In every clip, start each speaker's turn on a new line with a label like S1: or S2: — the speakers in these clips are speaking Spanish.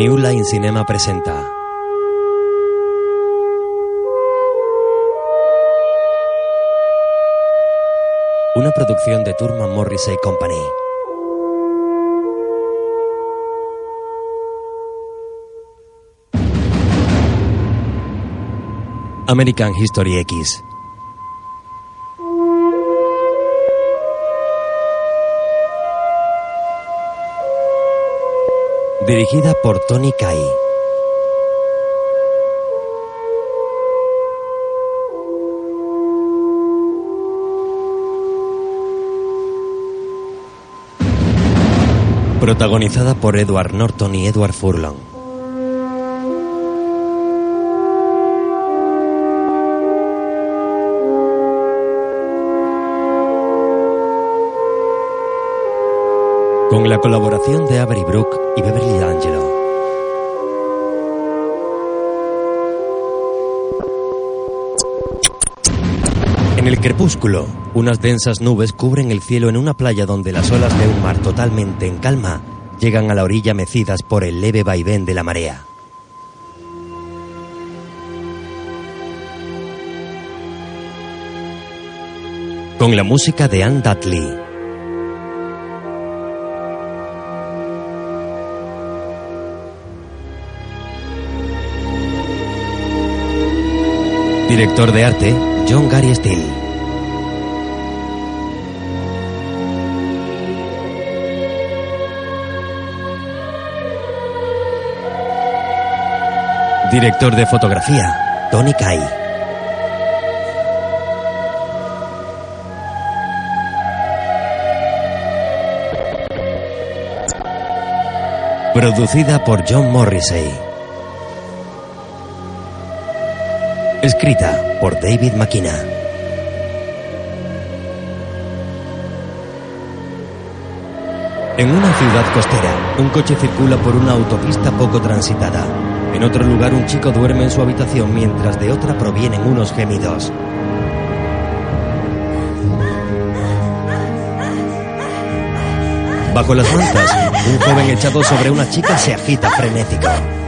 S1: New Line Cinema presenta. Una producción de Turman Morrissey Company. American History X. Dirigida por Tony Kai. Protagonizada por Edward Norton y Edward Furlong. Con la colaboración de Avery y Beverly D'Angelo. En el crepúsculo, unas densas nubes cubren el cielo en una playa donde las olas de un mar totalmente en calma llegan a la orilla mecidas por el leve vaivén de la marea. Con la música de Anne Dudley. Director de arte, John Gary Steele. Director de fotografía, Tony Kai. Producida por John Morrissey. Escrita por David Makina. En una ciudad costera, un coche circula por una autopista poco transitada. En otro lugar, un chico duerme en su habitación mientras de otra provienen unos gemidos. Bajo las mantas, un joven echado sobre una chica se agita frenético.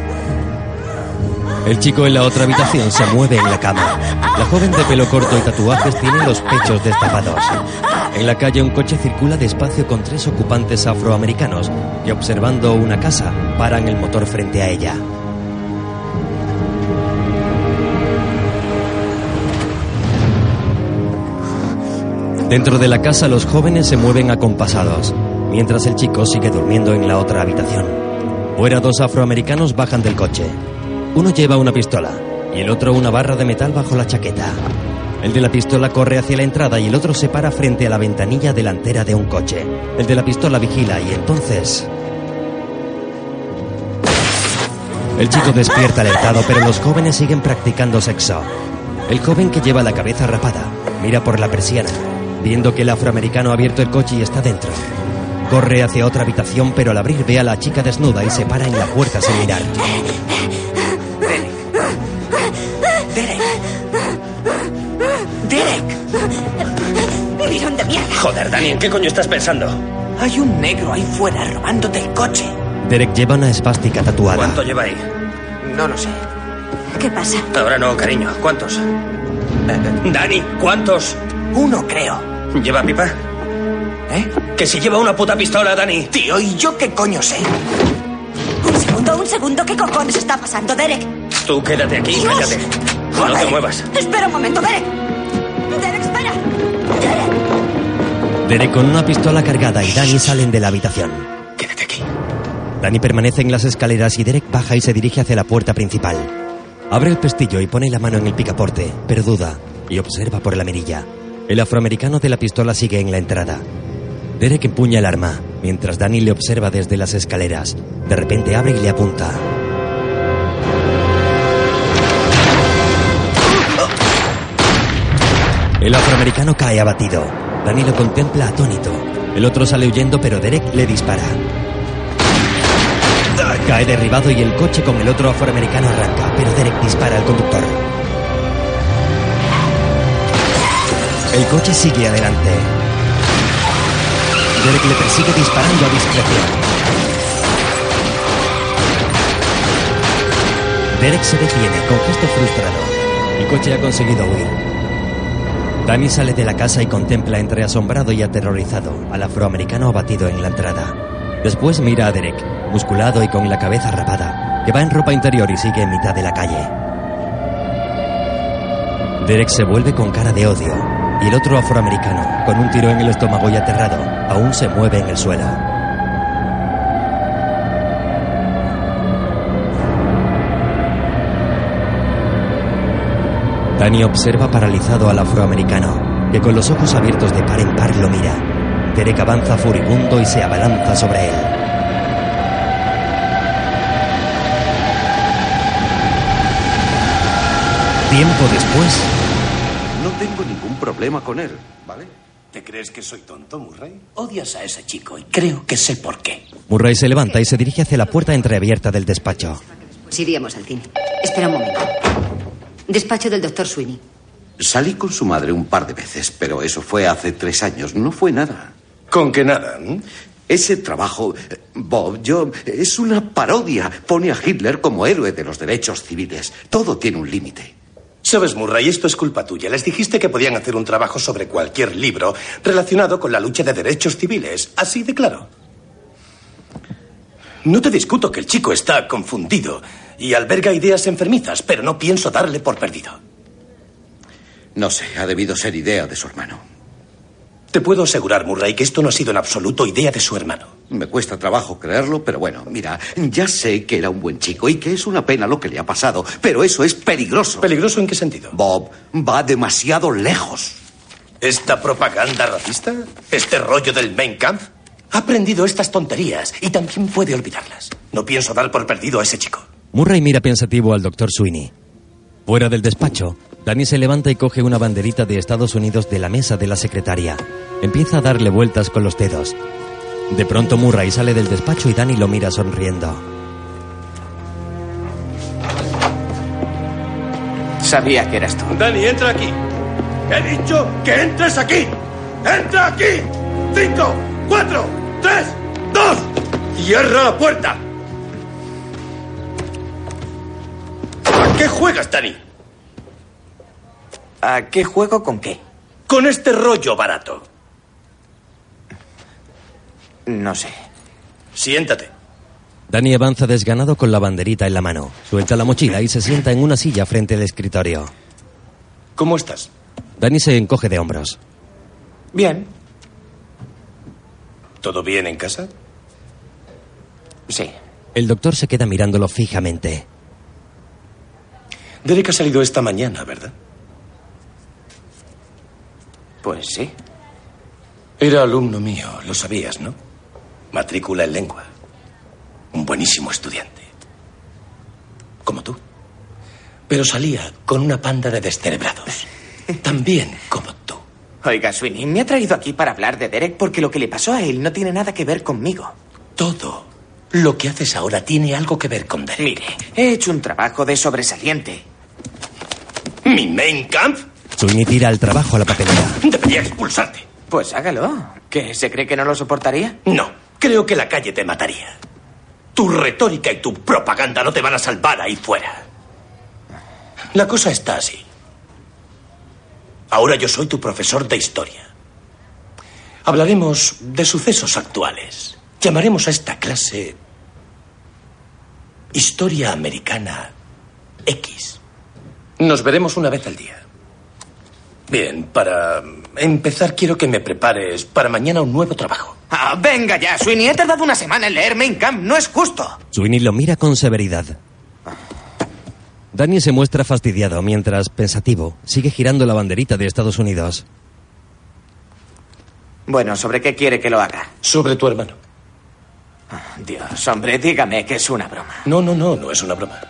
S1: El chico en la otra habitación se mueve en la cama. La joven de pelo corto y tatuajes tiene los pechos destapados. En la calle un coche circula despacio con tres ocupantes afroamericanos y observando una casa paran el motor frente a ella. Dentro de la casa los jóvenes se mueven acompasados, mientras el chico sigue durmiendo en la otra habitación. Fuera dos afroamericanos bajan del coche. Uno lleva una pistola y el otro una barra de metal bajo la chaqueta. El de la pistola corre hacia la entrada y el otro se para frente a la ventanilla delantera de un coche. El de la pistola vigila y entonces... El chico despierta alertado, pero los jóvenes siguen practicando sexo. El joven que lleva la cabeza rapada mira por la persiana, viendo que el afroamericano ha abierto el coche y está dentro. Corre hacia otra habitación, pero al abrir ve a la chica desnuda y se para en la puerta sin mirar.
S2: De mierda.
S3: Joder, Dani, ¿en qué coño estás pensando?
S2: Hay un negro ahí fuera robándote el coche.
S1: Derek lleva una espástica tatuada.
S3: ¿Cuánto lleva ahí?
S2: No lo sé.
S4: ¿Qué pasa?
S3: Ahora no, cariño. ¿Cuántos?
S2: Eh,
S3: Dani, ¿cuántos?
S2: uno, creo.
S3: ¿Lleva pipa?
S2: ¿Eh?
S3: Que si lleva una puta pistola, Dani.
S2: Tío, ¿y yo qué coño sé?
S4: Un segundo, un segundo. ¿Qué cojones está pasando, Derek?
S3: Tú quédate aquí,
S4: Dios.
S3: cállate. No te muevas.
S4: Espera un momento. Derek, Derek.
S1: Con una pistola cargada y Danny salen de la habitación.
S3: Quédate aquí.
S1: Danny permanece en las escaleras y Derek baja y se dirige hacia la puerta principal. Abre el pestillo y pone la mano en el picaporte, pero duda y observa por la mirilla. El afroamericano de la pistola sigue en la entrada. Derek empuña el arma, mientras Danny le observa desde las escaleras. De repente abre y le apunta. El afroamericano cae abatido. Danny lo contempla atónito. El otro sale huyendo, pero Derek le dispara. Cae derribado y el coche con el otro afroamericano arranca, pero Derek dispara al conductor. El coche sigue adelante. Derek le persigue disparando a discreción. Derek se detiene con gesto frustrado. El coche ha conseguido huir. Danny sale de la casa y contempla entre asombrado y aterrorizado al afroamericano abatido en la entrada. Después mira a Derek, musculado y con la cabeza rapada, que va en ropa interior y sigue en mitad de la calle. Derek se vuelve con cara de odio y el otro afroamericano, con un tiro en el estómago y aterrado, aún se mueve en el suelo. Danny observa paralizado al afroamericano, que con los ojos abiertos de par en par lo mira. Derek avanza furibundo y se abalanza sobre él. Tiempo después,
S5: No tengo ningún problema con él, ¿vale?
S6: ¿Te crees que soy tonto, Murray? Odias a ese chico y creo que sé por qué.
S1: Murray se levanta y se dirige hacia la puerta entreabierta del despacho.
S7: Pues iríamos al cine. Espera un momento. Despacho del doctor Sweeney.
S5: Salí con su madre un par de veces, pero eso fue hace tres años. No fue nada.
S6: ¿Con qué nada?
S5: Ese trabajo, Bob, yo, es una parodia. Pone a Hitler como héroe de los derechos civiles. Todo tiene un límite.
S6: Sabes, Murray, esto es culpa tuya. Les dijiste que podían hacer un trabajo sobre cualquier libro relacionado con la lucha de derechos civiles. Así de claro. No te discuto que el chico está confundido y alberga ideas enfermizas, pero no pienso darle por perdido.
S5: No sé, ha debido ser idea de su hermano.
S6: Te puedo asegurar, Murray, que esto no ha sido en absoluto idea de su hermano.
S5: Me cuesta trabajo creerlo, pero bueno, mira, ya sé que era un buen chico y que es una pena lo que le ha pasado, pero eso es peligroso.
S6: ¿Peligroso en qué sentido?
S5: Bob va demasiado lejos.
S6: ¿Esta propaganda racista? ¿Este rollo del Main Camp? Ha aprendido estas tonterías y también puede olvidarlas. No pienso dar por perdido a ese chico.
S1: Murray mira pensativo al doctor Sweeney. Fuera del despacho, Danny se levanta y coge una banderita de Estados Unidos de la mesa de la secretaria. Empieza a darle vueltas con los dedos. De pronto Murray sale del despacho y Danny lo mira sonriendo.
S2: Sabía que eras tú.
S6: Dani, entra aquí. He dicho que entres aquí. ¡Entra aquí! ¡Cinco, cuatro, tres, dos! ¡Cierra la puerta! Qué juegas, Dani?
S2: ¿A qué juego con qué?
S6: Con este rollo barato.
S2: No sé.
S6: Siéntate.
S1: Danny avanza desganado con la banderita en la mano. Suelta la mochila y se sienta en una silla frente al escritorio.
S6: ¿Cómo estás?
S1: Danny se encoge de hombros.
S2: Bien.
S6: ¿Todo bien en casa?
S2: Sí.
S1: El doctor se queda mirándolo fijamente.
S6: Derek ha salido esta mañana, ¿verdad?
S2: Pues sí.
S6: Era alumno mío, lo sabías, ¿no? Matrícula en lengua. Un buenísimo estudiante. Como tú. Pero salía con una panda de descerebrados. También como tú.
S2: Oiga, Sweeney, me ha traído aquí para hablar de Derek porque lo que le pasó a él no tiene nada que ver conmigo.
S6: Todo lo que haces ahora tiene algo que ver con Derek.
S2: Mire, he hecho un trabajo de sobresaliente.
S6: ¿Mi main camp?
S1: Sweeney tira el trabajo a la papelera.
S6: Debería expulsarte.
S2: Pues hágalo. ¿Qué? ¿Se cree que no lo soportaría?
S6: No, creo que la calle te mataría. Tu retórica y tu propaganda no te van a salvar ahí fuera. La cosa está así. Ahora yo soy tu profesor de historia. Hablaremos de sucesos actuales. Llamaremos a esta clase Historia Americana X. Nos veremos una vez al día. Bien, para empezar quiero que me prepares para mañana un nuevo trabajo.
S2: Ah, venga ya, Sweeney. He tardado una semana en leer Main Camp. No es justo.
S1: Sweeney lo mira con severidad. Danny se muestra fastidiado mientras, pensativo, sigue girando la banderita de Estados Unidos.
S2: Bueno, ¿sobre qué quiere que lo haga?
S6: Sobre tu hermano.
S2: Dios, hombre, dígame que es una broma.
S6: No, no, no, no es una broma.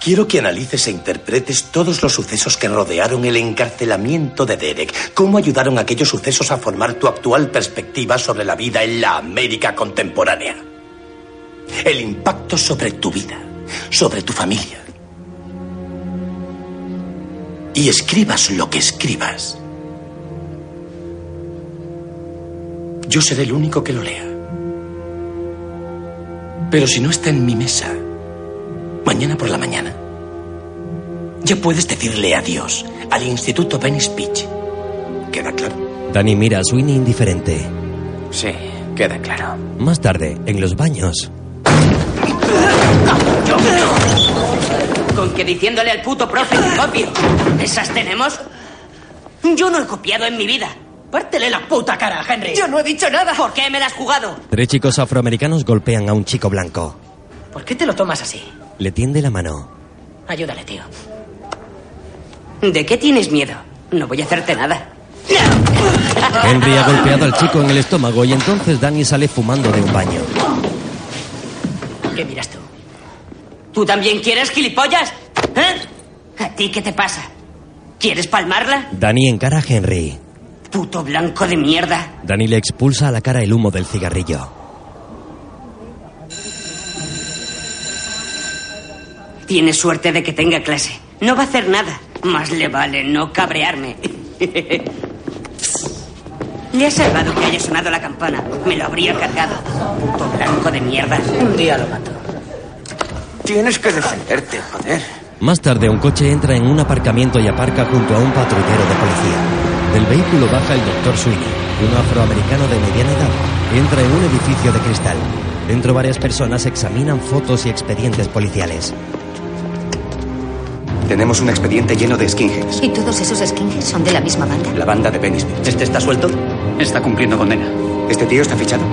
S6: Quiero que analices e interpretes todos los sucesos que rodearon el encarcelamiento de Derek. Cómo ayudaron aquellos sucesos a formar tu actual perspectiva sobre la vida en la América contemporánea. El impacto sobre tu vida, sobre tu familia. Y escribas lo que escribas. Yo seré el único que lo lea. Pero si no está en mi mesa, Mañana por la mañana. Ya puedes decirle adiós al Instituto Venice Beach. ¿Queda claro?
S1: Danny mira a Sweeney indiferente.
S2: Sí, queda claro.
S1: Más tarde, en los baños,
S8: Con que diciéndole al puto profe que copio. ¿Esas tenemos? Yo no he copiado en mi vida. Pártele la puta cara, Henry.
S4: Yo no he dicho nada.
S8: ¿Por qué me la has jugado?
S1: tres chicos afroamericanos golpean a un chico blanco.
S8: ¿Por qué te lo tomas así?
S1: Le tiende la mano.
S8: Ayúdale, tío. ¿De qué tienes miedo? No voy a hacerte nada.
S1: Henry ha golpeado al chico en el estómago y entonces Danny sale fumando de un baño.
S8: ¿Qué miras tú? ¿Tú también quieres gilipollas? ¿Eh? ¿A ti qué te pasa? ¿Quieres palmarla?
S1: Danny encara a Henry.
S8: Puto blanco de mierda.
S1: Danny le expulsa a la cara el humo del cigarrillo.
S8: Tienes suerte de que tenga clase. No va a hacer nada. Más le vale no cabrearme. Le ha salvado que haya sonado la campana. Me lo habría cargado. Puto blanco de mierda. Un día lo mato.
S2: Tienes que defenderte, joder.
S1: Más tarde, un coche entra en un aparcamiento y aparca junto a un patrullero de policía. Del vehículo baja el doctor Sweeney, un afroamericano de mediana edad. Entra en un edificio de cristal. Dentro varias personas examinan fotos y expedientes policiales.
S9: Tenemos un expediente lleno de skinheads.
S4: ¿Y todos esos skinheads son de la misma banda?
S9: La banda de Venice Beach.
S10: ¿Este está suelto?
S9: Está cumpliendo condena. ¿Este tío está fichado?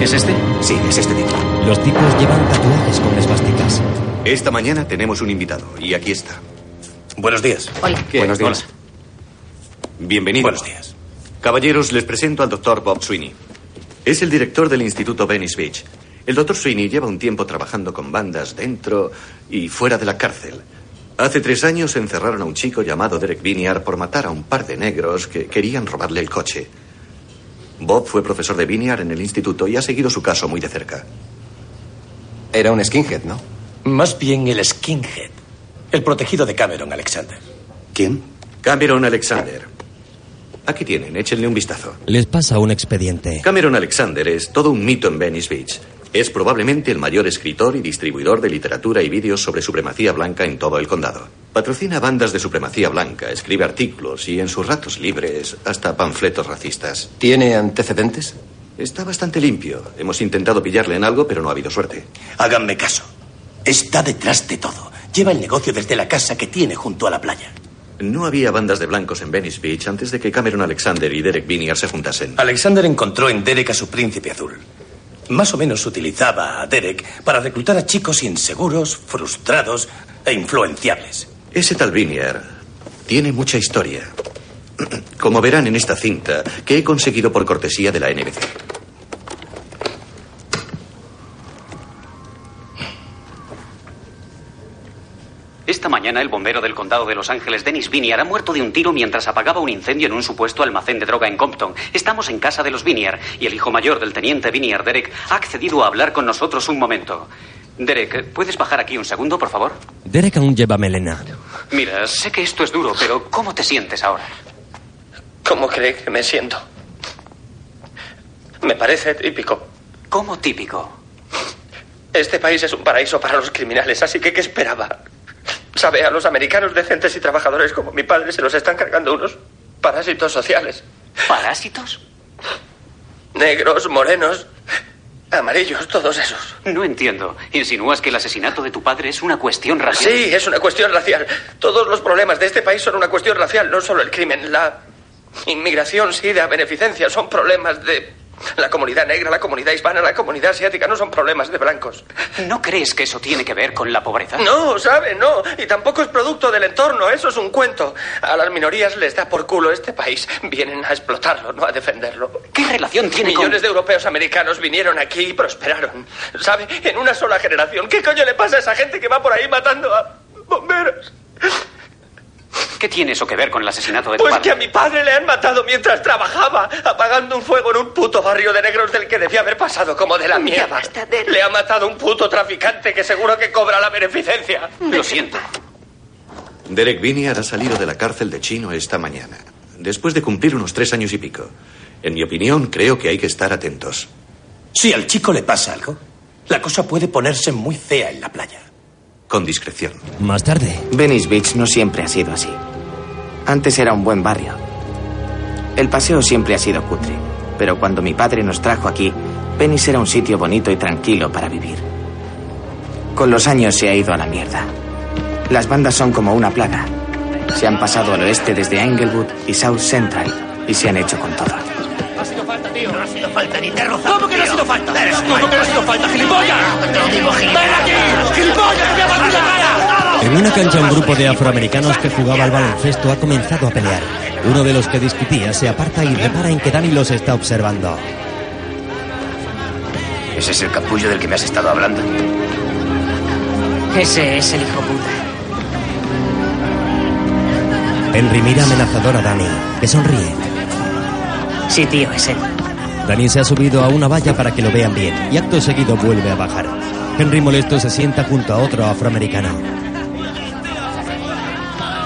S10: ¿Es este?
S9: Sí, es este tío.
S1: Los tipos llevan tatuajes con esvásticas.
S5: Esta mañana tenemos un invitado y aquí está.
S6: Buenos días.
S4: Hola.
S9: Buenos días.
S5: Bienvenido.
S6: Buenos días.
S5: Caballeros, les presento al doctor Bob Sweeney. Es el director del Instituto Venice Beach. El doctor Sweeney lleva un tiempo trabajando con bandas dentro y fuera de la cárcel. Hace tres años encerraron a un chico llamado Derek Viniar por matar a un par de negros que querían robarle el coche. Bob fue profesor de Viniar en el instituto y ha seguido su caso muy de cerca.
S9: Era un skinhead, ¿no?
S6: Más bien el skinhead. El protegido de Cameron Alexander.
S9: ¿Quién?
S5: Cameron Alexander. Aquí tienen, échenle un vistazo.
S1: Les pasa un expediente.
S5: Cameron Alexander es todo un mito en Venice Beach. Es probablemente el mayor escritor y distribuidor de literatura y vídeos sobre supremacía blanca en todo el condado. Patrocina bandas de supremacía blanca, escribe artículos y en sus ratos libres hasta panfletos racistas.
S9: ¿Tiene antecedentes?
S5: Está bastante limpio. Hemos intentado pillarle en algo, pero no ha habido suerte.
S6: Háganme caso. Está detrás de todo. Lleva el negocio desde la casa que tiene junto a la playa.
S5: No había bandas de blancos en Venice Beach antes de que Cameron Alexander y Derek Viniar se juntasen.
S6: Alexander encontró en Derek a su príncipe azul. Más o menos utilizaba a Derek para reclutar a chicos inseguros, frustrados e influenciables.
S5: Ese tal Viniar tiene mucha historia. Como verán en esta cinta, que he conseguido por cortesía de la NBC.
S11: Esta mañana el bombero del condado de Los Ángeles, Dennis Viniar, ha muerto de un tiro mientras apagaba un incendio en un supuesto almacén de droga en Compton. Estamos en casa de los Viniar y el hijo mayor del teniente Viniar, Derek, ha accedido a hablar con nosotros un momento. Derek, ¿puedes bajar aquí un segundo, por favor?
S1: Derek aún lleva melena.
S11: Mira, sé que esto es duro, pero ¿cómo te sientes ahora?
S10: ¿Cómo cree que me siento? Me parece típico.
S11: ¿Cómo típico?
S10: Este país es un paraíso para los criminales, así que ¿qué esperaba? Sabe, a los americanos decentes y trabajadores como mi padre se los están cargando unos parásitos sociales.
S11: ¿Parásitos?
S10: Negros, morenos, amarillos, todos esos.
S11: No entiendo. ¿Insinúas que el asesinato de tu padre es una cuestión racial?
S10: Sí, es una cuestión racial. Todos los problemas de este país son una cuestión racial, no solo el crimen. La inmigración, sí, de beneficencia, son problemas de la comunidad negra, la comunidad hispana, la comunidad asiática, no son problemas de blancos.
S11: ¿No crees que eso tiene que ver con la pobreza?
S10: No, sabe, no. Y tampoco es producto del entorno, eso es un cuento. A las minorías les da por culo este país. Vienen a explotarlo, no a defenderlo.
S11: ¿Qué relación tiene
S10: Millones
S11: con...?
S10: de europeos americanos vinieron aquí y prosperaron. ¿Sabe? En una sola generación. ¿Qué coño le pasa a esa gente que va por ahí matando a bomberos?
S11: ¿Qué tiene eso que ver con el asesinato de tu
S10: Pues
S11: padre?
S10: que a mi padre le han matado mientras trabajaba, apagando un fuego en un puto barrio de negros del que debía haber pasado como de la mierda. Le ha matado un puto traficante que seguro que cobra la beneficencia.
S11: Lo siento.
S5: Derek Viniar ha salido de la cárcel de Chino esta mañana, después de cumplir unos tres años y pico. En mi opinión, creo que hay que estar atentos.
S6: Si al chico le pasa algo,
S12: La cosa puede ponerse muy fea en la playa.
S5: Con discreción.
S1: Más tarde.
S2: Venice Beach no siempre ha sido así. Antes era un buen barrio. El paseo siempre ha sido cutre, pero cuando mi padre nos trajo aquí, Venice era un sitio bonito y tranquilo para vivir. Con los años se ha ido a la mierda. Las bandas son como una plaga. Se han pasado al oeste desde Englewood y South Central y se han hecho con todo.
S13: No ha sido falta, tío. No ha sido falta, ni te rozado. ¿Cómo que no ha sido falta? ¿Cómo que no ha sido falta, gilipollas? ¡Ven aquí! ¡Gilipollas! ¡Me ha la cara!
S1: En una cancha un grupo de afroamericanos que jugaba al baloncesto ha comenzado a pelear. Uno de los que discutía se aparta y repara en que Danny los está observando.
S6: ¿Ese es el capullo del que me has estado hablando?
S14: Ese es el hijo puta.
S1: Henry mira amenazador a Danny, que sonríe.
S14: Sí, tío, es él.
S1: Danny se ha subido a una valla para que lo vean bien y acto seguido vuelve a bajar. Henry molesto se sienta junto a otro afroamericano.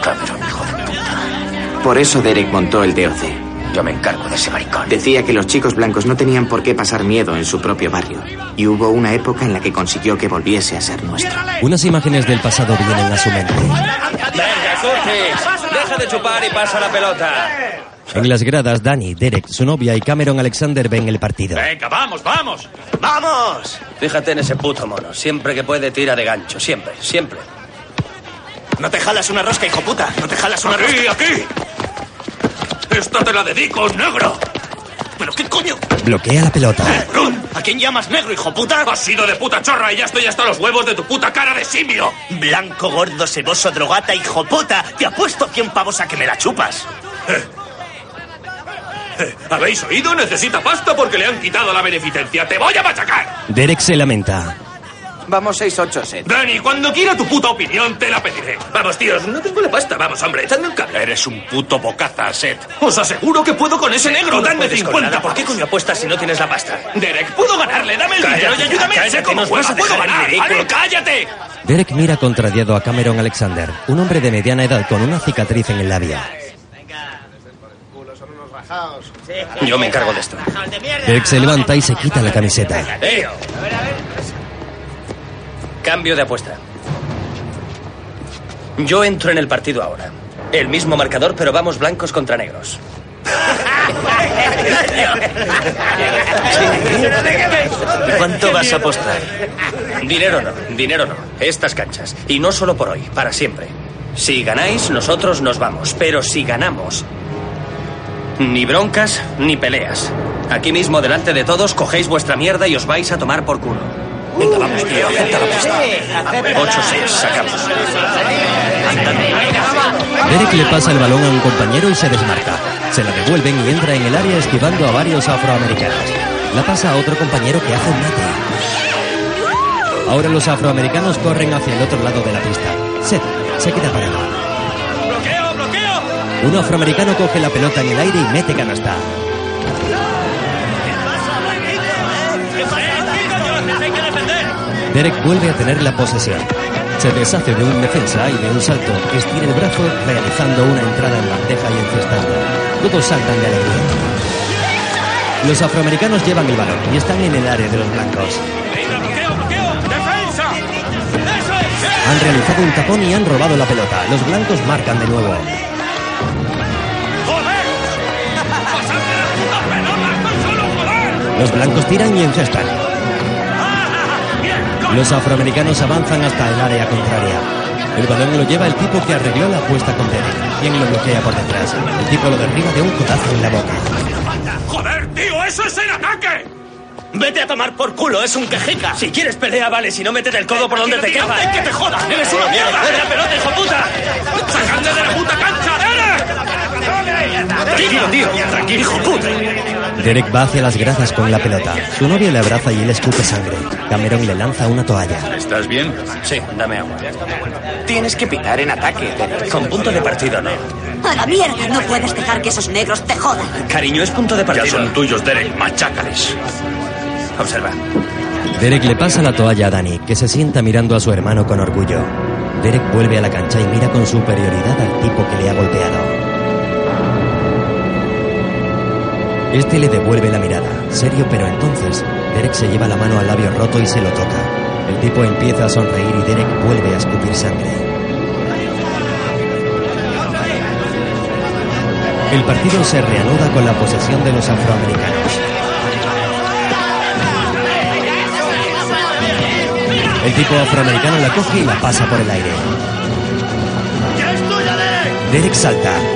S6: Cameron, hijo de puta.
S2: Por eso Derek montó el DOC.
S6: Yo me encargo de ese maricón.
S2: Decía que los chicos blancos no tenían por qué pasar miedo en su propio barrio. Y hubo una época en la que consiguió que volviese a ser nuestro.
S1: Unas imágenes del pasado vienen a su mente.
S10: Venga, Curtis. Deja de chupar y pasa la pelota.
S1: En las gradas, Danny, Derek, su novia y Cameron Alexander ven el partido.
S13: Venga, vamos, vamos.
S10: ¡Vamos! Fíjate en ese puto mono. Siempre que puede tira de gancho. Siempre, siempre.
S13: No te jalas una rosca, hijo puta. No te jalas una rosca. ¡Aquí, aquí! ¡Esta te la dedico, negro! ¿Pero qué coño?
S1: Bloquea la pelota.
S13: ¡Run! ¿A quién llamas negro, hijo puta? Has sido de puta chorra y ya estoy hasta los huevos de tu puta cara de simio. Blanco, gordo, seboso, drogata, hijo puta. Te apuesto 100 pavos a que me la chupas. ¿Habéis oído? Necesita pasta porque le han quitado la beneficencia. ¡Te voy a machacar!
S1: Derek se lamenta.
S2: Vamos 6-8, set.
S13: Dani, cuando quiera tu puta opinión, te la pediré. Vamos, tíos, no tengo la pasta. Vamos, hombre, echadme un cable. Eres un puto bocaza, Seth. Os aseguro que puedo con ese negro. Dadme 50. ¿Por qué coño apuestas si no tienes la pasta? Derek, puedo ganarle. Dame el dinero y ayúdame.
S10: cállate,
S13: sé cómo
S10: nos
S13: pueda.
S10: vas a
S13: Puedo ganar. ¡Cállate!
S1: Derek mira contrariado a Cameron Alexander, un hombre de mediana edad con una cicatriz en el labio.
S10: Yo me encargo de esto.
S1: Derek se levanta y se quita la camiseta.
S10: ¡Eh! Cambio de apuesta. Yo entro en el partido ahora. El mismo marcador, pero vamos blancos contra negros.
S13: ¿Cuánto vas a apostar?
S10: Dinero no, dinero no. Estas canchas. Y no solo por hoy, para siempre. Si ganáis, nosotros nos vamos. Pero si ganamos, ni broncas ni peleas. Aquí mismo, delante de todos, cogéis vuestra mierda y os vais a tomar por culo. Venga, vamos, tío, acepta la apuesta. 8-6, sacamos.
S1: Derek le pasa el balón a un compañero y se desmarca. Se la devuelven y entra en el área esquivando a varios afroamericanos. La pasa a otro compañero que hace un mate. Ahora los afroamericanos corren hacia el otro lado de la pista. Seth se queda parado. Un afroamericano coge la pelota en el aire y mete canasta. Derek vuelve a tener la posesión. Se deshace de un defensa y de un salto estira el brazo realizando una entrada en bandeja y encestando. Todos saltan de alegría. Los afroamericanos llevan el balón y están en el área de los blancos. Han realizado un tapón y han robado la pelota. Los blancos marcan de nuevo.
S13: ¡Joder! ¡Pasadme la puta pelota con solo joder!
S1: Los blancos tiran y encestan. Los afroamericanos avanzan hasta el área contraria. El balón lo lleva el tipo que arregló la apuesta con Derek. Quien lo bloquea por detrás. El tipo lo derriba de un codazo en la boca.
S13: ¡Joder, tío! ¡Eso es el ataque! Vete a tomar por culo, es un quejica.
S10: Si quieres pelea, vale. Si no, métete el codo por donde te quepa.
S13: ¡Que te jodas! ¡Eres una mierda! ¡Eres la pelota, hijo puta! ¡Sacadle de la puta cancha!
S10: Tranquilo, tío. Tranquilo.
S13: ¡Hijo puta!
S1: Derek va hacia las gradas con la pelota. Su novia le abraza y él escupe sangre. Cameron le lanza una toalla.
S13: ¿Estás bien?
S10: Sí, dame agua.
S2: Tienes que pitar en ataque, Derek.
S10: Con punto de partido, no.
S4: A la mierda, no puedes dejar que esos negros te jodan.
S10: Cariño, es punto de
S13: Ya
S10: partido.
S13: son tuyos, Derek. Machácales.
S10: Observa.
S1: Derek le pasa la toalla a Danny, que se sienta mirando a su hermano con orgullo. Derek vuelve a la cancha y mira con superioridad al tipo que le ha golpeado. Este le devuelve la mirada, serio, pero entonces Derek se lleva la mano al labio roto y se lo toca. El tipo empieza a sonreír y Derek vuelve a escupir sangre. El partido se reanuda con la posesión de los afroamericanos. El tipo afroamericano la coge y la pasa por el aire. Derek salta.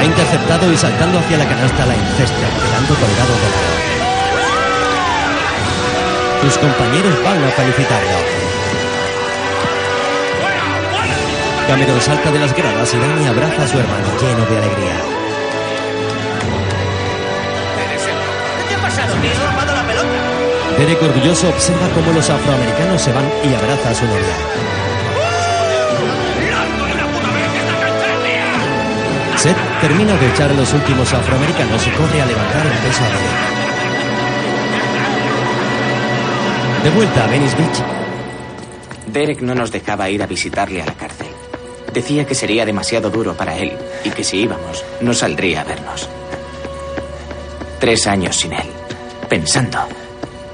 S1: La ha interceptado y saltando hacia la canasta la incesta, quedando colgado de lado. Sus compañeros van a felicitarlo. Cameron salta de las gradas y Danny abraza a su hermano lleno de alegría.
S15: ¿Qué ha pasado? ¿Me has robado la?
S1: Derek orgulloso observa cómo los afroamericanos se van y abraza a su novia. Seth termina de echar a los últimos afroamericanos y corre a levantar el peso a Derek. De vuelta a Venice Beach,
S2: Derek no nos dejaba ir a visitarle a la cárcel. Decía que sería demasiado duro para él y que si íbamos, no saldría a vernos. Tres años sin él, pensando.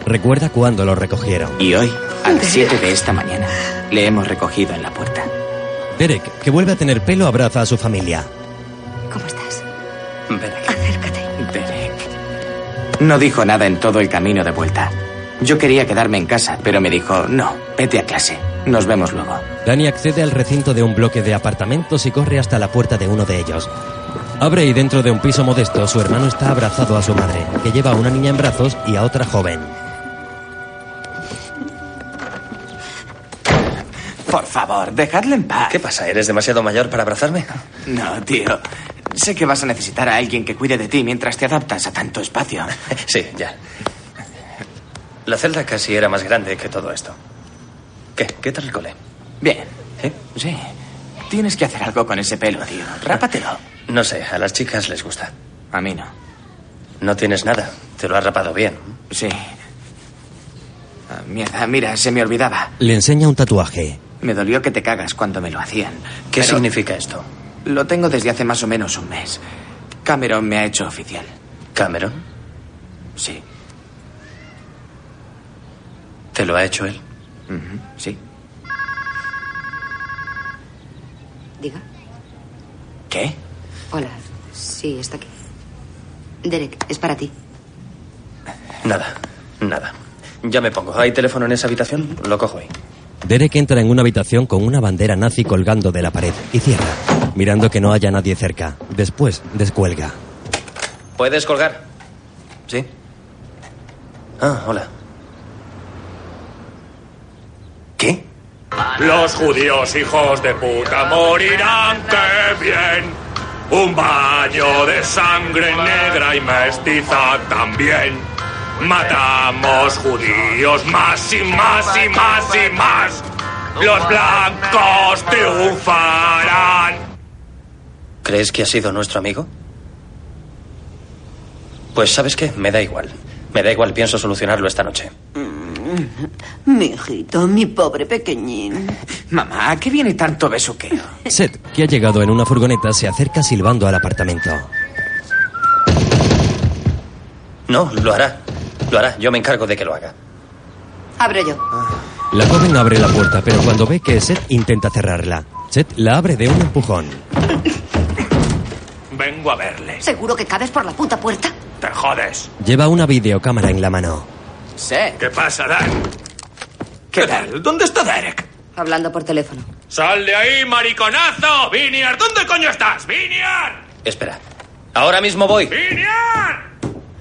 S1: recuerda cuando lo recogieron.
S2: Y hoy, a las siete de esta mañana, le hemos recogido en la puerta.
S1: Derek, que vuelve a tener pelo, abraza a su familia.
S2: Ven aquí. Derek. No dijo nada en todo el camino de vuelta. Yo quería quedarme en casa, pero me dijo, no, vete a clase. Nos vemos luego.
S1: Danny accede al recinto de un bloque de apartamentos y corre hasta la puerta de uno de ellos. Abre y dentro de un piso modesto su hermano está abrazado a su madre, que lleva a una niña en brazos y a otra joven.
S2: Por favor, dejadle en paz.
S10: ¿Qué pasa? ¿Eres demasiado mayor para abrazarme?
S2: No, tío. Sé que vas a necesitar a alguien que cuide de ti mientras te adaptas a tanto espacio.
S10: Sí, ya. La celda casi era más grande que todo esto. ¿Qué? ¿Qué tal el cole?
S2: Bien. Sí. Tienes que hacer algo con ese pelo, tío. Rápatelo.
S10: No sé, a las chicas les gusta.
S2: A mí no.
S10: No tienes nada. Te lo has rapado bien.
S2: Sí. Ah, mierda, mira, se me olvidaba.
S1: Le enseña un tatuaje.
S2: Me dolió que te cagas cuando me lo hacían.
S10: ¿Qué
S2: Pero
S10: significa esto?
S2: Lo tengo desde hace más o menos un mes. Cameron me ha hecho oficial.
S10: ¿Cameron?
S2: Sí.
S10: ¿Te lo ha hecho él?
S2: Sí.
S4: Diga.
S2: ¿Qué?
S4: Hola. Sí, está aquí. Derek, es para ti.
S10: Nada, nada. Ya me pongo. ¿Hay teléfono en esa habitación? Lo cojo ahí.
S1: Derek entra en una habitación con una bandera nazi colgando de la pared y cierra, mirando que no haya nadie cerca. Después descuelga.
S10: ¿Puedes colgar? ¿Sí? Ah, hola. ¿Qué?
S13: Los judíos hijos de puta morirán, qué bien. Un baño de sangre negra y mestiza también. Matamos judíos más y más y más y más. Los blancos triunfarán.
S10: ¿Crees que ha sido nuestro amigo? Pues sabes qué, me da igual. Me da igual, pienso solucionarlo esta noche.
S16: Mi hijito, mi pobre pequeñín.
S2: Mamá, ¿a qué viene tanto besuqueo?
S1: Seth, que ha llegado en una furgoneta, se acerca silbando al apartamento.
S10: No, lo hará. Lo hará. Yo me encargo de que lo haga.
S4: Abro yo.
S1: La joven abre la puerta, pero cuando ve que Seth intenta cerrarla, Seth la abre de un empujón.
S13: Vengo a verles.
S4: ¿Seguro que cabes por la puta puerta?
S13: Te jodes.
S1: Lleva una videocámara en la mano.
S2: Sí.
S13: ¿Qué pasa, Dan? ¿Qué tal? ¿Dónde está Derek?
S4: Hablando por teléfono.
S13: ¡Sal de ahí, mariconazo! ¡Viniar! ¿Dónde coño estás? ¡Viniar!
S10: Espera. Ahora mismo voy.
S13: ¡Viniar!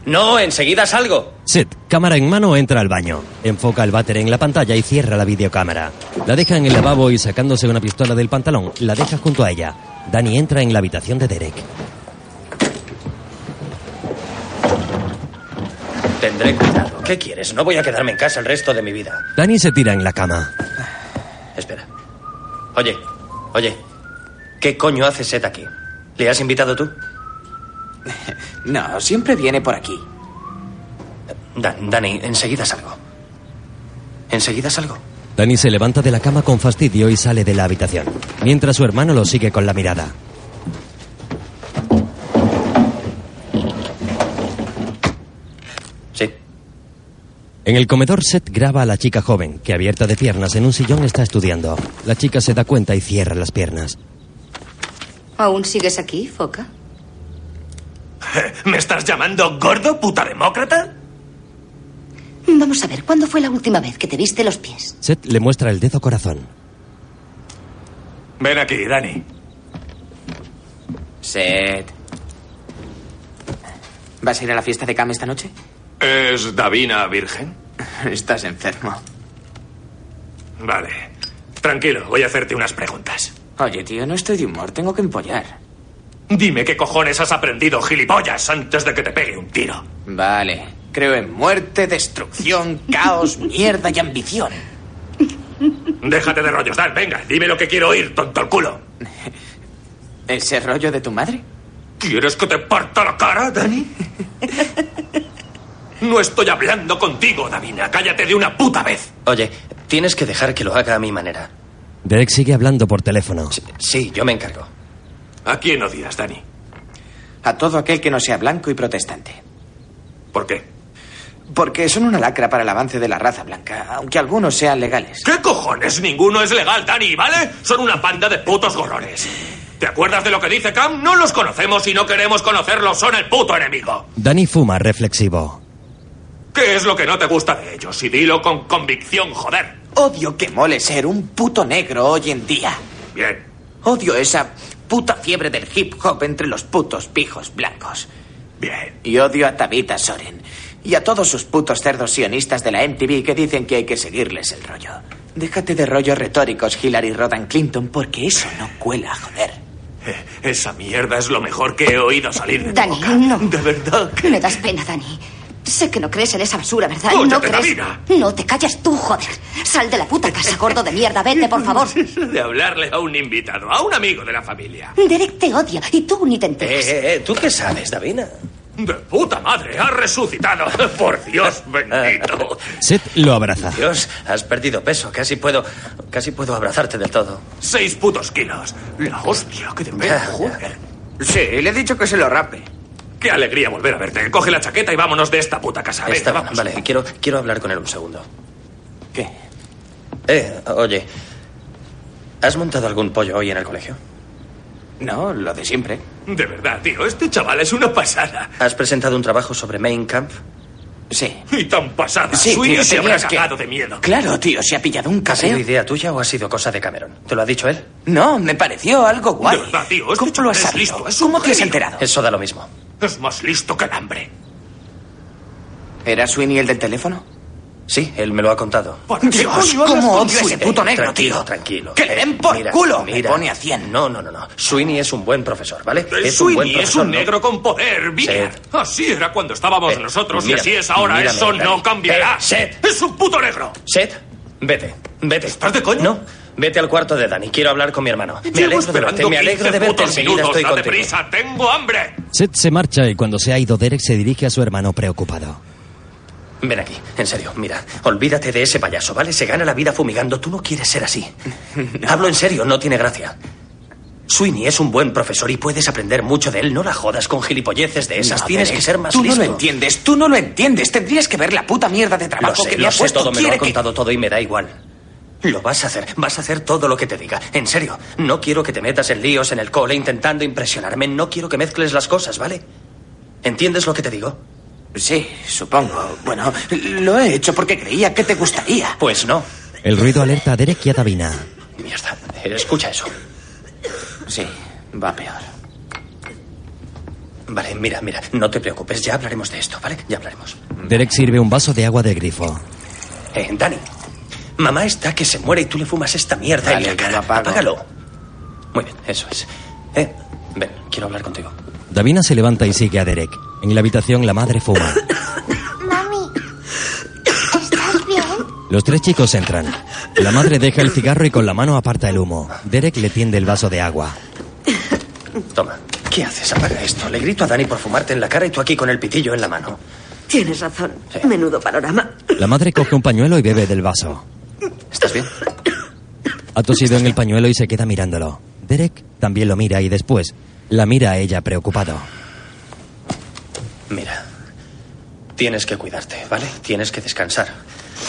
S10: No, enseguida salgo.
S1: Seth, cámara en mano, entra al baño. Enfoca el váter en la pantalla y cierra la videocámara. La deja en el lavabo y sacándose una pistola del pantalón, la deja junto a ella. Danny entra en la habitación de Derek.
S10: Tendré cuidado. ¿Qué quieres? No voy a quedarme en casa el resto de mi vida.
S1: Danny se tira en la cama.
S10: Espera. Oye, oye. ¿Qué coño hace Seth aquí? ¿Le has invitado tú?
S2: No, siempre viene por aquí.
S10: Dan, Dani, enseguida salgo. Enseguida salgo.
S1: Danny se levanta de la cama con fastidio y sale de la habitación, mientras su hermano lo sigue con la mirada. Sí. En el comedor, Seth graba a la chica joven, que abierta de piernas en un sillón está estudiando. La chica se da cuenta y cierra las piernas.
S7: ¿Aún sigues aquí, Foca?
S13: ¿Me estás llamando gordo, puta demócrata?
S7: Vamos a ver, ¿cuándo fue la última vez que te viste los pies?
S1: Seth le muestra el dedo corazón.
S13: Ven aquí, Dani.
S2: Seth. ¿Vas a ir a la fiesta de Cam esta noche?
S13: ¿Es Davina virgen?
S2: Estás enfermo.
S13: Vale. Tranquilo, voy a hacerte unas preguntas.
S2: Oye, tío, no estoy de humor, tengo que empollar.
S13: Dime qué cojones has aprendido, gilipollas, antes de que te pegue un tiro.
S2: Vale. Creo en muerte, destrucción, caos, mierda y ambición.
S13: Déjate de rollos, Dan, venga, dime lo que quiero oír, tonto el culo.
S2: ¿Ese rollo de tu madre?
S13: ¿Quieres que te parta la cara, Dani? No estoy hablando contigo, Davina. Cállate de una puta vez.
S10: Oye, tienes que dejar que lo haga a mi manera.
S1: Derek sigue hablando por teléfono.
S10: Sí, yo me encargo.
S13: ¿A quién odias, Dani?
S2: A todo aquel que no sea blanco y protestante.
S13: ¿Por qué?
S2: Porque son una lacra para el avance de la raza blanca, aunque algunos sean legales.
S13: ¿Qué cojones? Ninguno es legal, Dani, ¿vale? Son una panda de putos gorrones. ¿Te acuerdas de lo que dice Cam? No los conocemos y no queremos conocerlos, son el puto enemigo.
S1: Danny fuma reflexivo.
S13: ¿Qué es lo que no te gusta de ellos? Y dilo con convicción, joder.
S2: Odio que mole ser un puto negro hoy en día.
S13: Bien.
S2: Odio esa puta fiebre del hip hop entre los putos pijos blancos.
S13: Bien.
S2: Y odio a Tabitha Soren. Y a todos sus putos cerdos sionistas de la MTV que dicen que hay que seguirles el rollo. Déjate de rollos retóricos, Hillary Rodham Clinton, porque eso no cuela, joder.
S13: Eh, Esa mierda es lo mejor que he oído salir de tu
S7: Dani,
S13: boca.
S7: no.
S13: De verdad.
S7: Me das pena, Dani. Sé que no crees en esa basura, ¿verdad? no
S13: Cállate,
S7: crees.
S13: Davina.
S7: No te calles tú, joder. Sal de la puta casa, gordo de mierda. Vete, por favor.
S13: De hablarle a un invitado, a un amigo de la familia.
S7: Derek te odia y tú ni te enteras.
S10: Eh, eh, ¿tú qué sabes, Davina?
S13: De puta madre, ha resucitado. Por Dios bendito.
S1: Seth lo abraza.
S10: Dios, has perdido peso. Casi puedo, casi puedo abrazarte del todo.
S13: Seis putos kilos. La hostia, que de pena, joder.
S2: Sí, le he dicho que se lo rape.
S13: Qué alegría volver a verte. Coge la chaqueta y vámonos de esta puta casa.
S10: Está
S13: vamos.
S10: vale, quiero, quiero hablar con él un segundo.
S2: ¿Qué?
S10: Eh, oye, ¿has montado algún pollo hoy en el colegio?
S2: No, lo de siempre.
S13: De verdad, tío, este chaval es una pasada.
S10: ¿Has presentado un trabajo sobre Main Camp?
S2: Sí.
S13: Y tan pasada.
S2: Sí,
S13: Sweeney
S2: tío,
S13: se habrá
S2: tenías que-
S13: cagado de miedo.
S2: Claro, tío, se ha pillado un
S10: ¿Ha sido
S2: caseo.
S10: idea tuya o ha sido cosa de Cameron? ¿Te lo ha dicho él?
S2: No, me pareció algo guay.
S13: De verdad, tío, este
S2: ¿Cómo lo has
S13: es
S2: sabido?
S13: listo, es
S2: ¿Cómo te has enterado?
S10: Eso da lo mismo.
S13: Es más listo que el hambre.
S2: ¿Era Sweeney el del teléfono?
S10: Sí, él me lo ha contado.
S13: ¿Para qué
S2: Dios,
S13: coño
S2: cómo odio ese puto negro,
S10: tranquilo,
S2: tío.
S10: tranquilo.
S2: Que le den por
S10: Mira,
S2: culo.
S10: Mira.
S2: Me pone a 100.
S10: No, no, no, no. Sweeney es un buen profesor, ¿vale?
S13: El
S10: es un buen
S13: Sweeney es
S10: profesor.
S13: un
S10: ¿no?
S13: negro con poder.
S10: Seth.
S13: Así era cuando estábamos
S10: Eh,
S13: nosotros y así es ahora.
S10: mírame,
S13: Eso no cambiará.
S10: Eh, Seth.
S13: Es un puto negro.
S10: Seth, vete, vete.
S13: ¿Estás de coña?
S10: No, vete al cuarto de Dani. Quiero hablar con mi hermano. Me
S13: Llevo
S10: alegro de verte, me alegro
S13: 15
S10: de verte. Enseguida
S13: minutos.
S10: estoy contigo.
S13: prisa, tengo hambre.
S1: Seth se marcha y cuando se ha ido Derek se dirige a su hermano preocupado.
S10: Ven aquí, en serio, mira, olvídate de ese payaso, ¿vale? Se gana la vida fumigando. Tú no quieres ser así. Hablo en serio, no tiene gracia. Sweeney es un buen profesor y puedes aprender mucho de él. No la jodas con gilipolleces de esas.
S2: No,
S10: Tienes
S2: Derek,
S10: que ser más
S2: Tú
S10: listo.
S2: no lo entiendes, tú no lo entiendes. Tendrías que ver la puta mierda de
S10: Lo
S2: trabajo
S10: sé,
S2: que
S10: lo sé todo, me lo ha
S2: que-
S10: contado todo y me da igual. Lo vas a hacer, vas a hacer todo lo que te diga. En serio, no quiero que te metas en líos en el cole intentando impresionarme. No quiero que mezcles las cosas, ¿vale? ¿Entiendes lo que te digo?
S2: Sí, supongo. Bueno, lo he hecho porque creía que te gustaría.
S10: Pues no.
S1: El ruido alerta a Derek y a Davina.
S10: Mierda, escucha eso.
S2: Sí, va peor.
S10: Vale, mira, mira, no te preocupes, ya hablaremos de esto, ¿vale? Ya hablaremos.
S1: Derek sirve un vaso de agua de grifo.
S10: Eh, Dani, mamá está que se muere y tú le fumas esta mierda
S2: Vale,
S10: en la cara. Apágalo. Muy bien, eso es. Eh, ven, quiero hablar contigo.
S1: Davina se levanta y sigue a Derek. En la habitación la madre fuma.
S17: Mami, ¿estás bien?
S1: Los tres chicos entran. La madre deja el cigarro y con la mano aparta el humo. Derek le tiende el vaso de agua.
S10: Toma, ¿qué haces? Apaga esto. Le grito a Dani por fumarte en la cara y tú aquí con el pitillo en la mano.
S18: Tienes razón. Menudo panorama.
S1: La madre coge un pañuelo y bebe del vaso.
S10: ¿Estás bien?
S1: Ha tosido en el pañuelo y se queda mirándolo. Derek también lo mira y después la mira a ella preocupado.
S10: Mira, Tienes que cuidarte, ¿vale? Tienes que descansar.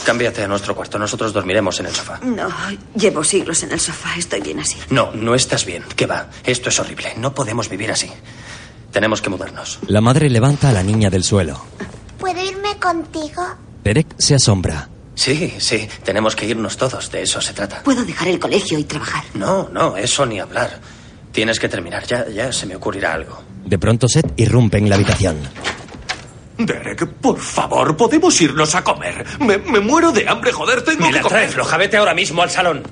S10: Cámbiate a nuestro cuarto. Nosotros dormiremos en el sofá.
S18: No, llevo siglos en el sofá. Estoy bien así.
S10: No, no estás bien. ¿Qué va? Esto es horrible. No podemos vivir así. Tenemos que mudarnos.
S1: La madre levanta a la niña del suelo.
S17: ¿Puedo irme contigo?
S1: Derek se asombra.
S10: Sí, sí. Tenemos que irnos todos. De eso se trata.
S7: Puedo dejar el colegio y trabajar.
S10: No, no, eso ni hablar. Tienes que terminar. Ya, ya se me ocurrirá algo.
S1: De pronto Seth irrumpe en la habitación.
S13: Derek, por favor, podemos irnos a comer. Me, me muero de hambre, joder, tengo
S10: Ni
S13: que comer.
S10: trae floja. Vete ahora mismo al salón.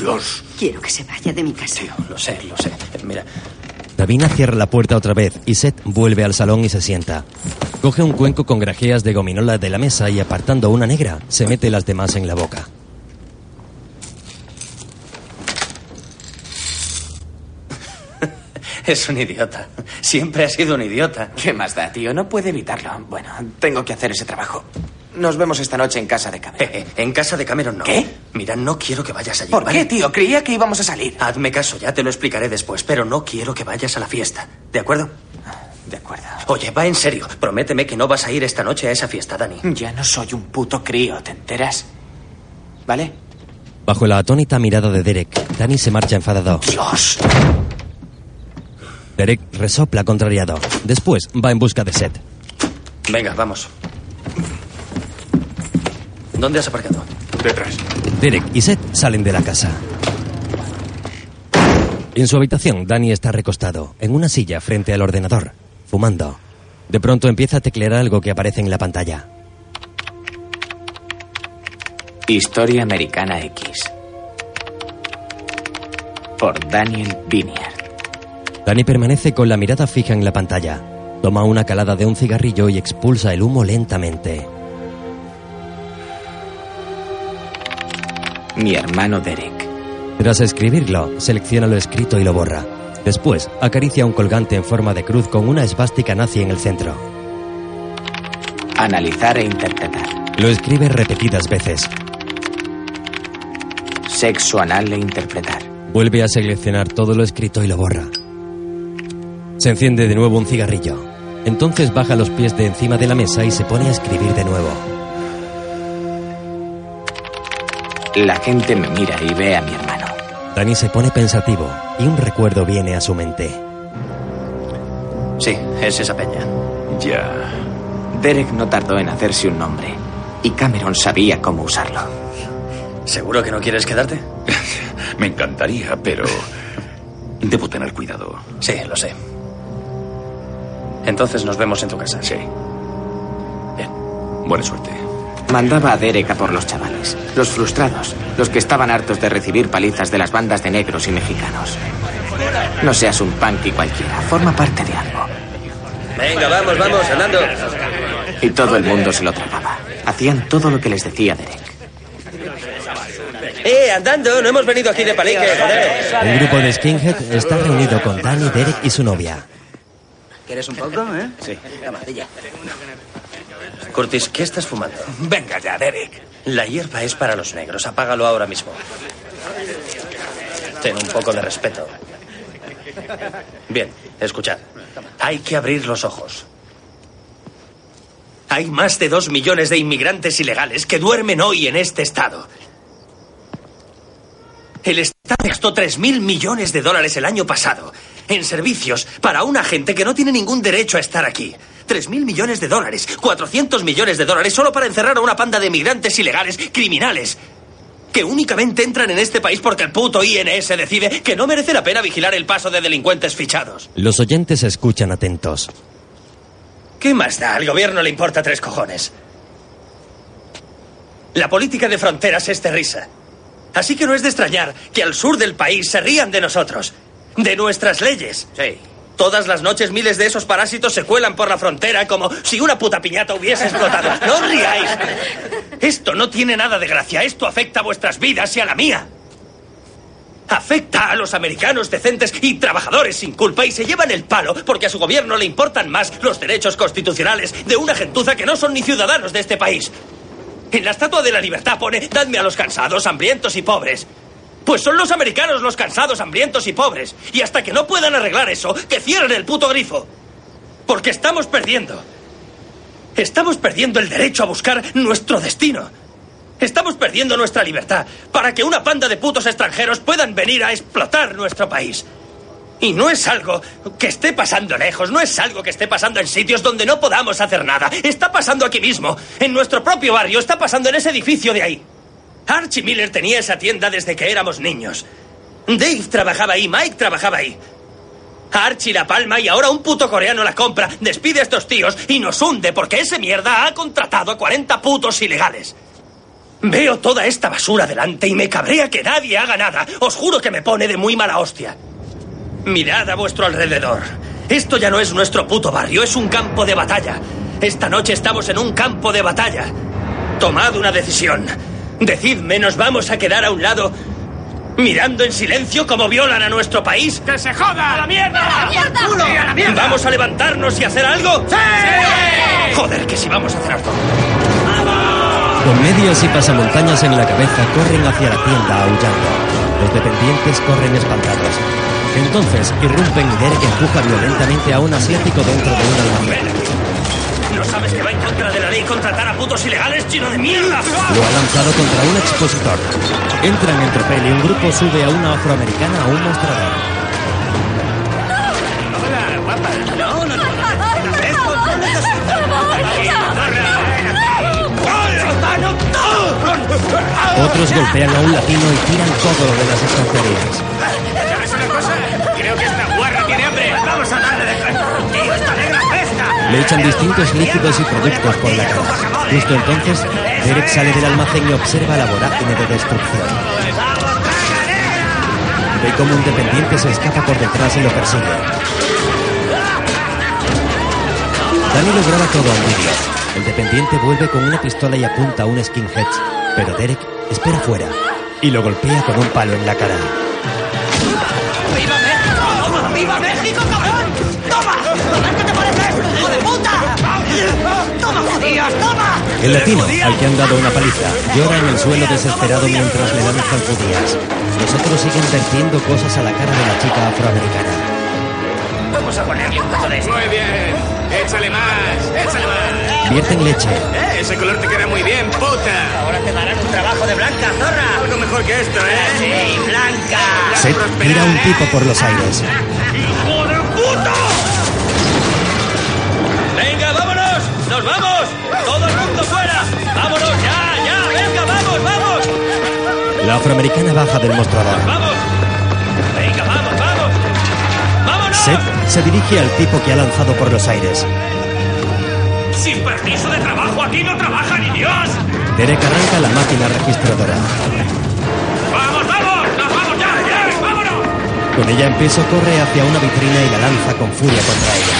S13: Dios.
S7: Quiero que se vaya de mi casa.
S10: Lo sé, lo sé. Mira,
S1: Davina cierra la puerta otra vez y Seth vuelve al salón y se sienta. Coge un cuenco con grajeas de gominola de la mesa y apartando una negra, se mete las demás en la boca.
S10: Es un idiota. Siempre ha sido un idiota.
S2: ¿Qué más da, tío? No puede evitarlo. Bueno, tengo que hacer ese trabajo. Nos vemos esta noche en casa de Cameron.
S10: Eh, en casa de Cameron no.
S2: ¿Qué?
S10: Mira, no quiero que vayas allí.
S2: ¿Por
S10: ¿vale?
S2: qué, tío? Creía que íbamos a salir.
S10: Hazme caso, ya te lo explicaré después, pero no quiero que vayas a la fiesta. ¿De acuerdo?
S2: De acuerdo.
S10: Oye, va en serio. Prométeme que no vas a ir esta noche a esa fiesta, Dani.
S2: Ya no soy un puto crío, ¿te enteras? ¿Vale?
S1: Bajo la atónita mirada de Derek, Danny se marcha enfadado.
S2: ¡Dios!
S1: Derek resopla contrariado. Después va en busca de Seth.
S10: Venga, vamos. ¿Dónde has aparcado?
S13: Detrás.
S1: Derek y Seth salen de la casa. En su habitación, Danny está recostado, en una silla frente al ordenador, fumando. De pronto empieza a teclear algo que aparece en la pantalla.
S2: Historia Americana X. Por Daniel Vinier.
S1: Danny permanece con la mirada fija en la pantalla. Toma una calada de un cigarrillo y expulsa el humo lentamente.
S2: Mi hermano Derek.
S1: Tras escribirlo, selecciona lo escrito y lo borra. Después, acaricia un colgante en forma de cruz con una esvástica nazi en el centro.
S2: Analizar e interpretar.
S1: Lo escribe repetidas veces.
S2: Sexo anal e interpretar.
S1: Vuelve a seleccionar todo lo escrito y lo borra. Se enciende de nuevo un cigarrillo. Entonces baja los pies de encima de la mesa y se pone a escribir de nuevo.
S2: La gente me mira y ve a mi hermano.
S1: Danny se pone pensativo y un recuerdo viene a su mente.
S10: Sí, es esa peña.
S13: Ya.
S2: Derek no tardó en hacerse un nombre. Y Cameron sabía cómo usarlo.
S10: ¿Seguro que no quieres quedarte?
S13: Me encantaría, pero debo tener cuidado.
S10: Sí, lo sé. Entonces nos vemos en tu casa.
S13: Sí. Bien. Buena suerte.
S2: Mandaba a Derek a por los chavales, los frustrados, los que estaban hartos de recibir palizas de las bandas de negros y mexicanos. No seas un punky cualquiera, forma parte de algo.
S10: Venga, vamos, vamos, andando.
S2: Y todo el mundo se lo tragaba. Hacían todo lo que les decía Derek.
S10: ¡Eh, andando! No hemos venido aquí de palique, joder.
S1: El grupo de Skinhead está reunido con Danny, Derek y su novia.
S19: ¿Quieres un poco, eh?
S10: Sí.
S19: Camarilla.
S10: Curtis, ¿qué estás fumando?
S13: Venga ya, Derek.
S10: La hierba es para los negros. Apágalo ahora mismo. Ten un poco de respeto. Bien, escuchad. Hay que abrir los ojos. Hay más de dos millones de inmigrantes ilegales que duermen hoy en este estado. El Estado gastó tres mil millones de dólares el año pasado en servicios para una gente que no tiene ningún derecho a estar aquí. Tres mil millones de dólares, 400 millones de dólares solo para encerrar a una panda de inmigrantes ilegales, criminales, que únicamente entran en este país porque el puto INS decide que no merece la pena vigilar el paso de delincuentes fichados.
S1: Los oyentes escuchan atentos.
S10: ¿Qué más da? Al gobierno le importa tres cojones. La política de fronteras es de risa. Así que no es de extrañar que al sur del país se rían de nosotros, de nuestras leyes.
S19: Sí.
S10: Todas las noches miles de esos parásitos se cuelan por la frontera como si una puta piñata hubiese explotado. ¡No riáis! Esto no tiene nada de gracia. Esto afecta a vuestras vidas y a la mía. Afecta a los americanos decentes y trabajadores sin culpa y se llevan el palo porque a su gobierno le importan más los derechos constitucionales de una gentuza que no son ni ciudadanos de este país. En la Estatua de la Libertad pone, dadme a los cansados, hambrientos y pobres. Pues son los americanos los cansados, hambrientos y pobres. Y hasta que no puedan arreglar eso, que cierren el puto grifo. Porque estamos perdiendo. Estamos perdiendo el derecho a buscar nuestro destino. Estamos perdiendo nuestra libertad para que una panda de putos extranjeros puedan venir a explotar nuestro país. Y no es algo que esté pasando lejos, no es algo que esté pasando en sitios donde no podamos hacer nada. Está pasando aquí mismo, en nuestro propio barrio, está pasando en ese edificio de ahí. Archie Miller tenía esa tienda desde que éramos niños. Dave trabajaba ahí, Mike trabajaba ahí. Archie la palma y ahora un puto coreano la compra, despide a estos tíos y nos hunde porque ese mierda ha contratado a 40 putos ilegales. Veo toda esta basura delante y me cabrea que nadie haga nada. Os juro que me pone de muy mala hostia. Mirad a vuestro alrededor. Esto ya no es nuestro puto barrio, es un campo de batalla. Esta noche estamos en un campo de batalla. Tomad una decisión. Decidme, ¿nos vamos a quedar a un lado mirando en silencio cómo violan a nuestro país? ¡Que se joda! ¡A la mierda!
S4: ¡A la mierda!
S10: ¡Culo!
S4: ¡Sí, a la mierda!
S10: ¿Vamos a levantarnos y hacer algo? ¡Sí! Joder, que si vamos a hacer algo.
S1: Con medias y pasamontañas en la cabeza corren hacia la tienda aullando. Los dependientes corren espantados. Entonces irrumpen y Derek empuja violentamente a un asiático dentro de un almacén.
S10: ¿No sabes que va en contra de la ley contratar a putos ilegales, chino de mierda?
S1: Lo ha lanzado contra un expositor. Entran en tropel y un grupo sube a una afroamericana a un mostrador.
S13: Hola, guapa. No, no, no.
S1: Otros golpean a un latino y tiran todo lo de las estanterías. Le echan distintos líquidos y productos por la cara. Justo entonces, Derek sale del almacén y observa la vorágine de destrucción. Ve como un dependiente se escapa por detrás y lo persigue. Danny lo graba todo en vídeo. El dependiente vuelve con una pistola y apunta a un skinhead, pero Derek espera fuera y lo golpea con un palo en la cara.
S13: ¡Viva México! ¡Viva México, cabrón! ¡Toma! Judíos, toma!
S1: El latino, al que han dado una paliza, llora en el suelo desesperado mientras le lanzan judías. Los otros siguen vertiendo cosas a la cara de la chica afroamericana.
S13: Vamos a ponerle un poco de esto. Muy bien. Échale más, échale más.
S1: Vierten leche.
S13: Eh, ese color te queda muy bien, puta. Ahora te darán un trabajo de blanca, zorra. Algo mejor que esto, ¿eh? Sí, blanca.
S1: Seth tira un tipo por los aires. La afroamericana baja del mostrador.
S10: ¡Vamos! ¡Venga, vamos, vamos! ¡Vámonos!
S1: Seth se dirige al tipo que ha lanzado por los aires.
S13: Sin permiso de trabajo aquí no trabaja ni Dios.
S1: Derek arranca la máquina registradora.
S13: ¡Vamos, vamos! ¡Nos vamos ya! ya! ¡Vámonos!
S1: Con ella en peso corre hacia una vitrina y la lanza con furia contra ella.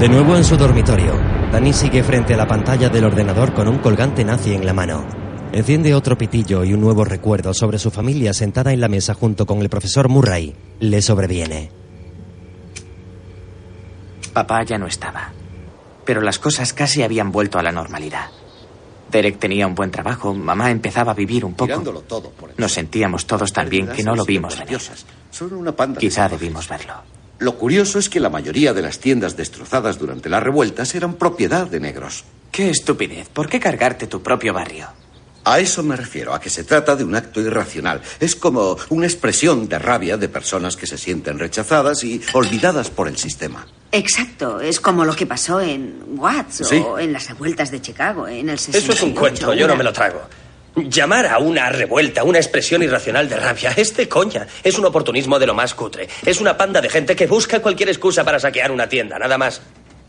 S1: De nuevo en su dormitorio, Danny sigue frente a la pantalla del ordenador con un colgante nazi en la mano. Enciende otro pitillo y un nuevo recuerdo sobre su familia sentada en la mesa junto con el profesor Murray le sobreviene.
S2: Papá ya no estaba. Pero las cosas casi habían vuelto a la normalidad. Derek tenía un buen trabajo, mamá empezaba a vivir un poco.
S5: Todo por el
S2: Nos sentíamos todos tan bien que no lo vimos venir.
S5: maravillosas. Son una panda de
S2: Quizá debimos verlo.
S5: Lo curioso es que la mayoría de las tiendas destrozadas durante las revueltas eran propiedad de negros.
S2: Qué estupidez. ¿Por qué cargarte tu propio barrio?
S5: A eso me refiero, a que se trata de un acto irracional. Es como una expresión de rabia de personas que se sienten rechazadas y olvidadas por el sistema.
S7: Exacto, es como lo que pasó en Watts
S5: Sí.
S7: o en las revueltas de Chicago en el 68.
S10: Eso es un cuento, yo no me lo trago. Llamar a una revuelta una expresión irracional de rabia es de coña. Es un oportunismo de lo más cutre. Es una panda de gente que busca cualquier excusa para saquear una tienda, nada más.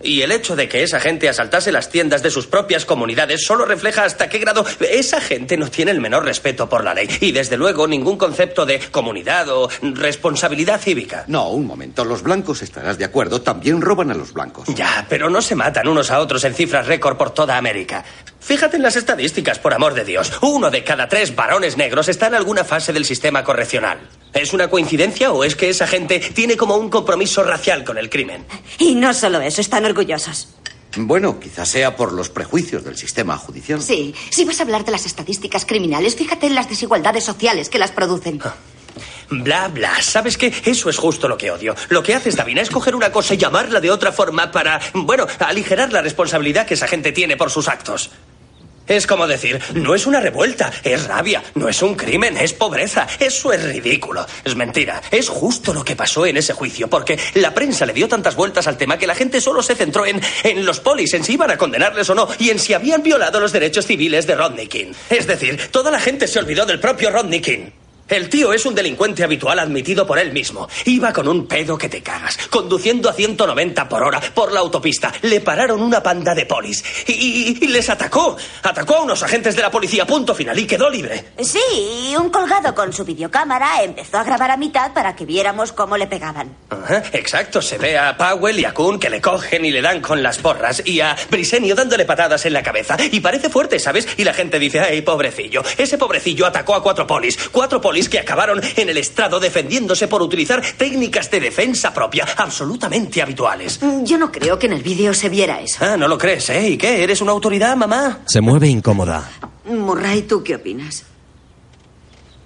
S10: Y el hecho de que esa gente asaltase las tiendas de sus propias comunidades solo refleja hasta qué grado esa gente no tiene el menor respeto por la ley. Y desde luego ningún concepto de comunidad o responsabilidad cívica.
S5: No, un momento. Los blancos, estarás de acuerdo, también roban a los blancos.
S10: Ya, pero no se matan unos a otros en cifras récord por toda América. Fíjate en las estadísticas, por amor de Dios. Uno de cada tres varones negros está en alguna fase del sistema correccional. ¿Es una coincidencia o es que esa gente tiene como un compromiso racial con el crimen?
S18: Y no solo eso, están orgullosos.
S5: Bueno, quizás sea por los prejuicios del sistema judicial.
S4: Sí, si vas a hablar de las estadísticas criminales, fíjate en las desigualdades sociales que las producen.
S10: Bla, bla. ¿Sabes qué? Eso es justo lo que odio. Lo que haces, Davina, es coger una cosa y llamarla de otra forma para, bueno, aligerar la responsabilidad que esa gente tiene por sus actos. Es como decir, no es una revuelta, es rabia, no es un crimen, es pobreza. Eso es ridículo. Es mentira. Es justo lo que pasó en ese juicio, porque la prensa le dio tantas vueltas al tema que la gente solo se centró en, en los polis, en si iban a condenarles o no, y en si habían violado los derechos civiles de Rodney King. Es decir, toda la gente se olvidó del propio Rodney King. El tío es un delincuente habitual admitido por él mismo. Iba con un pedo que te cagas, conduciendo a 190 por hora por la autopista. Le pararon una panda de polis y, y- y les atacó. Atacó a unos agentes de la policía, punto final, y quedó libre.
S4: Sí, un colgado con su videocámara empezó a grabar a mitad para que viéramos cómo le pegaban.
S10: Ajá, exacto, se ve a Powell y a Kuhn que le cogen y le dan con las porras y a Brisenio dándole patadas en la cabeza. Y parece fuerte, ¿sabes? Y la gente dice, ay, pobrecillo. Ese pobrecillo atacó a cuatro polis. Cuatro polis que acabaron en el estrado defendiéndose por utilizar técnicas de defensa propia absolutamente habituales.
S7: Mm, Yo no creo que en el vídeo se viera eso.
S10: Ah, no lo crees, ¿eh? ¿Y qué? ¿Eres una autoridad, mamá?
S1: Se mueve incómoda.
S7: Murray, ¿tú qué opinas?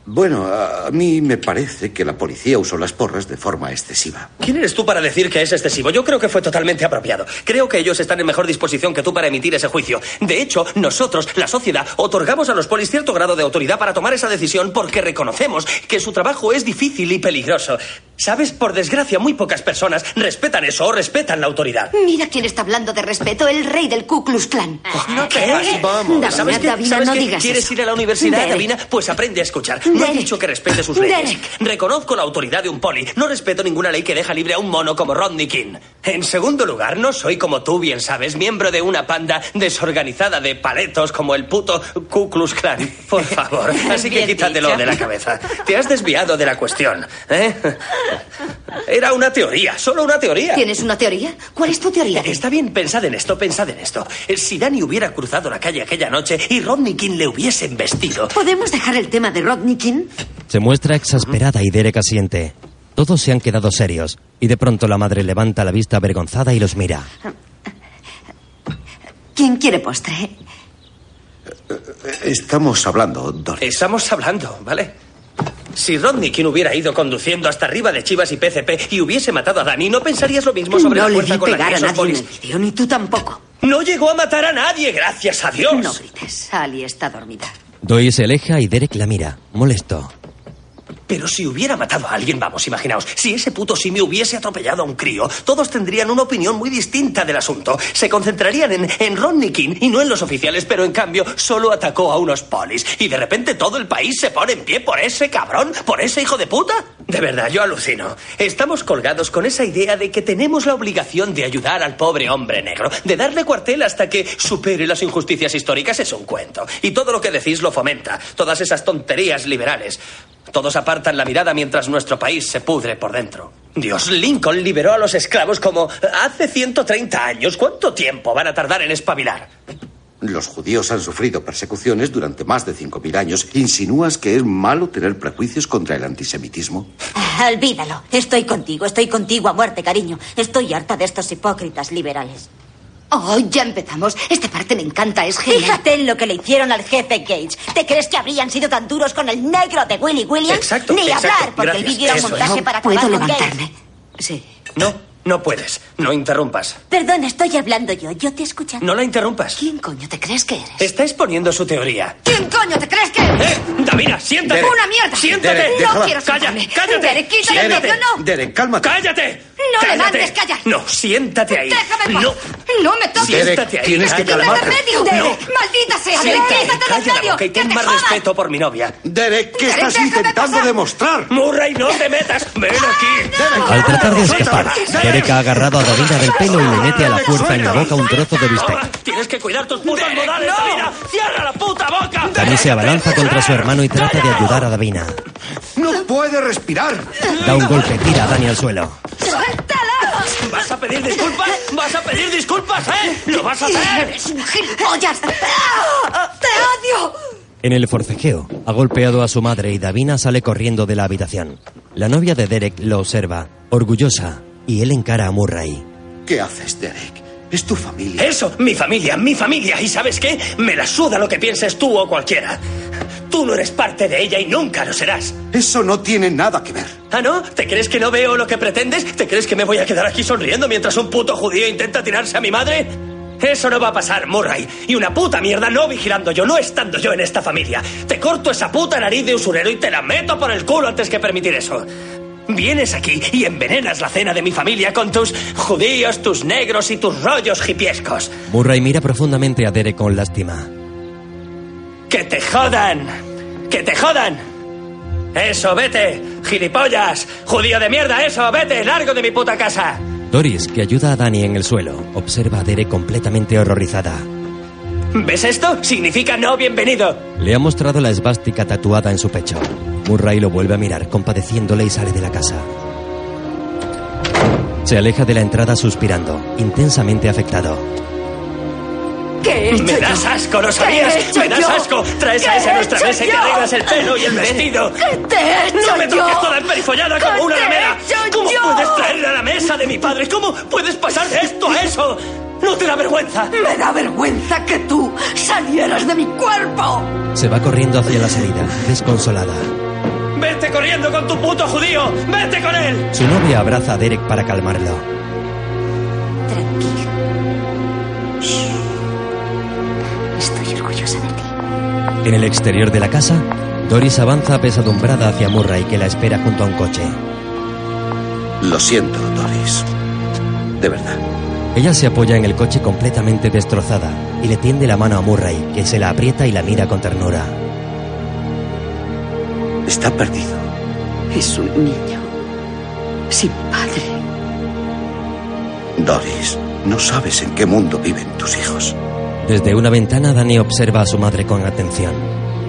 S5: Bueno, a a mí me parece que la policía usó las porras de forma excesiva.
S10: ¿Quién eres tú para decir que es excesivo? Yo creo que fue totalmente apropiado. Creo que ellos están en mejor disposición que tú para emitir ese juicio. De hecho, nosotros, la sociedad, otorgamos a los polis cierto grado de autoridad para tomar esa decisión porque reconocemos que su trabajo es difícil y peligroso. ¿Sabes? Por desgracia, muy pocas personas respetan eso o respetan la autoridad.
S7: Mira quién está hablando de respeto, el rey del Ku Klux Klan.
S10: No te
S7: ¿Qué?
S10: vamos.
S7: Davina,
S10: ¿Sabes qué?
S7: Davina,
S10: ¿Sabes
S7: no
S10: qué?
S7: digas
S10: ¿Quieres
S7: eso.
S10: ir a la universidad. Davina? Pues aprende a escuchar. No he
S7: Derek.
S10: dicho que respete sus leyes.
S7: Derek.
S10: Reconozco la autoridad de un poli. No respeto ninguna ley que deja libre a un mono como Rodney King. En segundo lugar, no soy como tú bien sabes, miembro de una panda desorganizada de paletos como el puto Ku Klux Klan. Por favor. Así que quítatelo
S7: dicho.
S10: de la cabeza. Te has desviado de la cuestión. ¿eh? Era una teoría, solo una teoría.
S7: ¿Tienes una teoría? ¿Cuál es tu teoría?
S10: Está bien, pensad en esto, pensad en esto. Eh, Si Danny hubiera cruzado la calle aquella noche y Rodney King le hubiesen vestido.
S7: ¿Podemos dejar el tema de Rodney King?
S1: Se muestra exasperada y Derek asiente. Todos se han quedado serios y de pronto la madre levanta la vista avergonzada y los mira.
S7: ¿Quién quiere postre?
S5: Estamos hablando, Dory.
S10: Estamos hablando, ¿vale? Si Rodney King hubiera ido conduciendo hasta arriba de Chivas y PCP y hubiese matado a Danny, ¿no pensarías lo mismo sobre
S7: no
S10: la
S7: le
S10: fuerza
S7: vi
S10: con la que
S7: pegar a nadie en
S10: polis-
S7: el vídeo, ni tú tampoco.
S10: No llegó a matar a nadie, gracias a Dios.
S7: No grites. Ali está dormida.
S1: Doy se aleja y Derek la mira, molesto.
S10: Pero si hubiera matado a alguien, vamos, imaginaos, si ese puto simio hubiese atropellado a un crío, todos tendrían una opinión muy distinta del asunto. Se concentrarían en, en Rodney King y no en los oficiales, pero en cambio solo atacó a unos polis. Y de repente todo el país se pone en pie por ese cabrón, por ese hijo de puta. De verdad, yo alucino. Estamos colgados con esa idea de que tenemos la obligación de ayudar al pobre hombre negro, de darle cuartel hasta que supere las injusticias históricas. Es un cuento. Y todo lo que decís lo fomenta. Todas esas tonterías liberales. Todos la mirada mientras nuestro país se pudre por dentro. Dios, Lincoln liberó a los esclavos como hace 130 años. ¿Cuánto tiempo van a tardar en espabilar?
S5: Los judíos han sufrido persecuciones durante más de 5.000 años. ¿Insinúas que es malo tener prejuicios contra el antisemitismo?
S4: Ah, Olvídalo. Estoy contigo, estoy contigo a muerte, cariño. Estoy harta de estos hipócritas liberales.
S7: Oh, ya empezamos. Esta parte me encanta, es genial.
S4: Fíjate en lo que le hicieron al jefe Gates. ¿Te crees que habrían sido tan duros con el negro de Willy Williams?
S10: Exacto,
S4: Ni
S10: exacto.
S4: hablar, porque
S10: Gracias.
S4: el vídeo era un montaje
S10: No
S4: para
S7: puedo
S4: acabar con
S7: levantarme.
S4: Gates.
S7: Sí.
S10: No, no puedes. No interrumpas.
S4: Perdón, estoy hablando yo. Yo te escucho.
S10: No la interrumpas.
S7: ¿Quién coño te crees que eres?
S10: Está exponiendo su teoría.
S7: ¿Quién coño te crees que eres?
S10: ¡Eh! Davina, siéntate.
S7: Derek. ¡Una mierda!
S10: Siéntate.
S5: Derek,
S7: no
S5: déjala.
S7: quiero
S10: Calla,
S7: sentarme.
S10: cállate.
S7: Derek,
S10: Siéntate.
S7: medio, no.
S5: Derek, cálmate.
S10: ¡Cállate!
S7: No le
S10: ¡Cállate!
S7: mandes callar.
S10: No, siéntate ahí.
S7: Déjame en paz.
S10: No.
S7: No me toques.
S10: Siéntate ahí.
S5: tienes que calmarte.
S7: ¡Quítale el medio!
S10: No.
S7: ¡Maldita sea!
S10: Siéntate.
S7: ¡Quítate
S10: Calla
S7: del
S10: la
S7: medio!
S10: boca y
S7: ¡Que
S10: ten
S7: te
S10: más
S7: jodan!
S10: respeto por mi novia.
S5: Derek, ¿qué
S7: Derek,
S5: estás intentando
S7: pasar.
S5: demostrar?
S10: Murray, no te metas. Ven aquí.
S1: Al tratar de escapar, Derek ha agarrado a Davina del pelo y le mete a la fuerza en la boca un trozo de bistec.
S10: Tienes que cuidar tus putos modales, Davina. ¡Cierra la puta boca!
S1: Dani se abalanza contra su hermano y trata de ayudar a Davina.
S5: No puede respirar.
S1: Da un golpe, tira a Dani al suelo.
S7: ¡Suéltala!
S10: ¿Vas a pedir disculpas? ¿Vas a pedir disculpas, eh? ¡Lo vas a hacer!
S7: ¡Eres un gilipollas! ¡Ah! ¡Te odio!
S1: En el forcejeo, ha golpeado a su madre y Davina sale corriendo de la habitación. La novia de Derek lo observa, orgullosa, y él encara a Murray.
S5: ¿Qué haces, Derek? Es tu familia.
S10: Eso, mi familia, mi familia. ¿Y sabes qué? Me la suda lo que pienses tú o cualquiera. Tú no eres parte de ella y nunca lo serás.
S5: Eso no tiene nada que ver.
S10: ¿Ah, no? ¿Te crees que no veo lo que pretendes? ¿Te crees que me voy a quedar aquí sonriendo mientras un puto judío intenta tirarse a mi madre? Eso no va a pasar, Murray. Y una puta mierda no vigilando yo, no estando yo en esta familia. Te corto esa puta nariz de usurero y te la meto por el culo antes que permitir eso. Vienes aquí y envenenas la cena de mi familia con tus judíos, tus negros y tus rollos hipiescos.
S1: Murray mira profundamente a Derek con lástima.
S10: ¡Que te jodan! ¡Que te jodan! ¡Eso, vete! ¡Gilipollas! ¡Judío de mierda, eso! ¡Vete! ¡Largo de mi puta casa!
S1: Doris, que ayuda a Danny en el suelo, observa a Derek completamente horrorizada.
S10: ¿Ves esto? Significa no bienvenido.
S1: Le ha mostrado la esvástica tatuada en su pecho. Murray lo vuelve a mirar, compadeciéndole y sale de la casa. Se aleja de la entrada suspirando, intensamente afectado.
S18: ¿Qué he hecho
S10: ¡Me das
S18: yo?
S10: asco, lo
S18: ¿Qué
S10: sabías! ¡Me das
S18: yo?
S10: asco! ¡Traes a
S18: ¿Qué
S10: ese a
S18: he
S10: nuestra mesa y te arreglas el pelo y el vestido!
S18: ¿Qué te he hecho
S10: ¡No me toques toda emperifollada
S18: ¿Qué
S10: como una ramera! ¿Cómo
S18: yo?
S10: puedes traerle a la mesa de mi padre? ¿Cómo puedes pasar de esto a eso? ¡No te da vergüenza!
S18: Me da vergüenza que tú salieras de mi cuerpo.
S1: Se va corriendo hacia la salida, desconsolada.
S10: ¡Vete corriendo con tu puto judío! ¡Vete con él!
S1: Su novia abraza a Derek para calmarlo.
S4: Estoy orgullosa de ti.
S1: En el exterior de la casa, Doris avanza apesadumbrada hacia Murray que la espera junto a un coche.
S5: Lo siento, Doris. De verdad.
S1: Ella se apoya en el coche completamente destrozada y le tiende la mano a Murray, que se la aprieta y la mira con ternura.
S5: Está perdido.
S18: Es un niño. Sin padre.
S5: Doris, no sabes en qué mundo viven tus hijos.
S1: Desde una ventana, Danny observa a su madre con atención.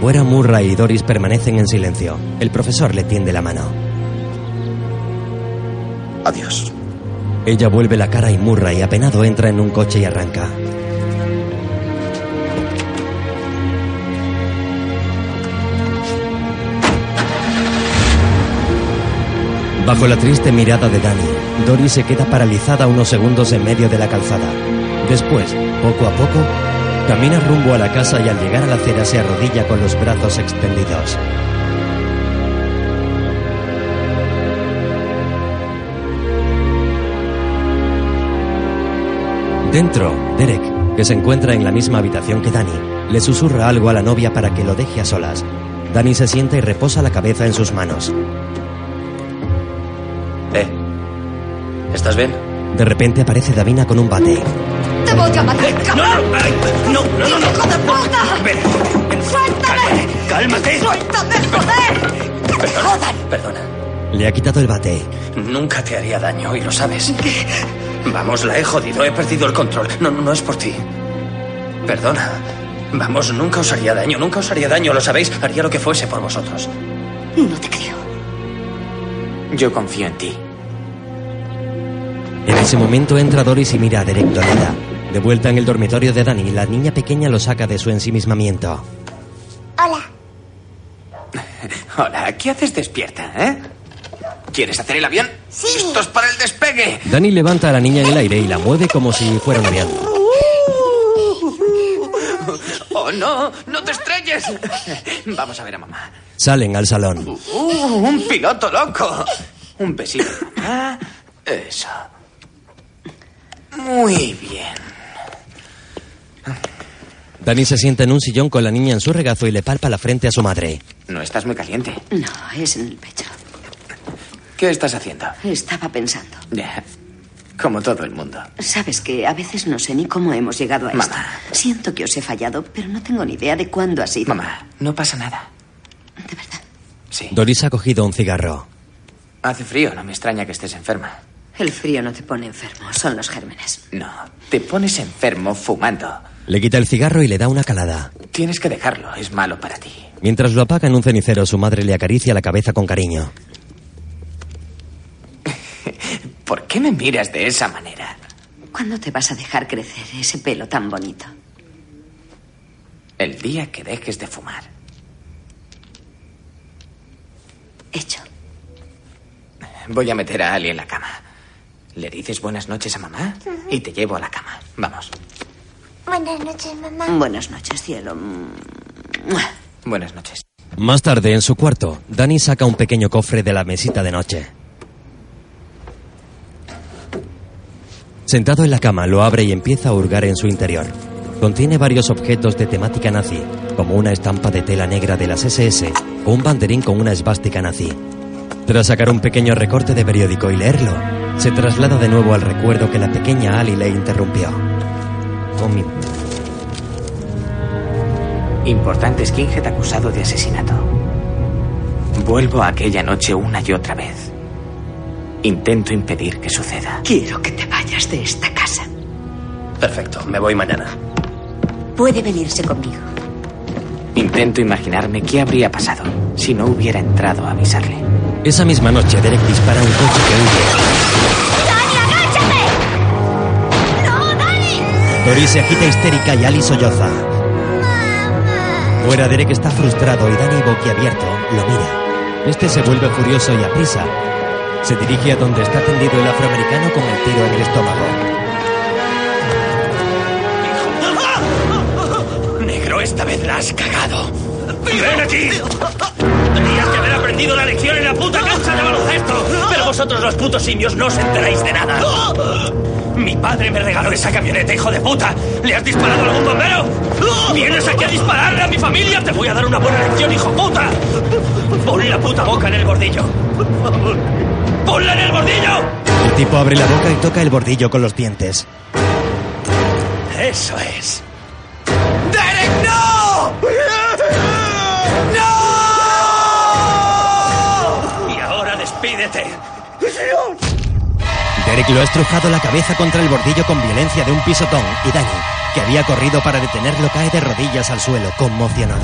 S1: Fuera, Murray y Doris permanecen en silencio. El profesor le tiende la mano.
S5: Adiós.
S1: Ella vuelve la cara y Murray, apenado, entra en un coche y arranca. Bajo la triste mirada de Danny, Doris se queda paralizada unos segundos en medio de la calzada. Después, poco a poco, camina rumbo a la casa y al llegar a la acera se arrodilla con los brazos extendidos. Dentro, Derek, que se encuentra en la misma habitación que Danny, le susurra algo a la novia para que lo deje a solas. Danny se sienta y reposa la cabeza en sus manos.
S10: ¿Eh? ¿Estás bien?
S1: De repente aparece Davina con un bate.
S18: ¡Te voy a matar, cabrón!
S10: no, no, no, no, no.
S18: ¡Hijo de puta!
S10: Ven,
S18: ¡Suéltame!
S10: ¡Cálmate!
S18: ¡Suéltame, joder! ¡Que te jodan!
S10: Perdona.
S1: Le ha quitado el bate.
S10: Nunca te haría daño y lo sabes. Vamos, la he jodido, he perdido el control. No, no es por ti. Perdona. Vamos, nunca os haría daño, nunca os haría daño, lo sabéis. Haría lo que fuese por vosotros.
S18: No te creo.
S2: Yo confío en ti.
S1: En ese momento entra Doris y mira a Derek. De vuelta en el dormitorio de Danny, la niña pequeña lo saca de su ensimismamiento.
S17: Hola.
S2: Hola, ¿qué haces despierta, eh? ¿Quieres hacer el avión?
S17: Sí.
S2: ¡Esto es para el despegue!
S1: Danny levanta a la niña en el aire y la mueve como si fuera un avión.
S2: ¡Oh, no! ¡No te estrelles! Vamos a ver a mamá.
S1: Salen al salón.
S2: ¡Uh, un piloto loco! Un besito. Ah, eso. Muy bien.
S1: Danny se sienta en un sillón con la niña en su regazo y le palpa la frente a su madre.
S2: No estás muy caliente.
S18: No, es en el pecho.
S2: ¿Qué estás haciendo?
S18: Estaba pensando.
S2: Ya, Como todo el mundo.
S18: Sabes que a veces no sé ni cómo hemos llegado a esto.
S2: Mamá.
S18: Siento que os he fallado, pero no tengo ni idea de cuándo ha sido.
S2: Mamá, no pasa nada.
S18: ¿De verdad?
S2: Sí.
S1: Doris ha cogido un cigarro.
S2: Hace frío, no me extraña que estés enferma.
S18: El frío no te pone enfermo, son los gérmenes.
S2: No, te pones enfermo fumando.
S1: Le quita el cigarro y le da una calada.
S2: Tienes que dejarlo, es malo para ti.
S1: Mientras lo apaga en un cenicero, su madre le acaricia la cabeza con cariño.
S2: ¿Por qué me miras de esa manera?
S18: ¿Cuándo te vas a dejar crecer ese pelo tan bonito?
S2: El día que dejes de fumar.
S18: Hecho.
S2: Voy a meter a Ali en la cama. Le dices buenas noches a mamá y te llevo a la cama. Vamos.
S17: Buenas noches, mamá.
S18: Buenas noches, cielo.
S2: Buenas noches.
S1: Más tarde, en su cuarto, Danny saca un pequeño cofre de la mesita de noche. Sentado en la cama, lo abre y empieza a hurgar en su interior. Contiene varios objetos de temática nazi, como una estampa de tela negra de las SS o un banderín con una esvástica nazi. Tras sacar un pequeño recorte de periódico y leerlo, se traslada de nuevo al recuerdo que la pequeña Ali le interrumpió. Un minuto.
S2: Importante skinhead acusado de asesinato. Vuelvo a aquella noche una y otra vez. Intento impedir que suceda.
S18: Quiero que te vayas de esta casa.
S10: Perfecto, me voy mañana.
S4: Puede venirse conmigo.
S2: Intento imaginarme qué habría pasado si no hubiera entrado a avisarle.
S1: Esa misma noche, Derek dispara un coche que huye. Tori se agita histérica y Ali solloza. Fuera, Derek está frustrado y Danny, boquiabierto, lo mira. Este se vuelve furioso y aprisa. Se dirige a donde está tendido el afroamericano con el tiro en el estómago.
S10: Negro, esta vez la has cagado. ¡Ven aquí! Tenías que haber aprendido la lección en la puta cancha Pero vosotros los putos simios no os enteráis de nada. Mi padre me regaló esa camioneta, hijo de puta. ¿Le has disparado a algún bombero? ¿Vienes aquí a dispararle a mi familia? Te voy a dar una buena lección, hijo puta. Pon la puta boca en el bordillo. ¡Ponla en el bordillo!
S1: El tipo abre la boca y toca el bordillo con los dientes.
S10: Eso es. Ahora despídete.
S1: Derek lo ha estrujado la cabeza contra el bordillo con violencia de un pisotón y Danny, que había corrido para detenerlo, cae de rodillas al suelo, conmocionado.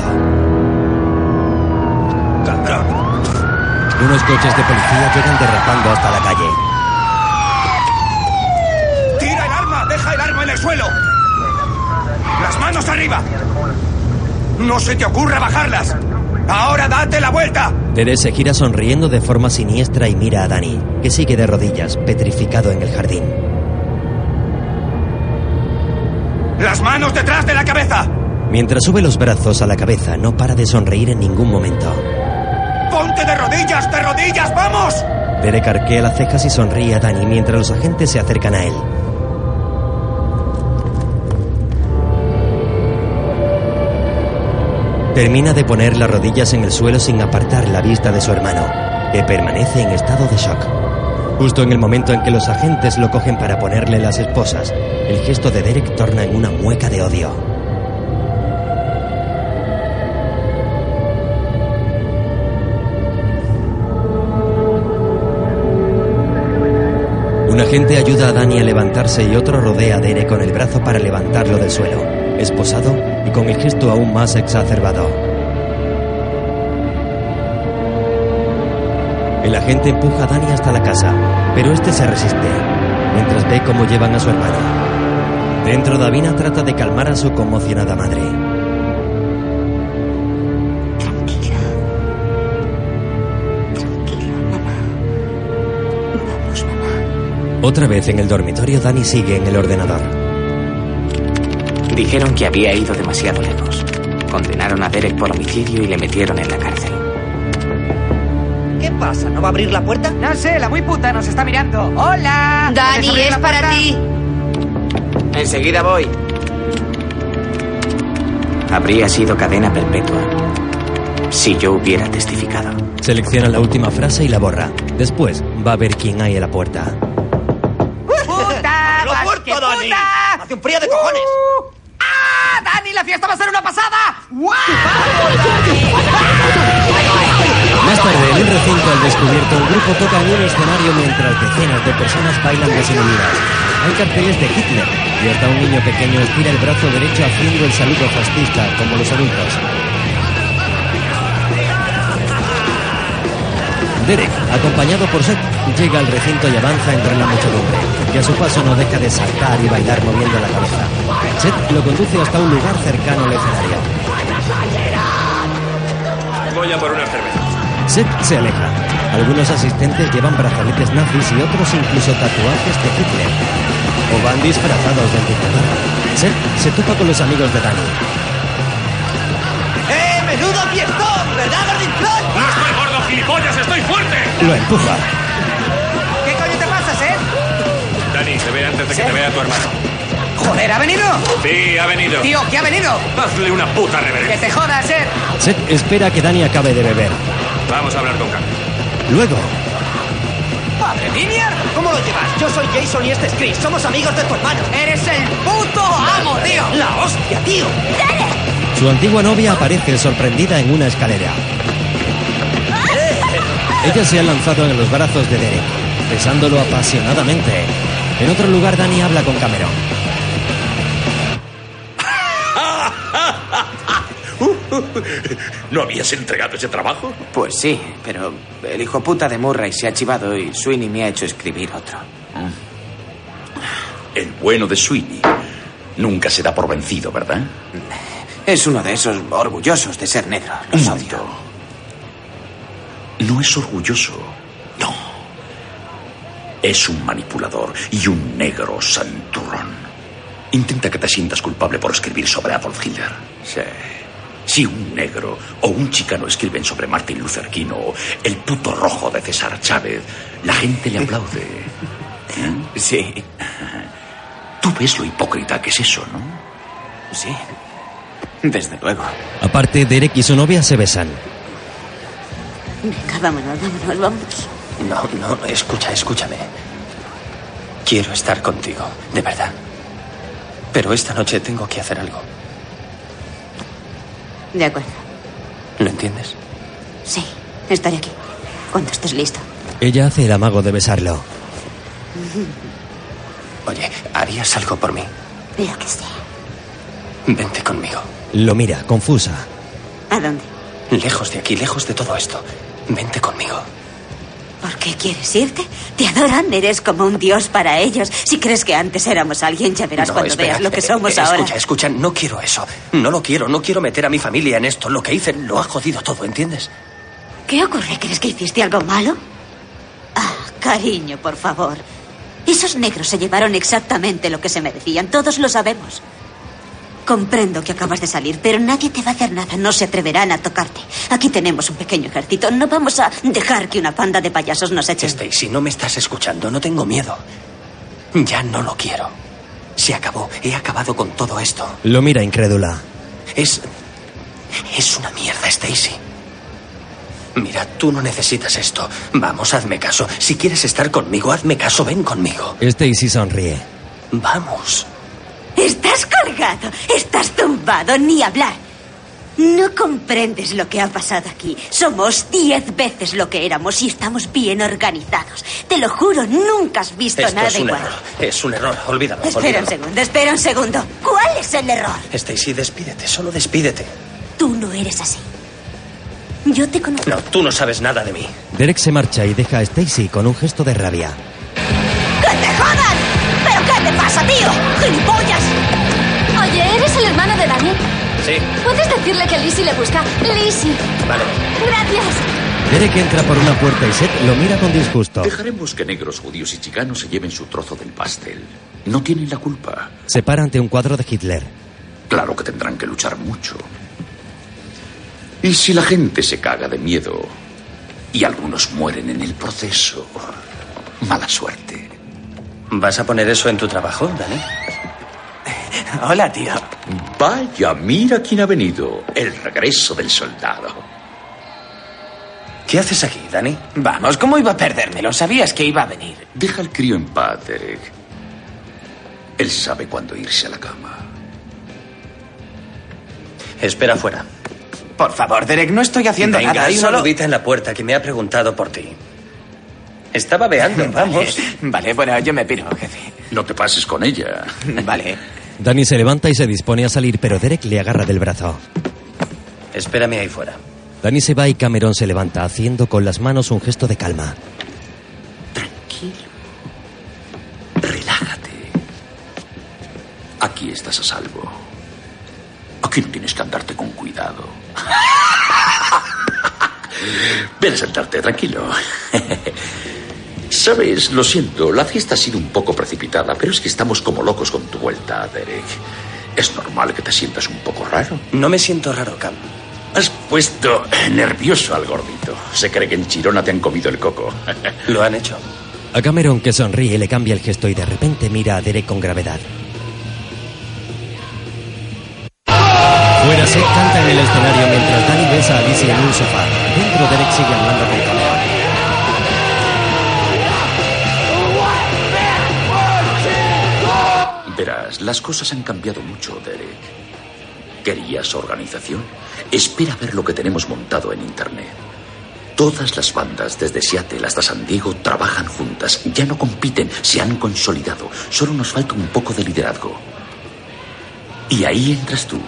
S10: ¡Cabrón!
S1: Unos coches de policía llegan derrapando hasta la calle.
S20: ¡Tira el arma! ¡Deja el arma en el suelo! ¡Las manos arriba! ¡No se te ocurra bajarlas! ¡Ahora date la vuelta!
S1: Derek se gira sonriendo de forma siniestra y mira a Danny, que sigue de rodillas, petrificado en el jardín.
S20: ¡Las manos detrás de la cabeza!
S1: Mientras sube los brazos a la cabeza, no para de sonreír en ningún momento.
S20: ¡Ponte de rodillas, de rodillas, vamos!
S1: Derek arquea las cejas y sonríe a Danny mientras los agentes se acercan a él. Termina de poner las rodillas en el suelo sin apartar la vista de su hermano, que permanece en estado de shock. Justo en el momento en que los agentes lo cogen para ponerle las esposas, el gesto de Derek torna en una mueca de odio. Un agente ayuda a Danny a levantarse y otro rodea a Derek con el brazo para levantarlo del suelo, esposado y con el gesto aún más exacerbado. El agente empuja a Danny hasta la casa, pero este se resiste, mientras ve cómo llevan a su hermano. Dentro, Davina trata de calmar a su conmocionada madre. Otra vez en el dormitorio, Danny sigue en el ordenador.
S2: Dijeron que había ido demasiado lejos. Condenaron a Derek por homicidio y le metieron en la cárcel.
S19: ¿Qué pasa? ¿No va a abrir la puerta?
S21: No sé, la muy puta nos está mirando. ¡Hola!
S18: Dani,
S21: ¿Puedes abrir
S18: es para ti.
S2: Enseguida voy. Habría sido cadena perpetua si yo hubiera testificado.
S1: Selecciona la última frase y la borra. Después va a ver quién hay en la puerta.
S21: ¡Puta!
S10: ¡La
S21: ¡Vas,
S10: puerta, Dani! ¡Hace un frío de cojones!
S21: ¡Ah! ¡Dani, la fiesta va a ser una
S1: Más tarde, en un recinto al descubierto, el grupo toca en un escenario mientras decenas de personas bailan desinhibidas. Hay carteles de Hitler y hasta un niño pequeño estira el brazo derecho haciendo el saludo fascista, como los adultos. Derek, acompañado por Seth, llega al recinto y avanza entre la muchedumbre, que a su paso no deja de saltar y bailar moviendo la cabeza. Seth lo conduce hasta un lugar cercano al escenario.
S13: Voy a por una cerveza.
S1: Seth se aleja. Algunos asistentes llevan brazaletes nazis y otros incluso tatuajes de Hitler. O van disfrazados del dictador. Seth se topa con los amigos de Danny.
S20: ¡Eh,
S21: ¡Menudo fiestón! ¿Verdad, Gordinflón?
S13: ¡No estoy gordo, gilipollas! ¡Estoy fuerte!
S1: Lo empuja.
S21: ¿Qué coño te pasa, Seth?
S13: Dani, se ve antes de que te vea tu hermano.
S21: Joder, ¿ha venido?
S13: Sí, ha venido.
S21: Tío, ¿qué ha venido?
S13: Hazle una puta
S21: Que
S13: reverencia.
S21: te jodas, Seth.
S1: Seth espera que Dani acabe de beber.
S13: Vamos a hablar con calma.
S1: Luego,
S21: ¿Padre Vinier? ¿Cómo lo llevas? Yo soy Jason y este es Chris. Somos amigos de tu hermano. ¡Eres el puto amo, tío! ¡La hostia, tío!
S1: su antigua novia aparece sorprendida en una escalera. Ella se ha lanzado en los brazos de Derek, besándolo apasionadamente. En otro lugar, Dani habla con Cameron.
S6: ¿No habías entregado ese trabajo?
S2: Pues sí, pero el hijo puta de Murray se ha chivado y Sweeney me ha hecho escribir otro.
S22: El bueno de Sweeney nunca se da por vencido, ¿verdad?
S2: Es uno de esos orgullosos de ser negro.
S22: Un momento. No es orgulloso. No. Es un manipulador y un negro santurrón. Intenta que te sientas culpable por escribir sobre Adolf Hitler. Sí. Si un negro o un chicano escriben sobre Martin Luther King o el puto rojo de César Chávez, la gente le aplaude. ¿Eh?
S2: Sí.
S22: Tú ves lo hipócrita que es eso, ¿no?
S2: Sí. Desde luego.
S1: Aparte, Derek y su novia se besan.
S4: Venga, vámonos, vámonos, vámonos.
S10: No, no, escucha, escúchame. Quiero estar contigo, de verdad. Pero esta noche tengo que hacer algo.
S4: De acuerdo.
S10: ¿Lo entiendes?
S4: Sí, estaré aquí. Cuando estés listo.
S1: Ella hace el amago de besarlo.
S10: Oye, ¿harías algo por mí?
S4: Lo que sea.
S10: Vente conmigo.
S1: Lo mira, confusa.
S4: ¿A dónde?
S10: Lejos de aquí, lejos de todo esto. Vente conmigo.
S4: ¿Por qué quieres irte? Te adoran, eres como un dios para ellos. Si crees que antes éramos alguien, ya verás
S10: No,
S4: cuando
S10: espera,
S4: veas lo que
S10: eh,
S4: somos
S10: eh,
S4: ahora.
S10: Escucha, escucha, no quiero eso. No lo quiero, no quiero meter a mi familia en esto. Lo que hice lo ha jodido todo, ¿entiendes?
S4: ¿Qué ocurre? ¿Crees que hiciste algo malo? Ah, cariño, por favor. Esos negros se llevaron exactamente lo que se merecían. Todos lo sabemos. Comprendo que acabas de salir, pero nadie te va a hacer nada. No se atreverán a tocarte. Aquí tenemos un pequeño ejército. No vamos a dejar que una panda de payasos nos echen.
S10: Stacy, no me estás escuchando. No tengo miedo. Ya no lo quiero. Se acabó. He acabado con todo esto.
S1: Lo mira incrédula.
S10: Es. Es una mierda, Stacy. Mira, tú no necesitas esto. Vamos, hazme caso. Si quieres estar conmigo, hazme caso. Ven conmigo.
S1: Stacy sonríe.
S10: Vamos.
S4: Estás colgado, estás tumbado, ni hablar. No comprendes lo que ha pasado aquí. Somos diez veces lo que éramos y estamos bien organizados. Te lo juro, nunca has visto
S10: Esto
S4: nada
S10: es un
S4: igual.
S10: error. Es un error. Olvídalo.
S4: Espera un segundo, espera un segundo. ¿Cuál es el error?
S10: Stacy, despídete. Solo despídete.
S4: Tú no eres así. Yo te conozco.
S10: No, tú no sabes nada de mí.
S1: Derek se marcha y deja a Stacy con un gesto de rabia.
S17: ¡Que te jodan! ¿Pero qué te pasa, tío? ¡Gilipollas!
S10: Sí.
S23: ¿Puedes decirle que Lizzie le busca? Lizzie.
S10: Vale.
S23: Gracias.
S1: Derek entra por una puerta y Seth lo mira con disgusto.
S22: Dejaremos que negros, judíos y chicanos se lleven su trozo del pastel. No tienen la culpa.
S1: Se para ante un cuadro de Hitler.
S22: Claro que tendrán que luchar mucho. Y si la gente se caga de miedo y algunos mueren en el proceso, mala suerte.
S10: ¿Vas a poner eso en tu trabajo, Dani?
S2: Hola, tío.
S22: Vaya, mira quién ha venido. El regreso del soldado.
S10: ¿Qué haces aquí, Dani?
S2: Vamos, ¿cómo iba a perdérmelo? Sabías que iba a venir.
S22: Deja al crío en paz, Derek. Él sabe cuándo irse a la cama.
S10: Espera afuera.
S2: Por favor, Derek, no estoy haciendo
S10: Venga,
S2: nada.
S10: hay una
S2: solo...
S10: en la puerta que me ha preguntado por ti. Estaba veando, vamos.
S2: Vale, bueno, yo me piro, jefe.
S22: No te pases con ella.
S2: Vale.
S1: Dani se levanta y se dispone a salir, pero Derek le agarra del brazo.
S10: Espérame ahí fuera.
S1: Dani se va y Cameron se levanta, haciendo con las manos un gesto de calma.
S22: Relájate. Aquí estás a salvo. Aquí no tienes que andarte con cuidado. Ven a sentarte, tranquilo. Sabes, lo siento, la fiesta ha sido un poco precipitada, pero es que estamos como locos con tu vuelta, Derek. Es normal que te sientas un poco raro.
S10: No me siento raro, Cam.
S22: Has puesto nervioso al gordito. Se cree que en Chirona te han comido el coco.
S10: Lo han hecho.
S1: A Cameron, que sonríe, le cambia el gesto y de repente mira a Derek con gravedad. Fuera Seth canta en el escenario mientras Danny besa a Alicia en un sofá. Dentro Derek sigue hablando con Cameron.
S22: Verás, las cosas han cambiado mucho, Derek. ¿Querías organización? Espera a ver lo que tenemos montado en Internet. Todas las bandas, desde Seattle hasta San Diego, trabajan juntas. Ya no compiten, se han consolidado. Solo nos falta un poco de liderazgo. Y ahí entras tú.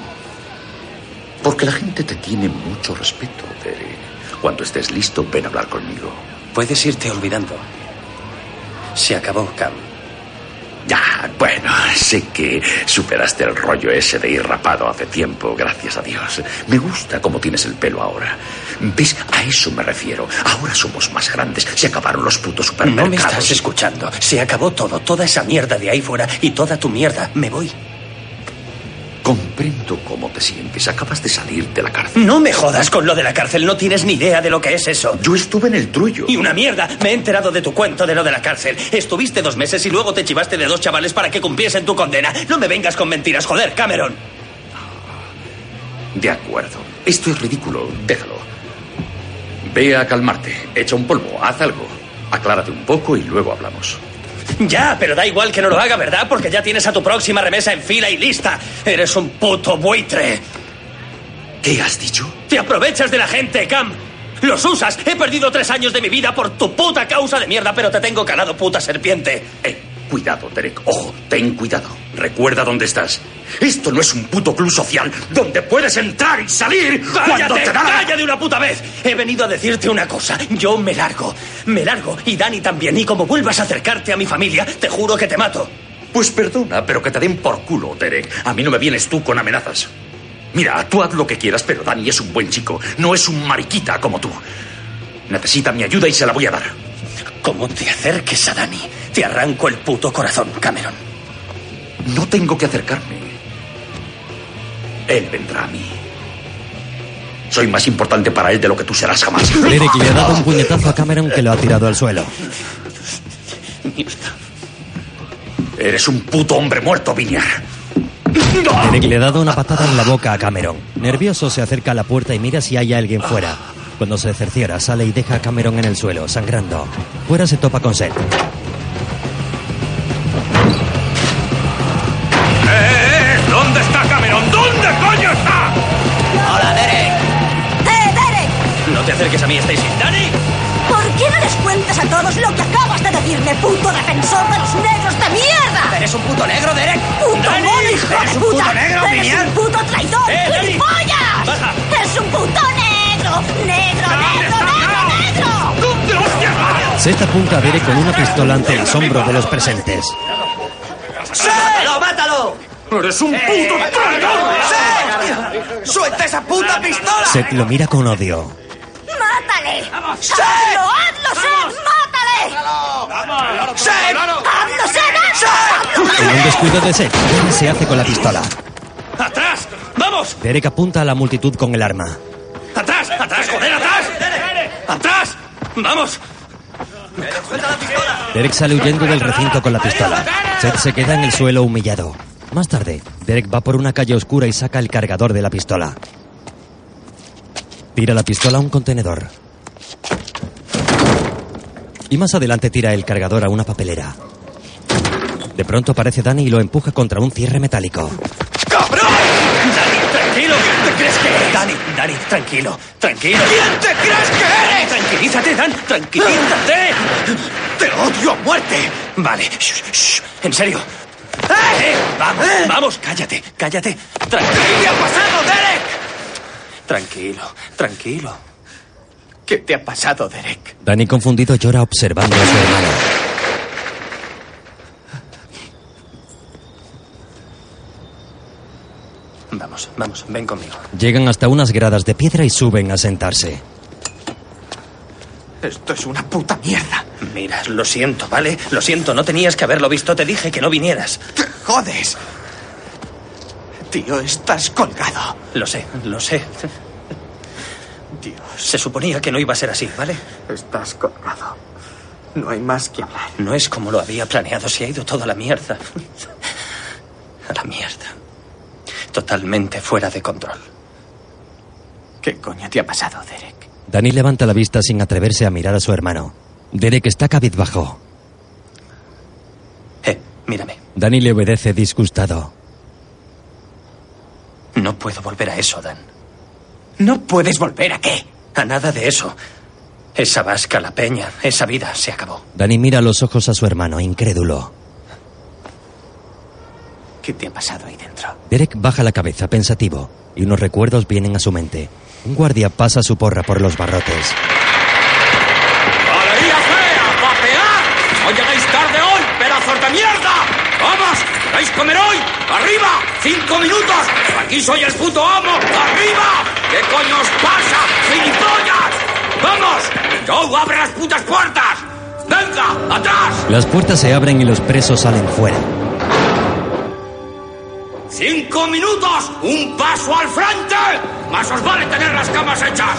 S22: Porque la gente te tiene mucho respeto, Derek. Cuando estés listo, ven a hablar conmigo.
S10: Puedes irte olvidando. Se acabó, Cam.
S22: Ya, bueno, sé que superaste el rollo ese de ir rapado hace tiempo, gracias a Dios. Me gusta cómo tienes el pelo ahora. ¿Ves? A eso me refiero. Ahora somos más grandes. Se acabaron los putos supermercados.
S10: No me estás escuchando. Se acabó todo. Toda esa mierda de ahí fuera y toda tu mierda. Me voy.
S22: Comprendo cómo te sientes. Acabas de salir de la cárcel.
S10: No me jodas con lo de la cárcel. No tienes ni idea de lo que es eso.
S22: Yo estuve en el trullo.
S10: Y una mierda. Me he enterado de tu cuento de lo de la cárcel. Estuviste dos meses y luego te chivaste de dos chavales para que cumpliesen tu condena. No me vengas con mentiras, joder, Cameron.
S22: De acuerdo. Esto es ridículo. Déjalo. Ve a calmarte. Echa un polvo. Haz algo. Aclárate un poco y luego hablamos.
S10: Ya, pero da igual que no lo haga, ¿verdad? Porque ya tienes a tu próxima remesa en fila y lista. Eres un puto buitre.
S22: ¿Qué has dicho?
S10: Te aprovechas de la gente, Cam. Los usas. He perdido tres años de mi vida por tu puta causa de mierda, pero te tengo calado, puta serpiente.
S22: Eh, cuidado, Derek. Ojo, ten cuidado. Recuerda dónde estás. Esto no es un puto club social donde puedes entrar y salir cuando te da la-
S10: ¡Calla de una puta vez! He venido a decirte una cosa. Yo me largo. Me largo. Y Dani también. Y como vuelvas a acercarte a mi familia, te juro que te mato.
S22: Pues perdona, pero que te den por culo, Derek. A mí no me vienes tú con amenazas. Mira, tú haz lo que quieras, pero Dani es un buen chico. No es un mariquita como tú. Necesita mi ayuda y se la voy a dar.
S10: Como te acerques a Dani, te arranco el puto corazón, Cameron.
S22: No tengo que acercarme. Él vendrá a mí. Soy más importante para él de lo que tú serás jamás.
S1: Derek le ha dado un puñetazo a Cameron que lo ha tirado al suelo.
S22: Eres un puto hombre muerto, Viniar.
S1: Derek le ha dado una patada en la boca a Cameron. Nervioso se acerca a la puerta y mira si hay alguien fuera. Cuando se cerciora, sale y deja a Cameron en el suelo, sangrando. Fuera se topa con Seth.
S10: Mí, Stacy. ¡Dani!
S17: ¿Por qué no les cuentas a todos lo que acabas de decirme, puto defensor de los negros de mierda?
S21: ¿Eres un puto negro, Derek?
S17: ¡Puto
S21: ¡Dani!
S17: mono, hijo
S21: ¿Eres
S17: de
S21: un
S17: puta!
S21: puto negro,
S17: ¡Eres un puto traidor!
S21: ¡Eh!
S17: ¡Gilipollas!
S21: Baja.
S17: ¡Es un puto negro! ¡Negro, negro, negro, negro!
S13: ¿Dónde hostia
S1: Seth apunta a Derek con una pistola ante el asombro de los presentes.
S21: ¡Mátalo, mátalo!
S13: ¡Eres un puto traidor!
S21: ¡Sí! ¡Suelta esa puta pistola!
S1: Seth lo mira con odio.
S21: ¡Sí!
S17: ¡Hazlo, hazlo, Seth! ¡Mátale! ¡Hazlo, Seth! ¡Hazlo!
S1: En un descuido de Seth, Derek se hace con la pistola.
S10: ¡Atrás! ¡Vamos!
S1: Derek apunta a la multitud con el arma.
S10: ¡Atrás! ¡Atrás, joder, atrás! ¡Atrás! ¡Vamos!
S1: Derek sale huyendo del recinto con la pistola. Seth se queda en el suelo humillado. Más tarde, Derek va por una calle oscura y saca el cargador de la pistola. Tira la pistola a un contenedor. Y más adelante tira el cargador a una papelera. De pronto aparece Danny y lo empuja contra un cierre metálico.
S10: ¡Cabrón! ¡Dani, tranquilo! ¿Te crees que eres? Dani, Dani, tranquilo, tranquilo.
S21: ¿Quién te crees que eres?
S10: Tranquilízate, Dan, tranquilízate.
S21: ¡Te odio a muerte!
S10: Vale, shh, shh, en serio. ¡Eh! Vamos, vamos, cállate, cállate.
S21: ¿Qué
S10: Tranquilo,
S21: te ha pasado, Derek?
S10: tranquilo, tranquilo.
S21: ¿Qué te ha pasado, Derek?
S1: Danny confundido llora observando a su hermano.
S10: Vamos, vamos, ven conmigo.
S1: Llegan hasta unas gradas de piedra y suben a sentarse.
S21: Esto es una puta mierda.
S10: Mira, lo siento, ¿vale? Lo siento, no tenías que haberlo visto. Te dije que no vinieras.
S21: ¡Te jodes! Tío, estás colgado.
S10: Lo sé, lo sé. Se suponía que no iba a ser así, ¿vale?
S2: Estás colgado. No hay más que hablar.
S10: No es como lo había planeado, se ha ido toda la mierda. A la mierda. Totalmente fuera de control.
S2: ¿Qué coño te ha pasado, Derek?
S1: Danny levanta la vista sin atreverse a mirar a su hermano. Derek está cabizbajo.
S10: Eh, mírame.
S1: Danny le obedece disgustado.
S10: No puedo volver a eso, Dan.
S21: ¿No puedes volver a qué?
S10: A nada de eso. Esa vasca, la peña, esa vida se acabó.
S1: Danny mira a los ojos a su hermano, incrédulo.
S2: ¿Qué te ha pasado ahí dentro?
S1: Derek baja la cabeza pensativo y unos recuerdos vienen a su mente. Un guardia pasa su porra por los barrotes.
S13: ¡Galería fea! ¡Papear! ¡No llegáis tarde hoy, pedazos de mierda! ¡Vamos! ¿Queréis comer hoy? ¡Arriba! ¡Cinco minutos! ¡Aquí soy el puto amo! ¡Arriba! ¿Qué coño os pasa, gilipollas? ¡Vamos! ¡Joe, abre las putas puertas! ¡Venga! ¡Atrás!
S1: Las puertas se abren y los presos salen fuera.
S13: ¡Cinco minutos! ¡Un paso al frente! ¡Más os vale tener las camas hechas!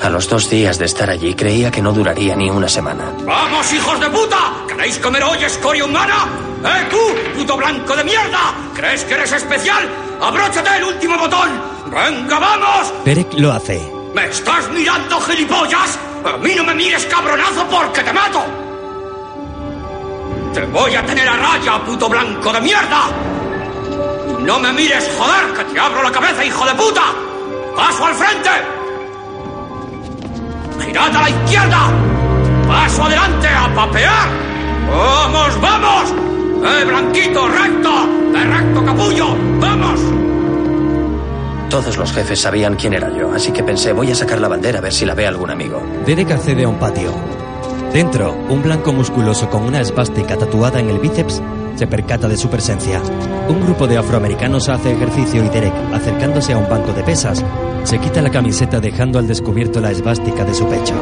S10: A los dos días de estar allí creía que no duraría ni una semana.
S13: ¡Vamos, hijos de puta! ¿Queréis comer hoy escoria humana? ¡Eh, tú, puto blanco de mierda! ¿Crees que eres especial? ¡Abróchate el último botón! ¡Venga, vamos!
S1: Derek lo hace.
S13: ¿Me estás mirando, gilipollas? A mí no me mires, cabronazo, porque te mato. Te voy a tener a raya, puto blanco de mierda. No me mires, joder, que te abro la cabeza, hijo de puta. Paso al frente. Girad a la izquierda. Paso adelante a papear. Vamos, vamos. Eh, blanquito, recto. De recto, capullo. Vamos.
S10: Todos los jefes sabían quién era yo, así que pensé, voy a sacar la bandera a ver si la ve algún amigo.
S1: Derek accede a un patio. Dentro, un blanco musculoso con una esvástica tatuada en el bíceps se percata de su presencia. Un grupo de afroamericanos hace ejercicio y Derek, acercándose a un banco de pesas, se quita la camiseta dejando al descubierto la esvástica de su pecho.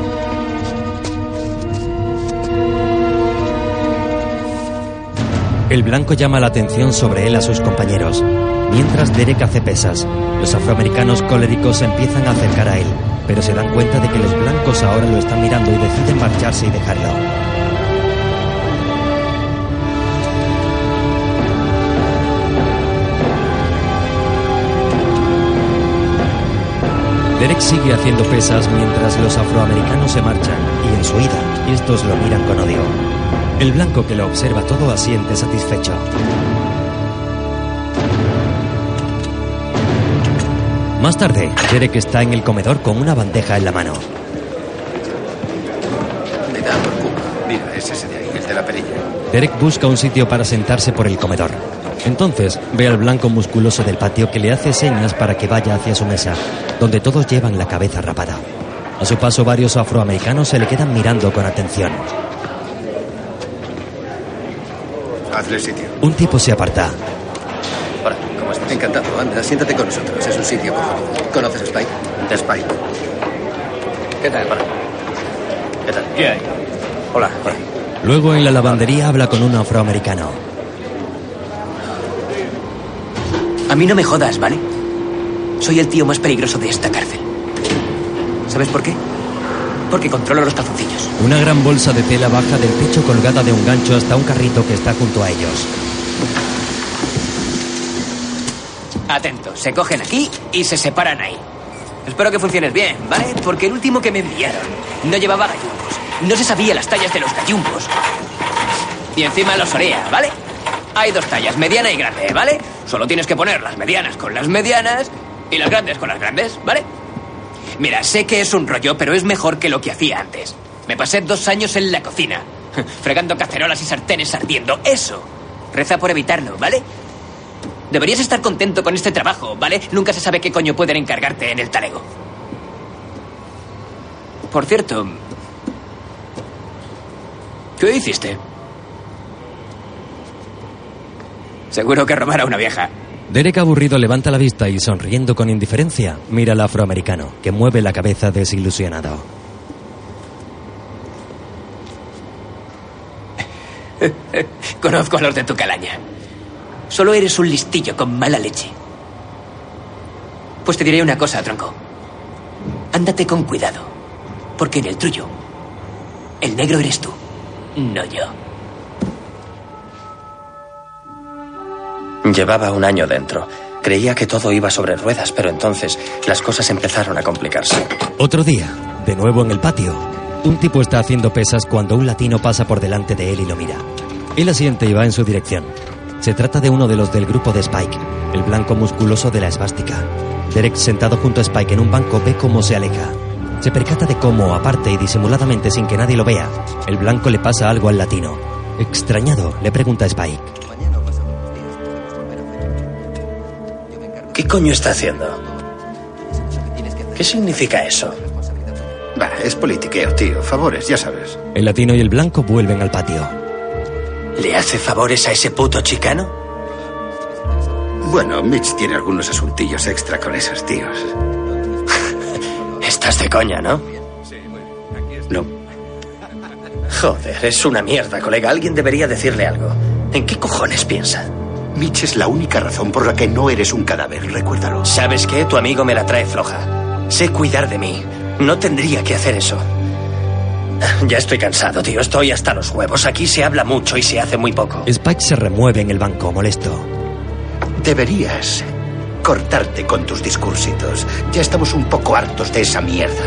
S1: El blanco llama la atención sobre él a sus compañeros. Mientras Derek hace pesas, los afroamericanos coléricos se empiezan a acercar a él, pero se dan cuenta de que los blancos ahora lo están mirando y deciden marcharse y dejarlo. Derek sigue haciendo pesas mientras los afroamericanos se marchan y en su ida, estos lo miran con odio. El blanco que lo observa todo asiente satisfecho. Más tarde, Derek está en el comedor con una bandeja en la mano.
S9: Me da por. Mira, es ese de ahí, el de la perilla.
S1: Derek busca un sitio para sentarse por el comedor. Entonces ve al blanco musculoso del patio que le hace señas para que vaya hacia su mesa, donde todos llevan la cabeza rapada. A su paso varios afroamericanos se le quedan mirando con atención.
S9: Hazle sitio.
S1: Un tipo se aparta.
S9: Hola, ¿cómo estás? Encantado. Anda, siéntate con nosotros. Es un sitio cojonudo. ¿Conoces a Spike? De Spike. ¿Qué tal? Hola. ¿Qué tal?
S10: Bien.
S9: Hola. Hola.
S1: Luego en la lavandería habla con un afroamericano.
S21: A mí no me jodas, ¿vale? Soy el tío más peligroso de esta cárcel. ¿Sabes por qué? Porque controlo los calzoncillos.
S1: Una gran bolsa de tela baja del techo colgada de un gancho hasta un carrito que está junto a ellos.
S21: Atento, se cogen aquí y se separan ahí. Espero que funciones bien, ¿vale? Porque el último que me enviaron no llevaba gallumbos. No se sabía las tallas de los gallumbos. Y encima los orea, ¿vale? Hay dos tallas, mediana y grande, ¿vale? Solo tienes que poner las medianas con las medianas y las grandes con las grandes, ¿vale? Mira, sé que es un rollo, pero es mejor que lo que hacía antes. Me pasé dos años en la cocina, fregando cacerolas y sartenes ardiendo. Eso. Reza por evitarlo, ¿vale? Deberías estar contento con este trabajo, ¿vale? Nunca se sabe qué coño pueden encargarte en el talego. Por cierto, ¿qué hiciste? Seguro que robar a una vieja.
S1: Derek aburrido levanta la vista y sonriendo con indiferencia mira al afroamericano, que mueve la cabeza desilusionado.
S21: Conozco a los de tu calaña. Solo eres un listillo con mala leche. Pues te diré una cosa, tronco. ándate con cuidado. Porque en el tuyo, el negro eres tú, no yo. Llevaba un año dentro. Creía que todo iba sobre ruedas, pero entonces las cosas empezaron a complicarse.
S1: Otro día, de nuevo en el patio, un tipo está haciendo pesas cuando un latino pasa por delante de él y lo mira. Él asiente y va en su dirección. Se trata de uno de los del grupo de Spike, el blanco musculoso de la esvástica. Derek, sentado junto a Spike en un banco, ve cómo se aleja. Se percata de cómo, aparte y disimuladamente sin que nadie lo vea, el blanco le pasa algo al latino. Extrañado, le pregunta a Spike.
S10: ¿Qué coño está haciendo? ¿Qué significa eso?
S6: Bah, es politiqueo, tío. Favores, ya sabes.
S1: El latino y el blanco vuelven al patio.
S10: ¿Le hace favores a ese puto chicano?
S6: Bueno, Mitch tiene algunos asuntillos extra con esos tíos.
S10: Estás de coña, ¿no?
S6: No.
S10: Joder, es una mierda, colega. Alguien debería decirle algo. ¿En qué cojones piensa?
S6: Mitch es la única razón por la que no eres un cadáver, recuérdalo.
S10: ¿Sabes qué? Tu amigo me la trae floja. Sé cuidar de mí. No tendría que hacer eso. Ya estoy cansado, tío. Estoy hasta los huevos. Aquí se habla mucho y se hace muy poco.
S1: Spike se remueve en el banco, molesto.
S6: Deberías cortarte con tus discursitos. Ya estamos un poco hartos de esa mierda.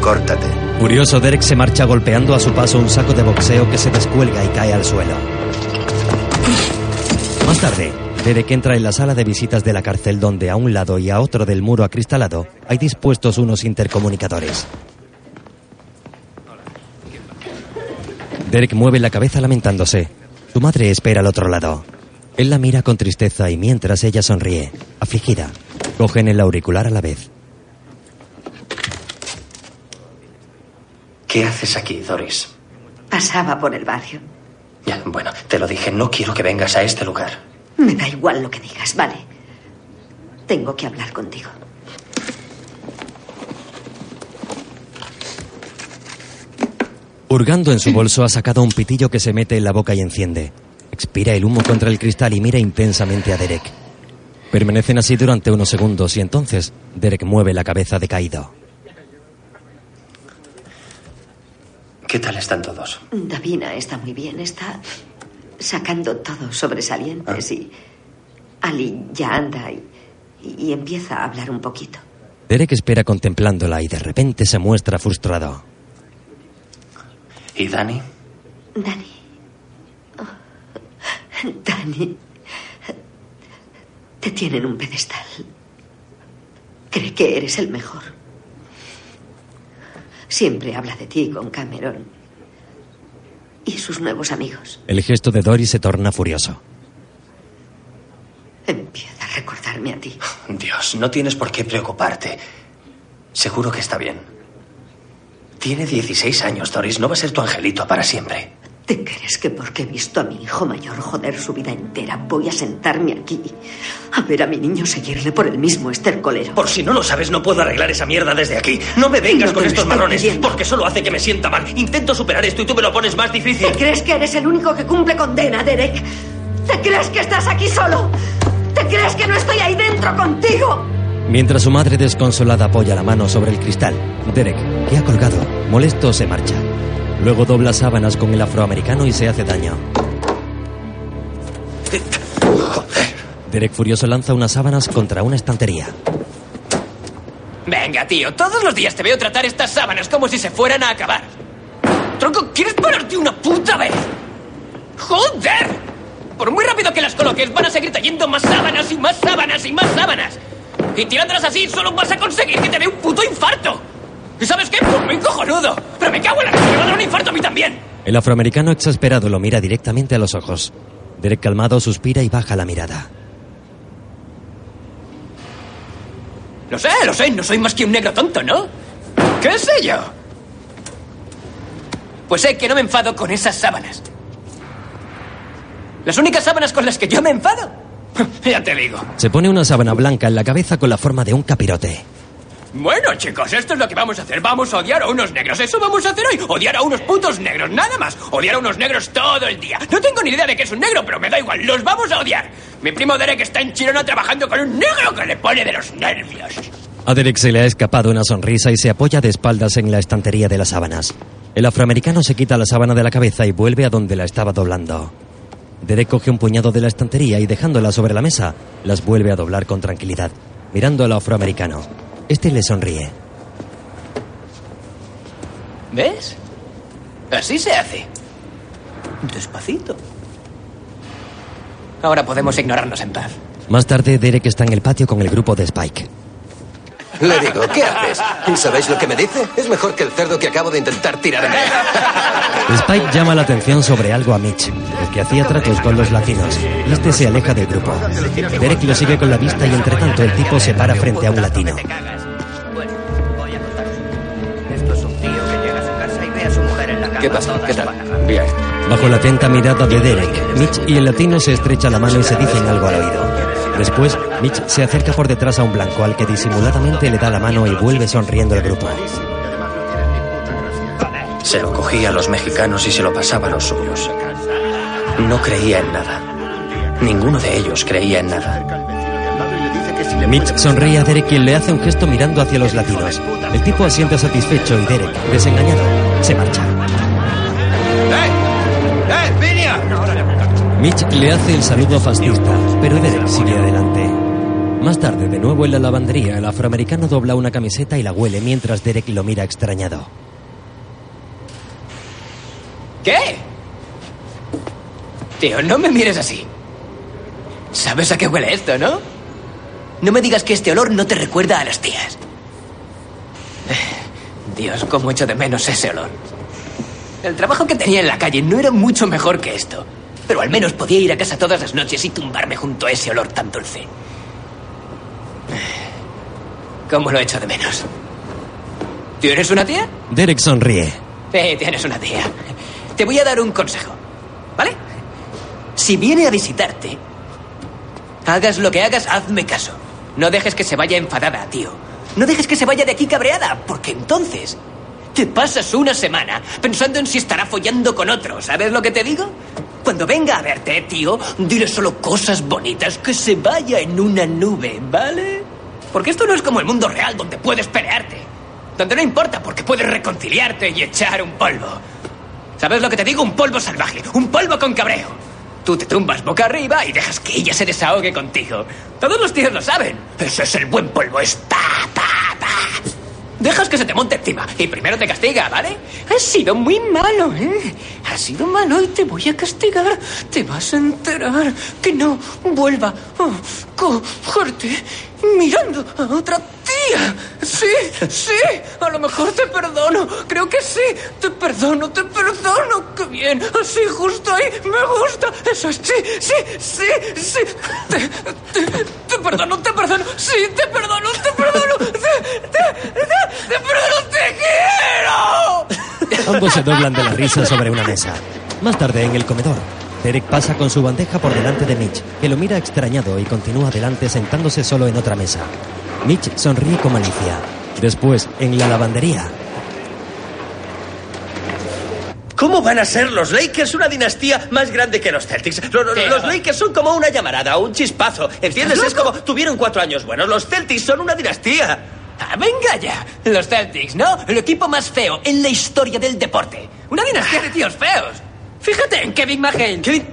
S6: Córtate.
S1: Furioso, Derek se marcha golpeando a su paso un saco de boxeo que se descuelga y cae al suelo. Más tarde, Derek entra en la sala de visitas de la cárcel donde a un lado y a otro del muro acristalado hay dispuestos unos intercomunicadores. Derek mueve la cabeza lamentándose. Su madre espera al otro lado. Él la mira con tristeza y mientras ella sonríe, afligida, cogen el auricular a la vez.
S10: ¿Qué haces aquí, Doris?
S4: Pasaba por el barrio.
S10: Ya, bueno, te lo dije, no quiero que vengas a este lugar.
S4: Me da igual lo que digas, vale. Tengo que hablar contigo.
S1: Hurgando en su bolso ha sacado un pitillo que se mete en la boca y enciende. Expira el humo contra el cristal y mira intensamente a Derek. Permanecen así durante unos segundos y entonces Derek mueve la cabeza decaído.
S10: ¿Qué tal están todos?
S4: Davina está muy bien, está sacando todos sobresalientes y Ali ya anda y, y empieza a hablar un poquito.
S1: Derek espera contemplándola y de repente se muestra frustrado.
S10: ¿Y Dani?
S4: Dani. Oh, Dani. Te tienen un pedestal. Cree que eres el mejor. Siempre habla de ti con Cameron y sus nuevos amigos.
S1: El gesto de Dory se torna furioso.
S4: Empieza a recordarme a ti.
S10: Dios, no tienes por qué preocuparte. Seguro que está bien. Tiene 16 años, Doris. No va a ser tu angelito para siempre.
S4: ¿Te crees que porque he visto a mi hijo mayor joder su vida entera voy a sentarme aquí a ver a mi niño seguirle por el mismo estercolero?
S10: Por si no lo sabes, no puedo arreglar esa mierda desde aquí. No me vengas
S4: No
S10: con estos marrones,
S4: pidiendo.
S10: porque solo hace que me sienta mal. Intento superar esto y tú me lo pones más difícil.
S4: ¿Te crees que eres el único que cumple condena, Derek? ¿Te crees que estás aquí solo? ¿Te crees que no estoy ahí dentro contigo?
S1: Mientras su madre desconsolada apoya la mano sobre el cristal, Derek, que ha colgado, molesto, se marcha. Luego dobla sábanas con el afroamericano y se hace daño. Derek furioso lanza unas sábanas contra una estantería.
S21: Venga, tío, todos los días te veo tratar estas sábanas como si se fueran a acabar. Tronco, ¿quieres pararte una puta vez? ¡Joder! Por muy rápido que las coloques, van a seguir trayendo más sábanas y más sábanas y más sábanas. Y tirándolas así, solo vas a conseguir que te dé un puto infarto. ¿Y sabes qué? Pues muy cojonudo. Pero me cago en la que me va a dar un infarto a mí también.
S1: El afroamericano exasperado lo mira directamente a los ojos. Derek calmado suspira y baja la mirada.
S21: Lo sé, lo sé, no soy más que un negro tonto, ¿no? ¿Qué sé yo? Pues sé que no me enfado con esas sábanas. Las únicas sábanas con las que yo me enfado. ya te digo.
S1: Se pone una sábana blanca en la cabeza con la forma de un capirote.
S21: Bueno, chicos, esto es lo que vamos a hacer. Vamos a odiar a unos negros. Eso vamos a hacer hoy. Odiar a unos putos negros, nada más. Odiar a unos negros todo el día. No tengo ni idea de que es un negro, pero me da igual. Los vamos a odiar. Mi primo Derek está en Chirona trabajando con un negro que le pone de los nervios.
S1: A Derek se le ha escapado una sonrisa y se apoya de espaldas en la estantería de las sábanas. El afroamericano se quita la sábana de la cabeza y vuelve a donde la estaba doblando. Derek coge un puñado de la estantería y dejándola sobre la mesa, las vuelve a doblar con tranquilidad, mirando al afroamericano. Este le sonríe.
S21: ¿Ves? Así se hace. Despacito. Ahora podemos ignorarnos en paz.
S1: Más tarde, Derek está en el patio con el grupo de Spike.
S9: Le digo, ¿qué haces? ¿Y sabéis lo que me dice? Es mejor que el cerdo que acabo de intentar tirar en él.
S1: Spike llama la atención sobre algo a Mitch, el que hacía tratos con los latinos. Este se aleja del grupo. Derek lo sigue con la vista y entre tanto el tipo se para frente a un latino.
S9: ¿Qué pasa? ¿Qué tal? Bien.
S1: Bajo la atenta mirada de Derek, Mitch y el latino se estrechan la mano y se dicen algo al oído. Después, Mitch se acerca por detrás a un blanco al que disimuladamente le da la mano y vuelve sonriendo al grupo.
S10: Se lo cogía a los mexicanos y se lo pasaba a los suyos. No creía en nada. Ninguno de ellos creía en nada.
S1: Mitch sonríe a Derek quien le hace un gesto mirando hacia los latinos. El tipo asiente satisfecho y Derek, desengañado, se marcha. Mitch le hace el saludo fascista, pero Derek sigue adelante. Más tarde, de nuevo en la lavandería, el afroamericano dobla una camiseta y la huele mientras Derek lo mira extrañado.
S21: ¿Qué? Tío, no me mires así. ¿Sabes a qué huele esto, no? No me digas que este olor no te recuerda a las tías. Dios, cómo echo de menos ese olor. El trabajo que tenía en la calle no era mucho mejor que esto. Pero al menos podía ir a casa todas las noches y tumbarme junto a ese olor tan dulce. ¿Cómo lo echo de menos? ¿Tienes una tía?
S1: Derek sonríe.
S21: Sí, tienes una tía. Te voy a dar un consejo, ¿vale? Si viene a visitarte, hagas lo que hagas, hazme caso. No dejes que se vaya enfadada, tío. No dejes que se vaya de aquí cabreada, porque entonces te pasas una semana pensando en si estará follando con otro. ¿Sabes lo que te digo? Cuando venga a verte, tío, dile solo cosas bonitas, que se vaya en una nube, ¿vale? Porque esto no es como el mundo real donde puedes pelearte. Donde no importa porque puedes reconciliarte y echar un polvo. ¿Sabes lo que te digo? Un polvo salvaje, un polvo con cabreo. Tú te tumbas boca arriba y dejas que ella se desahogue contigo. Todos los tíos lo saben. Ese es el buen polvo, es pa, pa, pa. Dejas que se te monte encima y primero te castiga, ¿vale? Has sido muy malo, ¿eh? Has sido malo y te voy a castigar. Te vas a enterar que no vuelva a cogerte mirando a otra tía. Sí, sí, a lo mejor te perdono. Creo que sí. Te perdono, te perdono. Qué bien. Así, justo ahí. Me gusta. Eso es. Sí, sí, sí, sí. Te, te, te perdono, te perdono. Sí, te perdono, te perdono. Te, te, perdono, te quiero.
S1: Ambos se doblan de la risa sobre una mesa. Más tarde, en el comedor, Derek pasa con su bandeja por delante de Mitch, que lo mira extrañado y continúa adelante sentándose solo en otra mesa. Mitch sonríe con malicia. Después, en la lavandería,
S13: ¿Cómo van a ser los Lakers una dinastía más grande que los Celtics? Los Lakers son como una llamarada, un chispazo. ¿Entiendes?
S21: ¿Estás
S13: Es como tuvieron cuatro años buenos. Los Celtics son una dinastía.
S21: Ah, venga ya. Los Celtics, ¿no? El equipo más feo en la historia del deporte. Una dinastía de tíos feos. Fíjate en Kevin McHale.
S13: Kevin,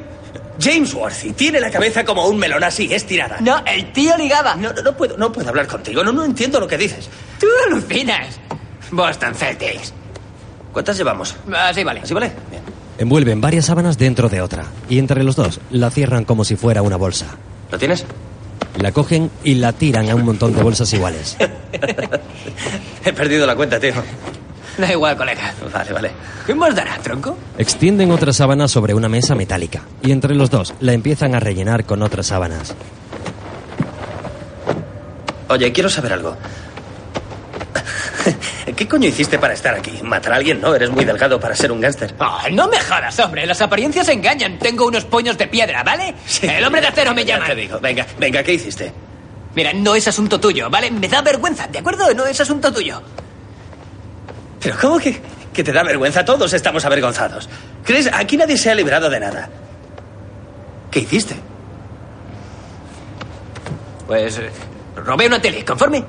S13: James Worthy tiene la cabeza como un melón así, estirada.
S21: No, el tío ligaba.
S13: No, no, no puedo, no puedo hablar contigo. No, no entiendo lo que dices.
S21: Tú alucinas. Boston Celtics.
S13: ¿Cuántas llevamos?
S21: Así vale.
S13: ¿Así vale? Bien.
S1: envuelven varias sábanas dentro de otra, y entre los dos la cierran como si fuera una bolsa.
S13: ¿Lo tienes?
S1: La cogen y la tiran a un montón de bolsas iguales.
S13: He perdido la cuenta, tío.
S21: Da igual, colega.
S13: Vale, vale.
S21: ¿Qué más dará, tronco?
S1: Extienden otra sábana sobre una mesa metálica, y entre los dos la empiezan a rellenar con otras sábanas.
S13: Oye, quiero saber algo. ¿Qué coño hiciste para estar aquí? ¿Matar a alguien? No, eres muy delgado para ser un gángster.
S21: Oh, no me jodas, hombre. Las apariencias engañan. Tengo unos puños de piedra, ¿vale? El hombre de acero me
S13: Ya
S21: llama.
S13: te digo. Venga, venga, ¿qué hiciste?
S21: Mira, no es asunto tuyo, ¿vale? Me da vergüenza, ¿de acuerdo? No es asunto tuyo.
S13: Pero ¿cómo que, que te da vergüenza? Todos estamos avergonzados. ¿Crees? Aquí nadie se ha librado de nada. ¿Qué hiciste?
S21: Pues eh, robé una tele, ¿conforme?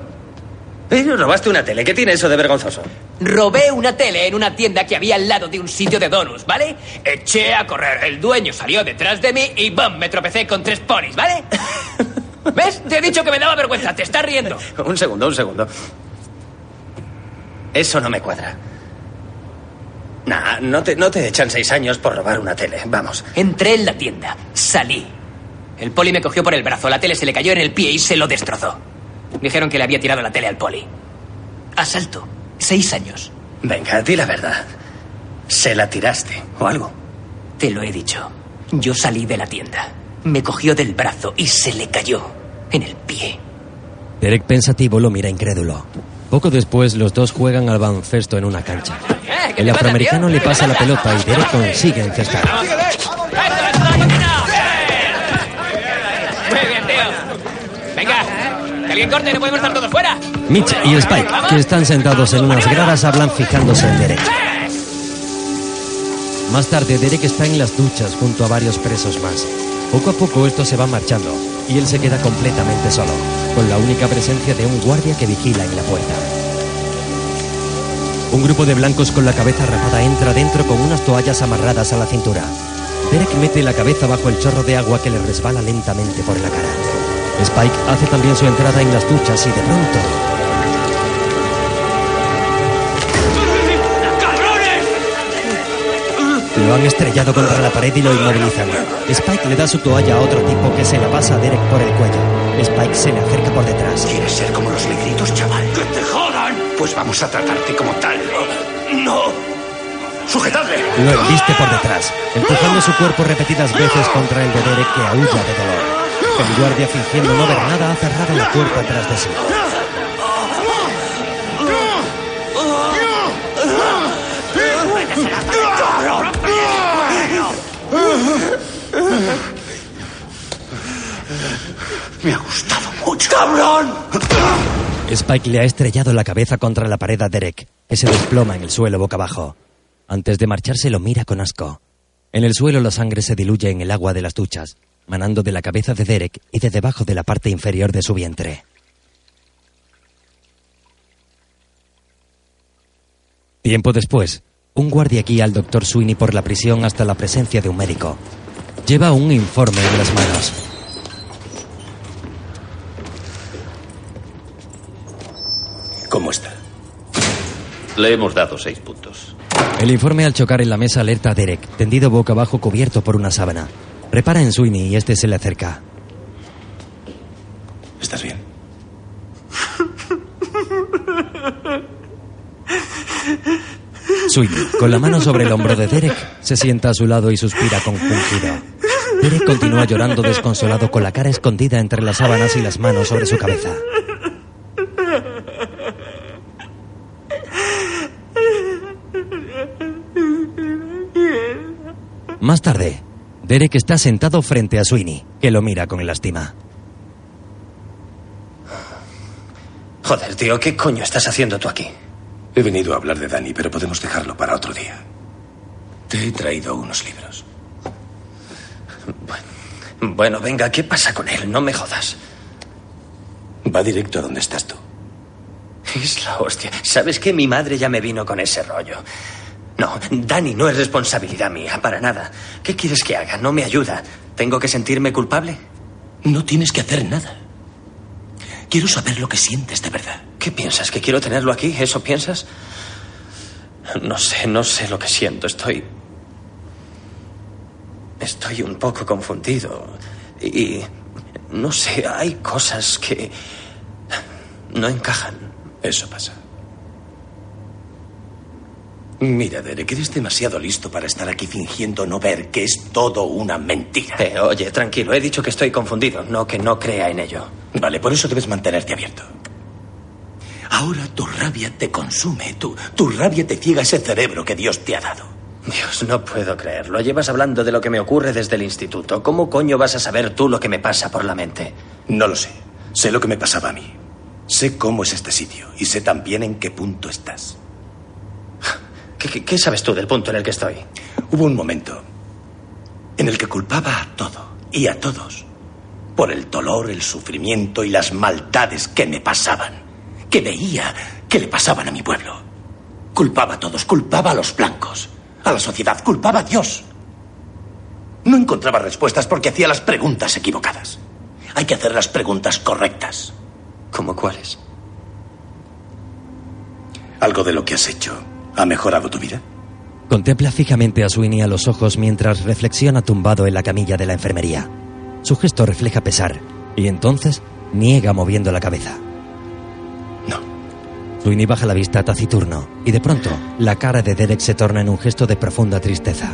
S10: Pero robaste una tele. ¿Qué tiene eso de vergonzoso?
S21: Robé una tele en una tienda que había al lado de un sitio de donuts, ¿vale? Eché a correr. El dueño salió detrás de mí y ¡bum! Me tropecé con tres ponis, ¿vale? ¿Ves? Te he dicho que me daba vergüenza. Te estás riendo.
S10: Un segundo, un segundo. Eso no me cuadra. Nah, no te, no te echan seis años por robar una tele. Vamos.
S21: Entré en la tienda. Salí. El poli me cogió por el brazo. La tele se le cayó en el pie y se lo destrozó. Dijeron que le había tirado la tele al poli. Asalto. Seis años.
S10: Venga, di la verdad. Se la tiraste o algo.
S21: Te lo he dicho. Yo salí de la tienda. Me cogió del brazo y se le cayó en el pie.
S1: Derek pensativo lo mira incrédulo. Poco después, los dos juegan al baloncesto en una cancha.
S21: Eh, ¿qué
S1: El afroamericano le pasa la pelota y Derek consigue encestar.
S21: Muy bien, tío. Venga, que alguien corte, no podemos estar todos fuera.
S1: Mitch y Spike, que están sentados en unas gradas, hablan fijándose en Derek. Más tarde, Derek está en las duchas junto a varios presos más. Poco a poco estos se van marchando y él se queda completamente solo, con la única presencia de un guardia que vigila en la puerta. Un grupo de blancos con la cabeza rapada entra dentro con unas toallas amarradas a la cintura. Derek mete la cabeza bajo el chorro de agua que le resbala lentamente por la cara. Spike hace también su entrada en las duchas y de pronto lo han estrellado contra la pared y lo inmovilizan. Spike le da su toalla a otro tipo que se la pasa a Derek por el cuello. Spike se le acerca por detrás.
S24: ¿Quieres ser como los negritos, chaval? ¡Que te jodan! Pues vamos a tratarte como tal. ¡No! ¡Sujetadle!
S1: Lo embiste por detrás, empujando su cuerpo repetidas veces contra el de Derek que aúlla de dolor. El guardia, fingiendo no ver nada, ha cerrado la puerta tras de sí.
S24: Me ha gustado mucho. ¡Cabrón!
S1: Spike le ha estrellado la cabeza contra la pared a Derek, que se desploma en el suelo boca abajo. Antes de marcharse lo mira con asco. En el suelo la sangre se diluye en el agua de las duchas, manando de la cabeza de Derek y de debajo de la parte inferior de su vientre. Tiempo después, un guardia guía al doctor Sweeney por la prisión hasta la presencia de un médico. Lleva un informe en las manos.
S6: ¿Cómo está?
S25: Le hemos dado seis puntos.
S1: El informe al chocar en la mesa alerta a Derek, tendido boca abajo cubierto por una sábana. Repara en Sweeney y este se le acerca.
S6: ¿Estás bien?
S1: Sweeney, con la mano sobre el hombro de Derek, se sienta a su lado y suspira compungido. Derek continúa llorando desconsolado con la cara escondida entre las sábanas y las manos sobre su cabeza. Más tarde, Derek está sentado frente a Sweeney, que lo mira con lástima.
S10: Joder, tío, ¿qué coño estás haciendo tú aquí?
S6: He venido a hablar de Dani, pero podemos dejarlo para otro día. Te he traído unos libros.
S10: Bueno, venga, ¿qué pasa con él? No me jodas.
S6: Va directo a donde estás tú.
S10: Es la hostia. ¿Sabes qué? Mi madre ya me vino con ese rollo. No, Dani no es responsabilidad mía, para nada. ¿Qué quieres que haga? No me ayuda. ¿Tengo que sentirme culpable?
S6: No tienes que hacer nada. Quiero saber lo que sientes de verdad.
S10: ¿Qué piensas? ¿Que quiero tenerlo aquí? ¿Eso piensas? No sé, no sé lo que siento. Estoy. Estoy un poco confundido. Y. No sé, hay cosas que. No encajan.
S6: Eso pasa. Mira, Derek, eres demasiado listo para estar aquí fingiendo no ver que es todo una mentira.
S10: Eh, oye, tranquilo, he dicho que estoy confundido, no que no crea en ello.
S6: Vale, por eso debes mantenerte abierto. Ahora tu rabia te consume, tu, tu rabia te ciega ese cerebro que Dios te ha dado.
S10: Dios, no puedo creerlo. Llevas hablando de lo que me ocurre desde el instituto. ¿Cómo coño vas a saber tú lo que me pasa por la mente?
S6: No lo sé. Sé lo que me pasaba a mí. Sé cómo es este sitio y sé también en qué punto estás.
S10: ¿Qué, qué, qué sabes tú del punto en el que estoy?
S6: Hubo un momento en el que culpaba a todo y a todos por el dolor, el sufrimiento y las maldades que me pasaban.
S22: Que veía que le pasaban a mi pueblo. Culpaba a todos, culpaba a los blancos, a la sociedad, culpaba a Dios. No encontraba respuestas porque hacía las preguntas equivocadas. Hay que hacer las preguntas correctas.
S10: ¿Cómo cuáles?
S22: ¿Algo de lo que has hecho ha mejorado tu vida?
S1: Contempla fijamente a Sweeney a los ojos mientras reflexiona tumbado en la camilla de la enfermería. Su gesto refleja pesar y entonces niega moviendo la cabeza. Sweeney baja la vista taciturno y de pronto la cara de Derek se torna en un gesto de profunda tristeza.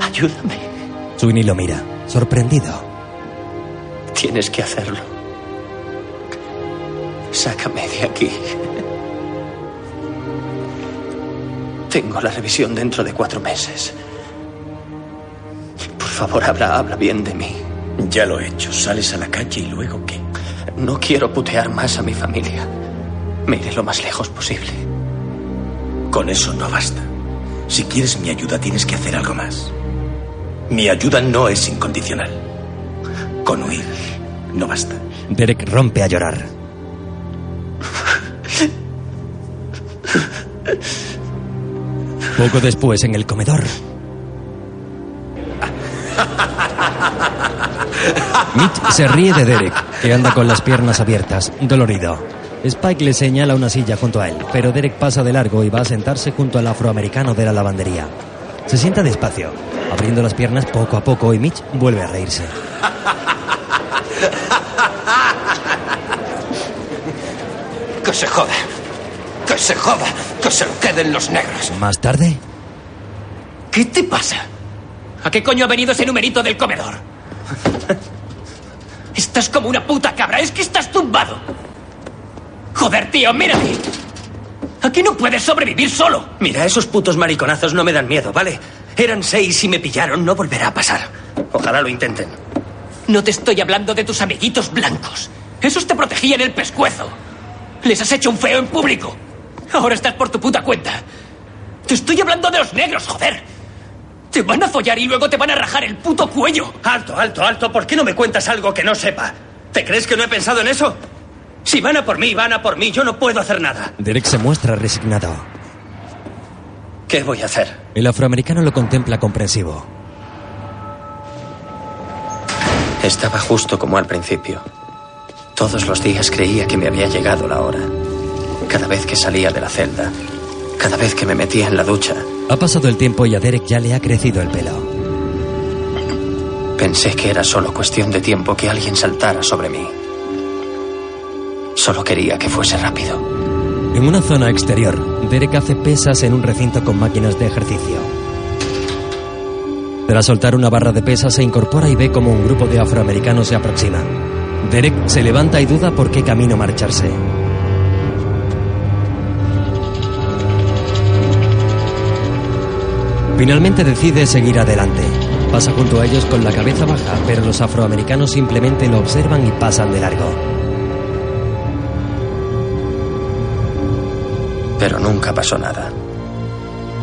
S10: Ayúdame.
S1: Sweeney lo mira, sorprendido.
S10: Tienes que hacerlo. Sácame de aquí. Tengo la revisión dentro de cuatro meses. Por favor, habla, habla bien de mí.
S22: Ya lo he hecho. Sales a la calle y luego qué.
S10: No quiero putear más a mi familia. Me iré lo más lejos posible.
S22: Con eso no basta. Si quieres mi ayuda, tienes que hacer algo más. Mi ayuda no es incondicional. Con huir no basta.
S1: Derek rompe a llorar. Poco después, en el comedor. Mitch se ríe de Derek, que anda con las piernas abiertas, dolorido. Spike le señala una silla junto a él, pero Derek pasa de largo y va a sentarse junto al afroamericano de la lavandería. Se sienta despacio, abriendo las piernas poco a poco y Mitch vuelve a reírse.
S21: Que se joda. Que se joda. Que se lo queden los negros.
S1: Más tarde,
S21: ¿Qué te pasa? ¿A qué coño ha venido ese numerito del comedor? Estás como una puta cabra. Es que estás tumbado. Joder, tío, mírate. Aquí no puedes sobrevivir solo.
S10: Mira, esos putos mariconazos no me dan miedo, ¿vale? Eran seis y me pillaron, no volverá a pasar. Ojalá lo intenten.
S21: No te estoy hablando de tus amiguitos blancos. Esos te protegían el pescuezo. Les has hecho un feo en público. Ahora estás por tu puta cuenta. Te estoy hablando de los negros, joder. Te van a follar y luego te van a rajar el puto cuello.
S10: Alto, alto, alto. ¿Por qué no me cuentas algo que no sepa? ¿Te crees que no he pensado en eso? Si van a por mí, van a por mí. Yo no puedo hacer nada.
S1: Derek se muestra resignado.
S10: ¿Qué voy a hacer?
S1: El afroamericano lo contempla comprensivo.
S10: Estaba justo como al principio. Todos los días creía que me había llegado la hora. Cada vez que salía de la celda, cada vez que me metía en la ducha,
S1: Ha pasado el tiempo y a Derek ya le ha crecido el pelo.
S10: pensé que era solo cuestión de tiempo que alguien saltara sobre mí. Solo quería que fuese rápido.
S1: En una zona exterior, Derek hace pesas en un recinto con máquinas de ejercicio. Tras soltar una barra de pesas, se incorpora y ve como un grupo de afroamericanos se aproxima. Derek se levanta y duda por qué camino marcharse. Finalmente decide seguir adelante. Pasa junto a ellos con la cabeza baja, pero los afroamericanos simplemente lo observan y pasan de largo.
S10: Pero nunca pasó nada.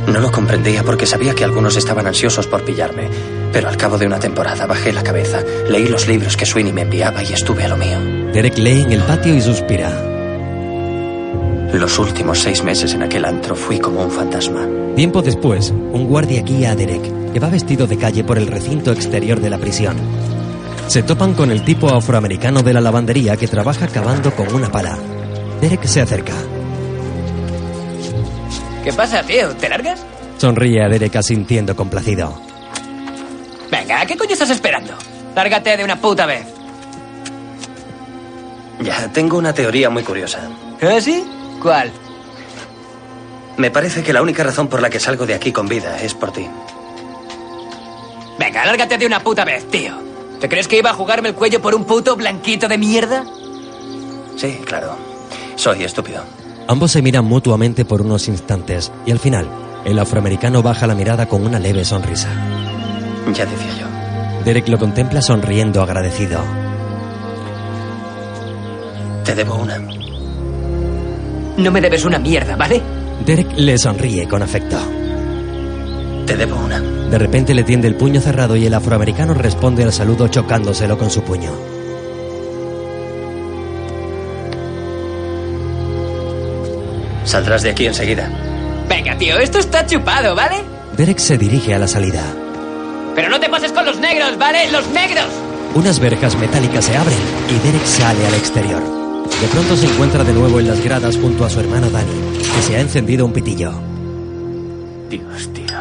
S10: No lo comprendía porque sabía que algunos estaban ansiosos por pillarme. Pero al cabo de una temporada bajé la cabeza, leí los libros que Sweeney me enviaba y estuve a lo mío.
S1: Derek lee en el patio y suspira.
S10: Los últimos seis meses en aquel antro fui como un fantasma.
S1: Tiempo después, un guardia guía a Derek, que va vestido de calle por el recinto exterior de la prisión. Se topan con el tipo afroamericano de la lavandería que trabaja cavando con una pala. Derek se acerca.
S21: ¿Qué pasa, tío? ¿Te largas?
S1: Sonríe a Derek asintiendo complacido.
S21: Venga, ¿qué coño estás esperando? Lárgate de una puta vez.
S10: Ya, tengo una teoría muy curiosa.
S21: ¿Ah, sí? ¿Cuál?
S10: Me parece que la única razón por la que salgo de aquí con vida es por ti.
S21: Venga, lárgate de una puta vez, tío. ¿Te crees que iba a jugarme el cuello por un puto blanquito de mierda?
S10: Sí, claro. Soy estúpido.
S1: Ambos se miran mutuamente por unos instantes y al final, el afroamericano baja la mirada con una leve sonrisa.
S10: Ya decía yo.
S1: Derek lo contempla sonriendo agradecido.
S10: Te debo una.
S21: No me debes una mierda, ¿vale?
S1: Derek le sonríe con afecto.
S10: Te debo una.
S1: De repente le tiende el puño cerrado y el afroamericano responde al saludo chocándoselo con su puño.
S10: Saldrás de aquí enseguida.
S21: Venga, tío, esto está chupado, ¿vale?
S1: Derek se dirige a la salida.
S21: Pero no te pases con los negros, ¿vale? Los negros.
S1: Unas verjas metálicas se abren y Derek sale al exterior. De pronto se encuentra de nuevo en las gradas junto a su hermano Danny, que se ha encendido un pitillo.
S26: Dios, tío.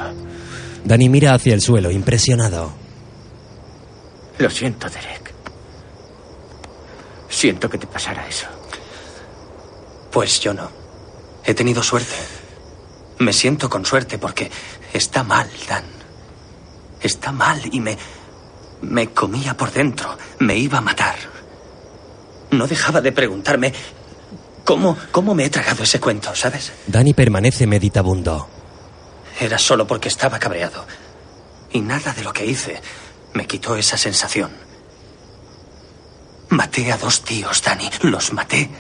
S1: Danny mira hacia el suelo, impresionado.
S26: Lo siento, Derek. Siento que te pasara eso.
S10: Pues yo no. He tenido suerte. Me siento con suerte porque está mal, Dan. Está mal y me... me comía por dentro. Me iba a matar. No dejaba de preguntarme cómo, cómo me he tragado ese cuento, ¿sabes?
S1: Danny permanece meditabundo.
S10: Era solo porque estaba cabreado. Y nada de lo que hice me quitó esa sensación. Maté a dos tíos, Danny. Los maté.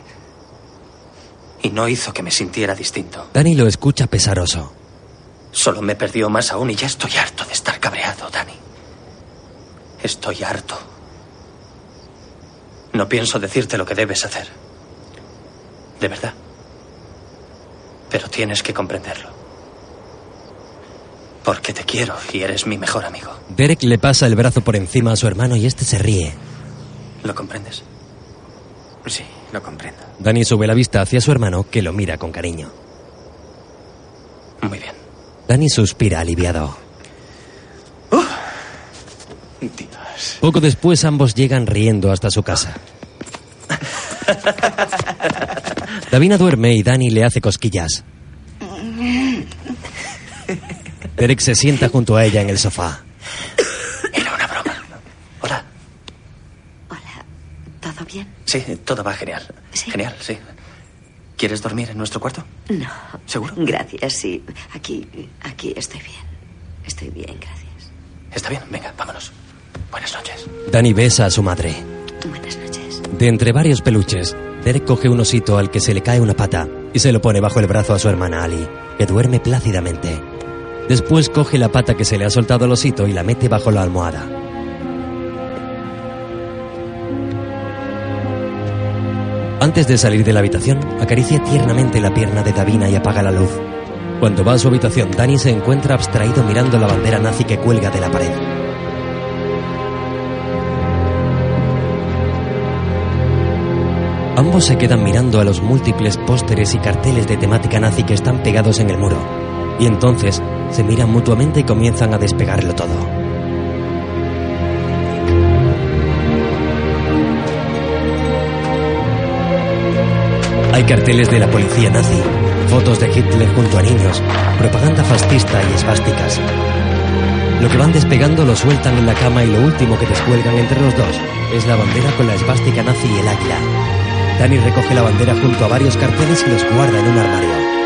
S10: Y no hizo que me sintiera distinto.
S1: Danny lo escucha pesaroso.
S10: Solo me perdió más aún y ya estoy harto de estar cabreado, Danny. Estoy harto. No pienso decirte lo que debes hacer. De verdad. Pero tienes que comprenderlo. Porque te quiero y eres mi mejor amigo.
S1: Derek le pasa el brazo por encima a su hermano y este se ríe.
S10: ¿Lo comprendes?
S26: Sí, lo comprendo.
S1: Danny sube la vista hacia su hermano, que lo mira con cariño.
S10: Muy bien.
S1: Danny suspira aliviado.
S26: Dios.
S1: Poco después ambos llegan riendo hasta su casa. Davina duerme y Danny le hace cosquillas. Derek se sienta junto a ella en el sofá.
S10: Era una broma. Hola.
S17: ¿Todo bien?
S10: Sí, todo va genial. Genial, sí. ¿Quieres dormir en nuestro cuarto?
S17: No.
S10: ¿Seguro?
S17: Gracias, sí. Aquí, aquí estoy bien. Estoy bien, gracias.
S10: Está bien, venga, vámonos. Buenas noches.
S1: Danny besa a su madre.
S17: Buenas noches.
S1: De entre varios peluches, Derek coge un osito al que se le cae una pata y se lo pone bajo el brazo a su hermana Ali, que duerme plácidamente. Después coge la pata que se le ha soltado al osito y la mete bajo la almohada. Antes de salir de la habitación, acaricia tiernamente la pierna de Davina y apaga la luz. Cuando va a su habitación, Danny se encuentra abstraído mirando la bandera nazi que cuelga de la pared. Ambos se quedan mirando a los múltiples pósteres y carteles de temática nazi que están pegados en el muro. Y entonces se miran mutuamente y comienzan a despegarlo todo. Hay carteles de la policía nazi, fotos de Hitler junto a niños, propaganda fascista y esvásticas. Lo que van despegando lo sueltan en la cama y lo último que descuelgan entre los dos es la bandera con la esvástica nazi y el águila. Danny recoge la bandera junto a varios carteles y los guarda en un armario.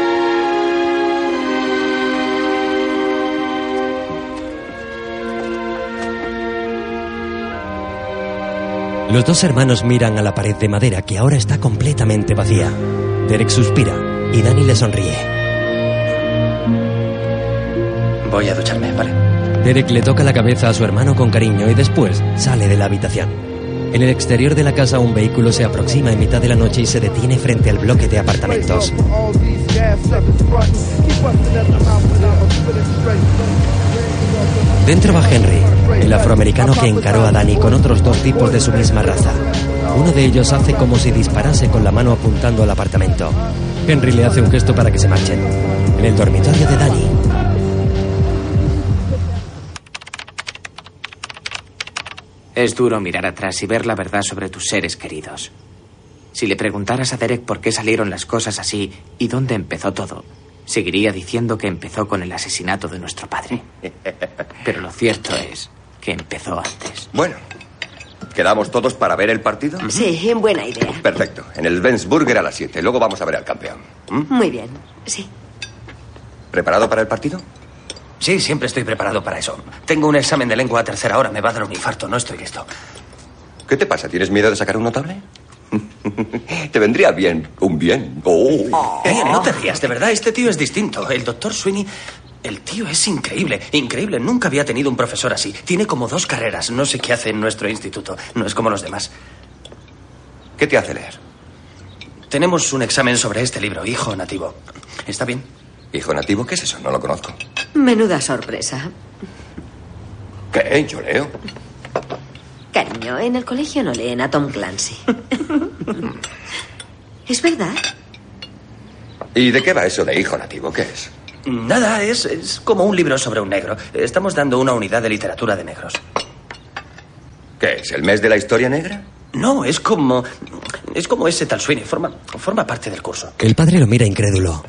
S1: Los dos hermanos miran a la pared de madera que ahora está completamente vacía. Derek suspira y Danny le sonríe.
S10: Voy a ducharme, ¿vale?
S1: Derek le toca la cabeza a su hermano con cariño y después sale de la habitación. En el exterior de la casa un vehículo se aproxima en mitad de la noche y se detiene frente al bloque de apartamentos. Dentro va Henry, el afroamericano que encaró a Danny con otros dos tipos de su misma raza. Uno de ellos hace como si disparase con la mano apuntando al apartamento. Henry le hace un gesto para que se marchen. En el dormitorio de Danny,
S2: Es duro mirar atrás y ver la verdad sobre tus seres queridos. Si le preguntaras a Derek por qué salieron las cosas así y dónde empezó todo, seguiría diciendo que empezó con el asesinato de nuestro padre. Pero lo cierto es que empezó antes.
S27: Bueno, ¿quedamos todos para ver el partido?
S17: Sí, buena idea.
S27: Perfecto. En el Bensburger a las 7. Luego vamos a ver al campeón. ¿Mm?
S17: Muy bien, sí.
S27: ¿Preparado para el partido?
S10: Sí, siempre estoy preparado para eso. Tengo un examen de lengua a tercera hora. Me va a dar un infarto. No estoy listo.
S27: ¿Qué te pasa? ¿Tienes miedo de sacar un notable? te vendría bien un bien. Oh.
S10: Eh, no te rías, de verdad. Este tío es distinto. El doctor Sweeney... El tío es increíble, increíble. Nunca había tenido un profesor así. Tiene como dos carreras. No sé qué hace en nuestro instituto. No es como los demás.
S27: ¿Qué te hace leer?
S10: tenemos un examen sobre este libro, Hijo Nativo. ¿Está bien?
S27: ¿Hijo nativo? ¿Qué es eso? No lo conozco.
S17: Menuda sorpresa.
S27: ¿Qué? Yo leo.
S17: Cariño, en el colegio no leen a Tom Clancy. ¿Es verdad?
S27: ¿Y de qué va eso de hijo nativo? ¿Qué es?
S10: Nada, es, es como un libro sobre un negro. Estamos dando una unidad de literatura de negros.
S27: ¿Qué es? ¿El mes de la historia negra?
S10: No, es como. Es como ese tal Sweeney. Forma, forma parte del curso.
S1: El padre lo mira incrédulo.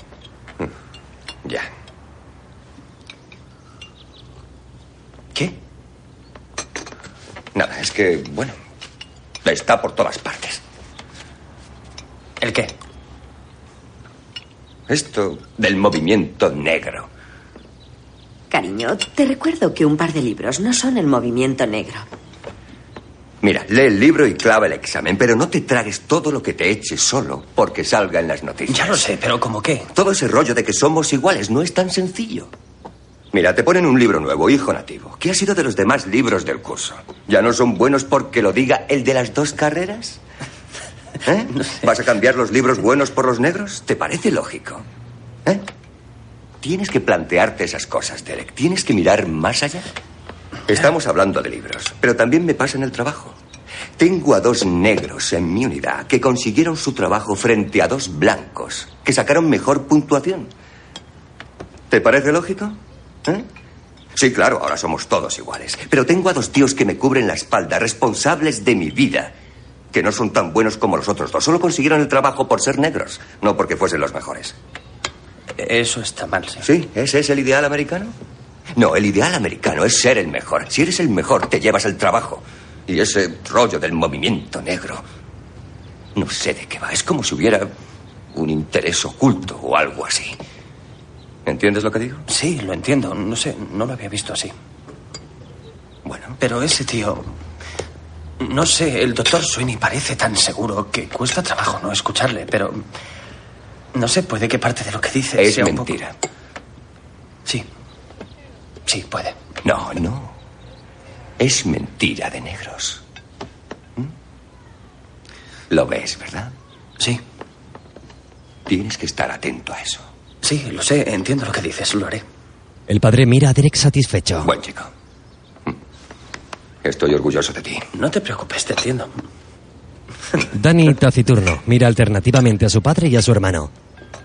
S27: Ya.
S10: ¿Qué?
S27: Nada, es que, bueno, está por todas partes.
S10: ¿El qué?
S27: Esto del movimiento negro.
S17: Cariño, te recuerdo que un par de libros no son el movimiento negro.
S27: Mira, lee el libro y clava el examen, pero no te tragues todo lo que te eches solo porque salga en las noticias.
S10: Ya lo sé, pero ¿cómo qué?
S27: Todo ese rollo de que somos iguales no es tan sencillo. Mira, te ponen un libro nuevo, Hijo Nativo. ¿Qué ha sido de los demás libros del curso? ¿Ya no son buenos porque lo diga el de las dos carreras? ¿Eh? ¿Vas a cambiar los libros buenos por los negros? ¿Te parece lógico? ¿Eh? Tienes que plantearte esas cosas, Derek. Tienes que mirar más allá. Estamos hablando de libros, pero también me pasa en el trabajo. Tengo a dos negros en mi unidad que consiguieron su trabajo frente a dos blancos que sacaron mejor puntuación. ¿Te parece lógico? ¿Eh? Sí, claro, ahora somos todos iguales. Pero tengo a dos tíos que me cubren la espalda, responsables de mi vida, que no son tan buenos como los otros dos. Solo consiguieron el trabajo por ser negros, no porque fuesen los mejores.
S10: Eso está mal, sí.
S27: ¿Sí? ¿Ese es el ideal americano? No, el ideal americano es ser el mejor. Si eres el mejor, te llevas el trabajo. Y ese rollo del movimiento negro. No sé de qué va. Es como si hubiera un interés oculto o algo así. ¿Entiendes lo que digo?
S10: Sí, lo entiendo. No sé, no lo había visto así. Bueno. Pero ese tío. No sé, el doctor Sweeney parece tan seguro que cuesta trabajo no escucharle, pero. No sé, puede que parte de lo que dice
S27: Es
S10: sea un poco-
S27: mentira.
S10: Sí. Sí, puede.
S27: No, no. Es mentira de negros. ¿Mm? Lo ves, ¿verdad?
S10: Sí.
S27: Tienes que estar atento a eso.
S10: Sí, lo sé, entiendo lo que dices, lo haré.
S1: El padre mira a Derek satisfecho.
S27: Buen chico. Estoy orgulloso de ti.
S10: No te preocupes, te entiendo.
S1: Danny, taciturno, mira alternativamente a su padre y a su hermano.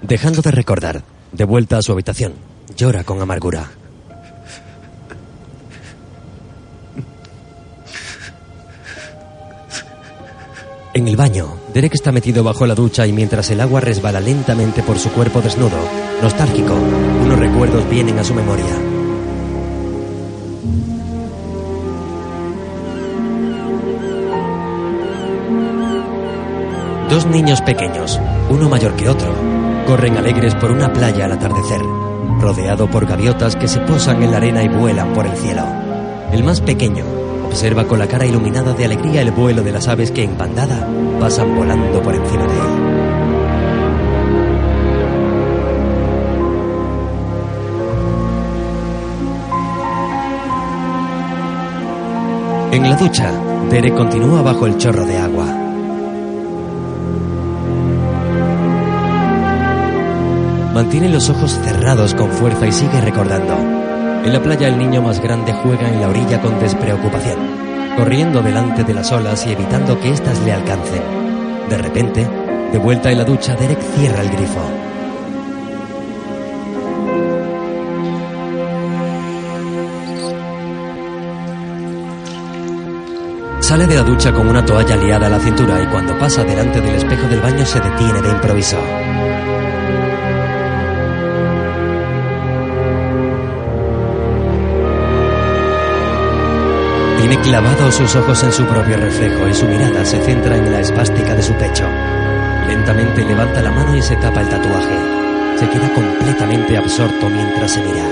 S1: Dejando de recordar, de vuelta a su habitación, llora con amargura. En el baño, Derek está metido bajo la ducha y mientras el agua resbala lentamente por su cuerpo desnudo, nostálgico, unos recuerdos vienen a su memoria. Dos niños pequeños, uno mayor que otro, corren alegres por una playa al atardecer, rodeado por gaviotas que se posan en la arena y vuelan por el cielo. El más pequeño observa con la cara iluminada de alegría el vuelo de las aves que en bandada pasan volando por encima de él. En la ducha, Derek continúa bajo el chorro de agua. Mantiene los ojos cerrados con fuerza y sigue recordando. En la playa el niño más grande juega en la orilla con despreocupación, corriendo delante de las olas y evitando que éstas le alcancen. De repente, de vuelta en la ducha, Derek cierra el grifo. Sale de la ducha con una toalla liada a la cintura y cuando pasa delante del espejo del baño se detiene de improviso. Tiene clavados sus ojos en su propio reflejo y su mirada se centra en la esvástica de su pecho. Lentamente levanta la mano y se tapa el tatuaje. Se queda completamente absorto mientras se mira.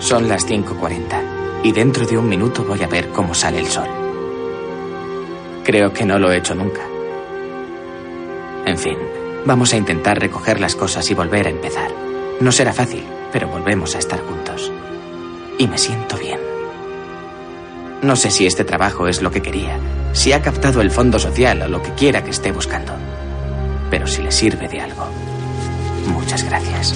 S2: Son las 5.40 y dentro de un minuto voy a ver cómo sale el sol. Creo que no lo he hecho nunca. En fin, vamos a intentar recoger las cosas y volver a empezar. No será fácil, pero volvemos a estar juntos. Y me siento bien. No sé si este trabajo es lo que quería, si ha captado el fondo social o lo que quiera que esté buscando. Pero si le sirve de algo, muchas gracias.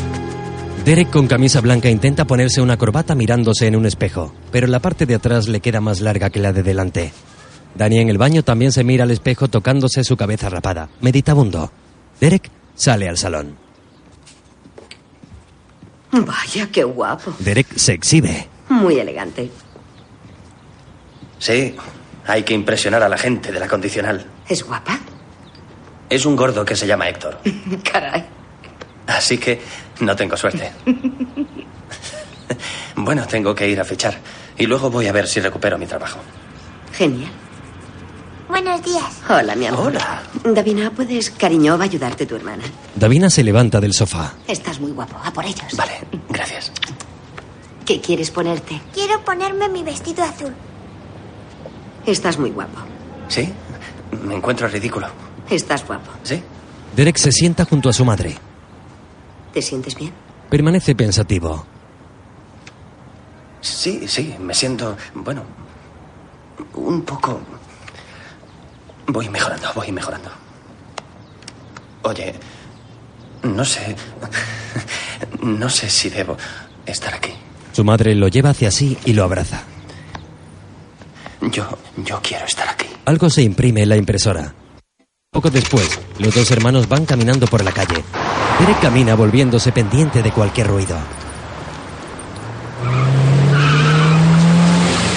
S1: Derek con camisa blanca intenta ponerse una corbata mirándose en un espejo, pero la parte de atrás le queda más larga que la de delante. Danny en el baño también se mira al espejo tocándose su cabeza rapada, meditabundo. Derek sale al salón.
S4: Vaya, qué guapo.
S1: Derek se exhibe.
S4: Muy elegante.
S10: Sí, hay que impresionar a la gente de la condicional.
S4: ¿Es guapa?
S10: Es un gordo que se llama Héctor.
S4: Caray.
S10: Así que no tengo suerte. bueno, tengo que ir a fichar. Y luego voy a ver si recupero mi trabajo.
S4: Genial.
S17: Buenos días.
S4: Hola, mi amor.
S10: Hola.
S4: Davina, ¿puedes, cariño, va a ayudarte tu hermana?
S1: Davina se levanta del sofá.
S4: Estás muy guapo. A por ellos.
S10: Vale, gracias.
S4: ¿Qué quieres ponerte?
S17: Quiero ponerme mi vestido azul.
S4: Estás muy guapo.
S10: ¿Sí? Me encuentro ridículo.
S4: Estás guapo.
S10: ¿Sí?
S1: Derek se sienta junto a su madre.
S4: ¿Te sientes bien?
S1: Permanece pensativo.
S10: Sí, sí, me siento, bueno, un poco... Voy mejorando, voy mejorando. Oye, no sé... No sé si debo estar aquí.
S1: Su madre lo lleva hacia sí y lo abraza.
S10: Yo, yo quiero estar aquí.
S1: Algo se imprime en la impresora. Poco después, los dos hermanos van caminando por la calle. Derek camina volviéndose pendiente de cualquier ruido.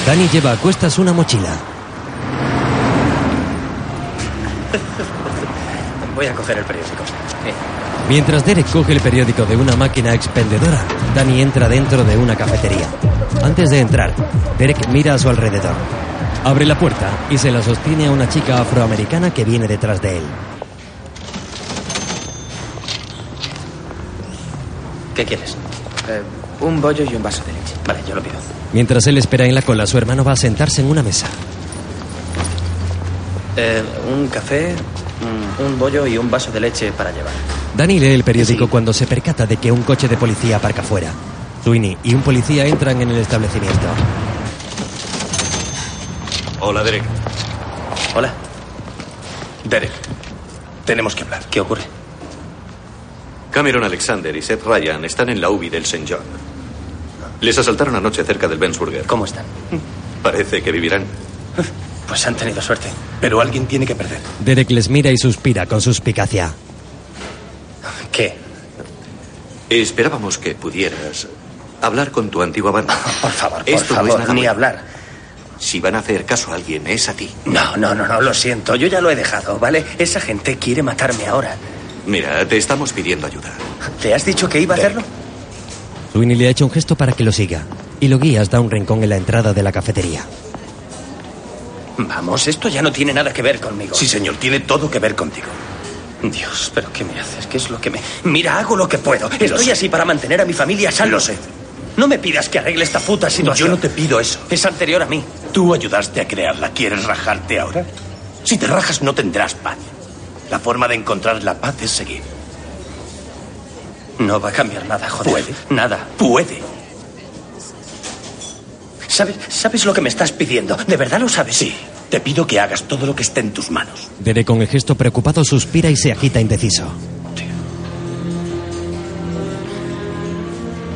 S1: Danny lleva a cuestas una mochila.
S10: Voy a coger el periódico.
S1: Mientras Derek coge el periódico de una máquina expendedora, Danny entra dentro de una cafetería. Antes de entrar, Derek mira a su alrededor. Abre la puerta y se la sostiene a una chica afroamericana que viene detrás de él.
S10: ¿Qué quieres?
S2: Eh, un bollo y un vaso de leche.
S10: Vale, yo lo pido.
S1: Mientras él espera en la cola, su hermano va a sentarse en una mesa.
S10: Eh, un café, un, bollo y un vaso de leche para llevar.
S1: Danny lee el periódico cuando se percata de que un coche de policía aparca fuera. Sweeney y un policía entran en el establecimiento.
S6: Hola, Derek.
S10: Hola.
S6: Derek, tenemos que hablar.
S10: ¿Qué ocurre?
S6: Cameron Alexander y Seth Ryan están en la UBI del St. John. Les asaltaron anoche cerca del Bensburger.
S10: ¿Cómo están?
S6: Parece que vivirán.
S10: Pues han tenido suerte.
S6: Pero alguien tiene que perder.
S1: Derek les mira y suspira con suspicacia.
S10: ¿Qué?
S6: Esperábamos que pudieras hablar con tu antigua banda.
S10: Por favor, por
S6: Esto no
S10: favor,
S6: es nada
S10: ni
S6: bueno.
S10: hablar.
S6: Si van a hacer caso a alguien, es a ti.
S10: No, no, no, no, lo siento. Yo ya lo he dejado, ¿vale? Esa gente quiere matarme ahora.
S6: Mira, te estamos pidiendo ayuda.
S10: ¿Te has dicho que iba a hacerlo?
S1: Sweeney le ha hecho un gesto para que lo siga y lo guía hasta un rincón en la entrada de la cafetería.
S10: Vamos, esto ya no tiene nada que ver conmigo.
S6: Sí, señor, tiene todo que ver contigo.
S10: Dios, ¿pero qué me haces? ¿Qué es lo que me...? Mira, hago lo que puedo. Estoy así para mantener a mi familia a salvo.
S6: Lo sé.
S10: No me pidas que arregle esta puta situación.
S6: Yo no te pido eso.
S10: Es anterior a mí.
S6: Tú ayudaste a crearla. ¿Quieres rajarte ahora? Si te rajas no tendrás paz. La forma de encontrar la paz es seguir.
S10: No va a cambiar nada, joder.
S6: Puede.
S10: Nada.
S6: Puede.
S10: ¿Sabes, ¿Sabes lo que me estás pidiendo? ¿De verdad lo sabes?
S6: Sí. Te pido que hagas todo lo que esté en tus manos.
S1: Derek con el gesto preocupado suspira y se agita indeciso.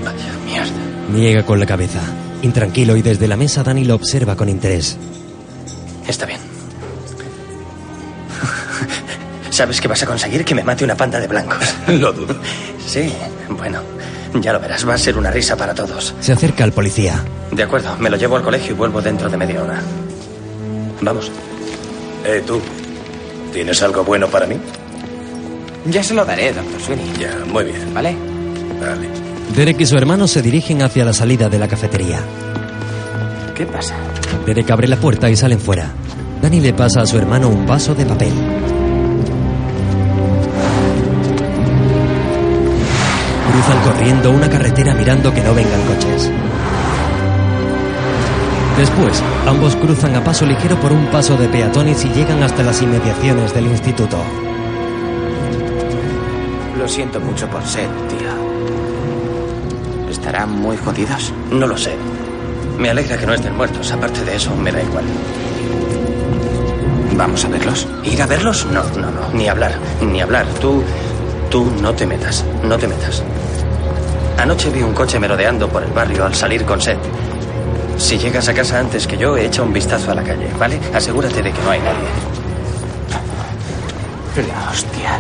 S10: Vaya mierda.
S1: Niega con la cabeza. Intranquilo y desde la mesa Danny lo observa con interés.
S10: Está bien. ¿Sabes que vas a conseguir que me mate una panda de blancos?
S6: Lo dudo.
S10: Sí, bueno, ya lo verás, va a ser una risa para todos.
S1: Se acerca al policía.
S10: De acuerdo, me lo llevo al colegio y vuelvo dentro de media hora. Vamos.
S6: Eh, tú. ¿Tienes algo bueno para mí?
S2: Ya se lo daré, doctor Sweeney.
S6: Ya, muy bien.
S2: ¿Vale?
S6: Vale.
S1: Derek y su hermano se dirigen hacia la salida de la cafetería.
S2: ¿Qué pasa?
S1: Derek abre la puerta y salen fuera. Danny le pasa a su hermano un vaso de papel. Cruzan corriendo una carretera mirando que no vengan coches. Después, ambos cruzan a paso ligero por un paso de peatones y llegan hasta las inmediaciones del instituto.
S2: Lo siento mucho por Seth, tío. ¿Estarán muy jodidos?
S10: No lo sé. Me alegra que no estén muertos. Aparte de eso, me da igual.
S26: ¿Vamos a verlos?
S10: ¿Ir a verlos? No, no, no. Ni hablar. Ni hablar. Tú. Tú no te metas. No te metas. Anoche vi un coche merodeando por el barrio al salir con Seth. Si llegas a casa antes que yo, echa un vistazo a la calle, ¿vale? Asegúrate de que no hay nadie.
S26: La hostia.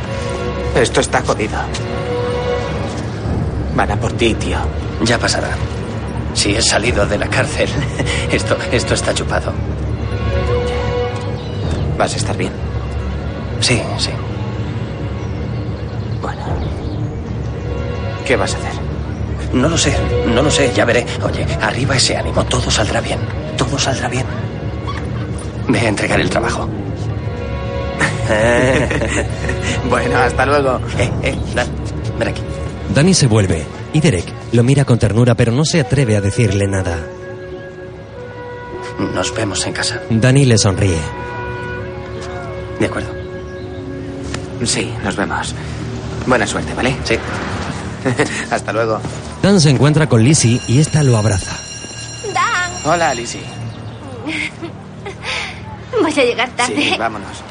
S26: Esto está jodido. Van a por ti, tío.
S10: Ya pasará. Si he salido de la cárcel, esto, esto está chupado.
S26: ¿Vas a estar bien?
S10: Sí, sí.
S26: Bueno. ¿Qué vas a hacer?
S10: No lo sé, no lo sé, ya veré. Oye, arriba ese ánimo, todo saldrá bien. Todo saldrá bien. Ve a entregar el trabajo.
S26: bueno, hasta luego.
S10: Eh, eh, Dan, ven aquí.
S1: Danny se vuelve y Derek lo mira con ternura pero no se atreve a decirle nada.
S10: Nos vemos en casa.
S1: Danny le sonríe.
S10: De acuerdo.
S26: Sí, nos vemos. Buena suerte, ¿vale?
S10: Sí.
S26: hasta luego.
S1: Dan se encuentra con Lizzie y esta lo abraza.
S23: Dan.
S26: Hola, Lizzie.
S23: Voy a llegar tarde.
S26: Sí, vámonos.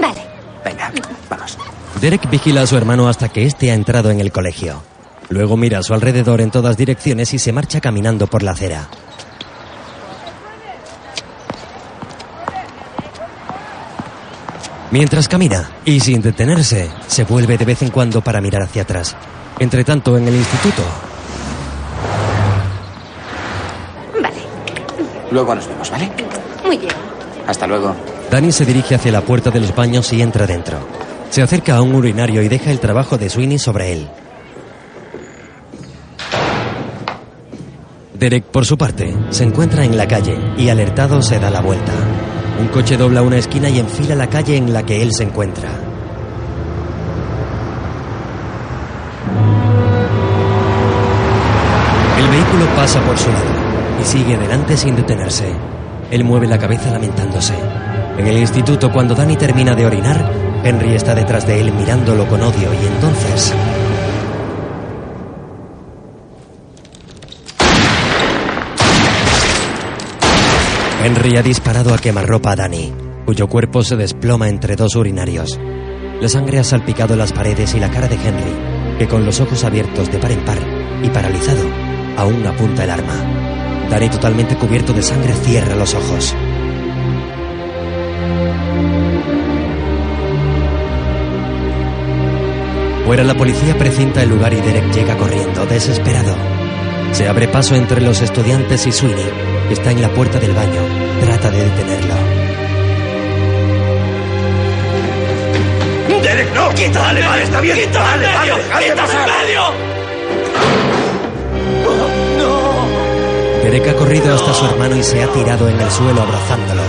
S23: Vale.
S26: Venga, vamos.
S1: Derek vigila a su hermano hasta que éste ha entrado en el colegio. Luego mira a su alrededor en todas direcciones y se marcha caminando por la acera. Mientras camina, y sin detenerse, se vuelve de vez en cuando para mirar hacia atrás. Entre tanto, en el instituto,
S26: Luego nos vemos, ¿vale?
S23: Muy bien.
S26: Hasta luego.
S1: Danny se dirige hacia la puerta de los baños y entra dentro. Se acerca a un urinario y deja el trabajo de Sweeney sobre él. Derek, por su parte, se encuentra en la calle y alertado se da la vuelta. Un coche dobla una esquina y enfila la calle en la que él se encuentra. El vehículo pasa por su lado y sigue adelante sin detenerse. Él mueve la cabeza lamentándose. En el instituto, cuando Danny termina de orinar, Henry está detrás de él mirándolo con odio y entonces... Henry ha disparado a quemarropa a Danny, cuyo cuerpo se desploma entre dos urinarios. La sangre ha salpicado las paredes y la cara de Henry, que con los ojos abiertos de par en par y paralizado, aún apunta el arma. Danny, totalmente cubierto de sangre, cierra los ojos. Fuera la policía precinta el lugar y Derek llega corriendo, desesperado. Se abre paso entre los estudiantes y Sweeney, que está en la puerta del baño. Trata de detenerlo.
S13: ¡Derek, no! ¡Quita! ¡Vale, vale, está bien! ¡Quita! ¡Vale, vale! ¡Déjale pasar!
S1: Derek ha corrido hasta su hermano y se ha tirado en el suelo abrazándolo.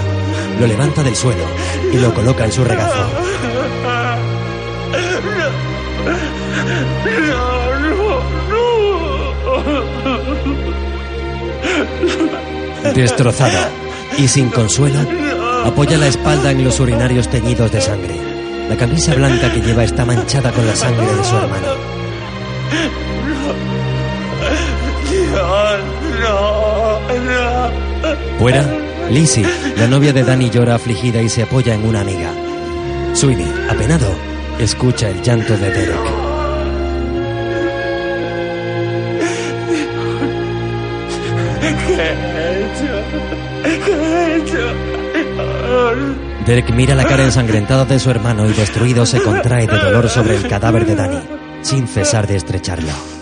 S1: Lo levanta del suelo y lo coloca en su regazo. Destrozado y sin consuelo, apoya la espalda en los urinarios teñidos de sangre. La camisa blanca que lleva está manchada con la sangre de su hermano. Fuera, Lizzie, la novia de Danny, llora afligida y se apoya en una amiga. Sweeney, apenado, escucha el llanto de Derek. Derek mira la cara ensangrentada de su hermano y destruido se contrae de dolor sobre el cadáver de Danny, sin cesar de estrecharlo.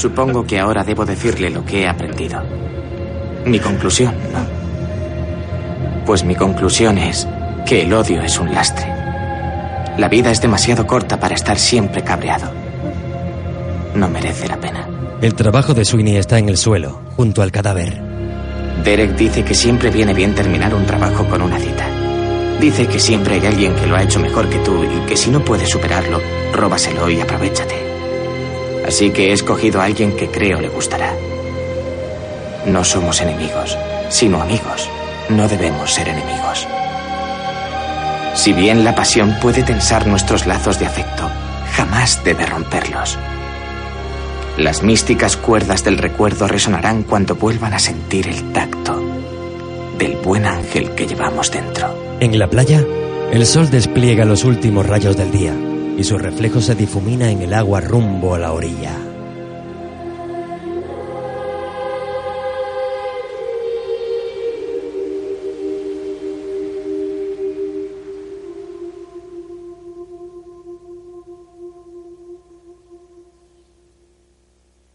S2: Supongo que ahora debo decirle lo que he aprendido. Mi conclusión, ¿no? Pues mi conclusión es que el odio es un lastre. La vida es demasiado corta para estar siempre cabreado. No merece la pena.
S1: El trabajo de Sweeney está en el suelo, junto al cadáver.
S2: Derek dice que siempre viene bien terminar un trabajo con una cita. Dice que siempre hay alguien que lo ha hecho mejor que tú y que si no puedes superarlo, róbaselo y aprovechate. Así que he escogido a alguien que creo le gustará. No somos enemigos, sino amigos. No debemos ser enemigos. Si bien la pasión puede tensar nuestros lazos de afecto, jamás debe romperlos. Las místicas cuerdas del recuerdo resonarán cuando vuelvan a sentir el tacto del buen ángel que llevamos dentro.
S1: En la playa, el sol despliega los últimos rayos del día y su reflejo se difumina en el agua rumbo a la orilla.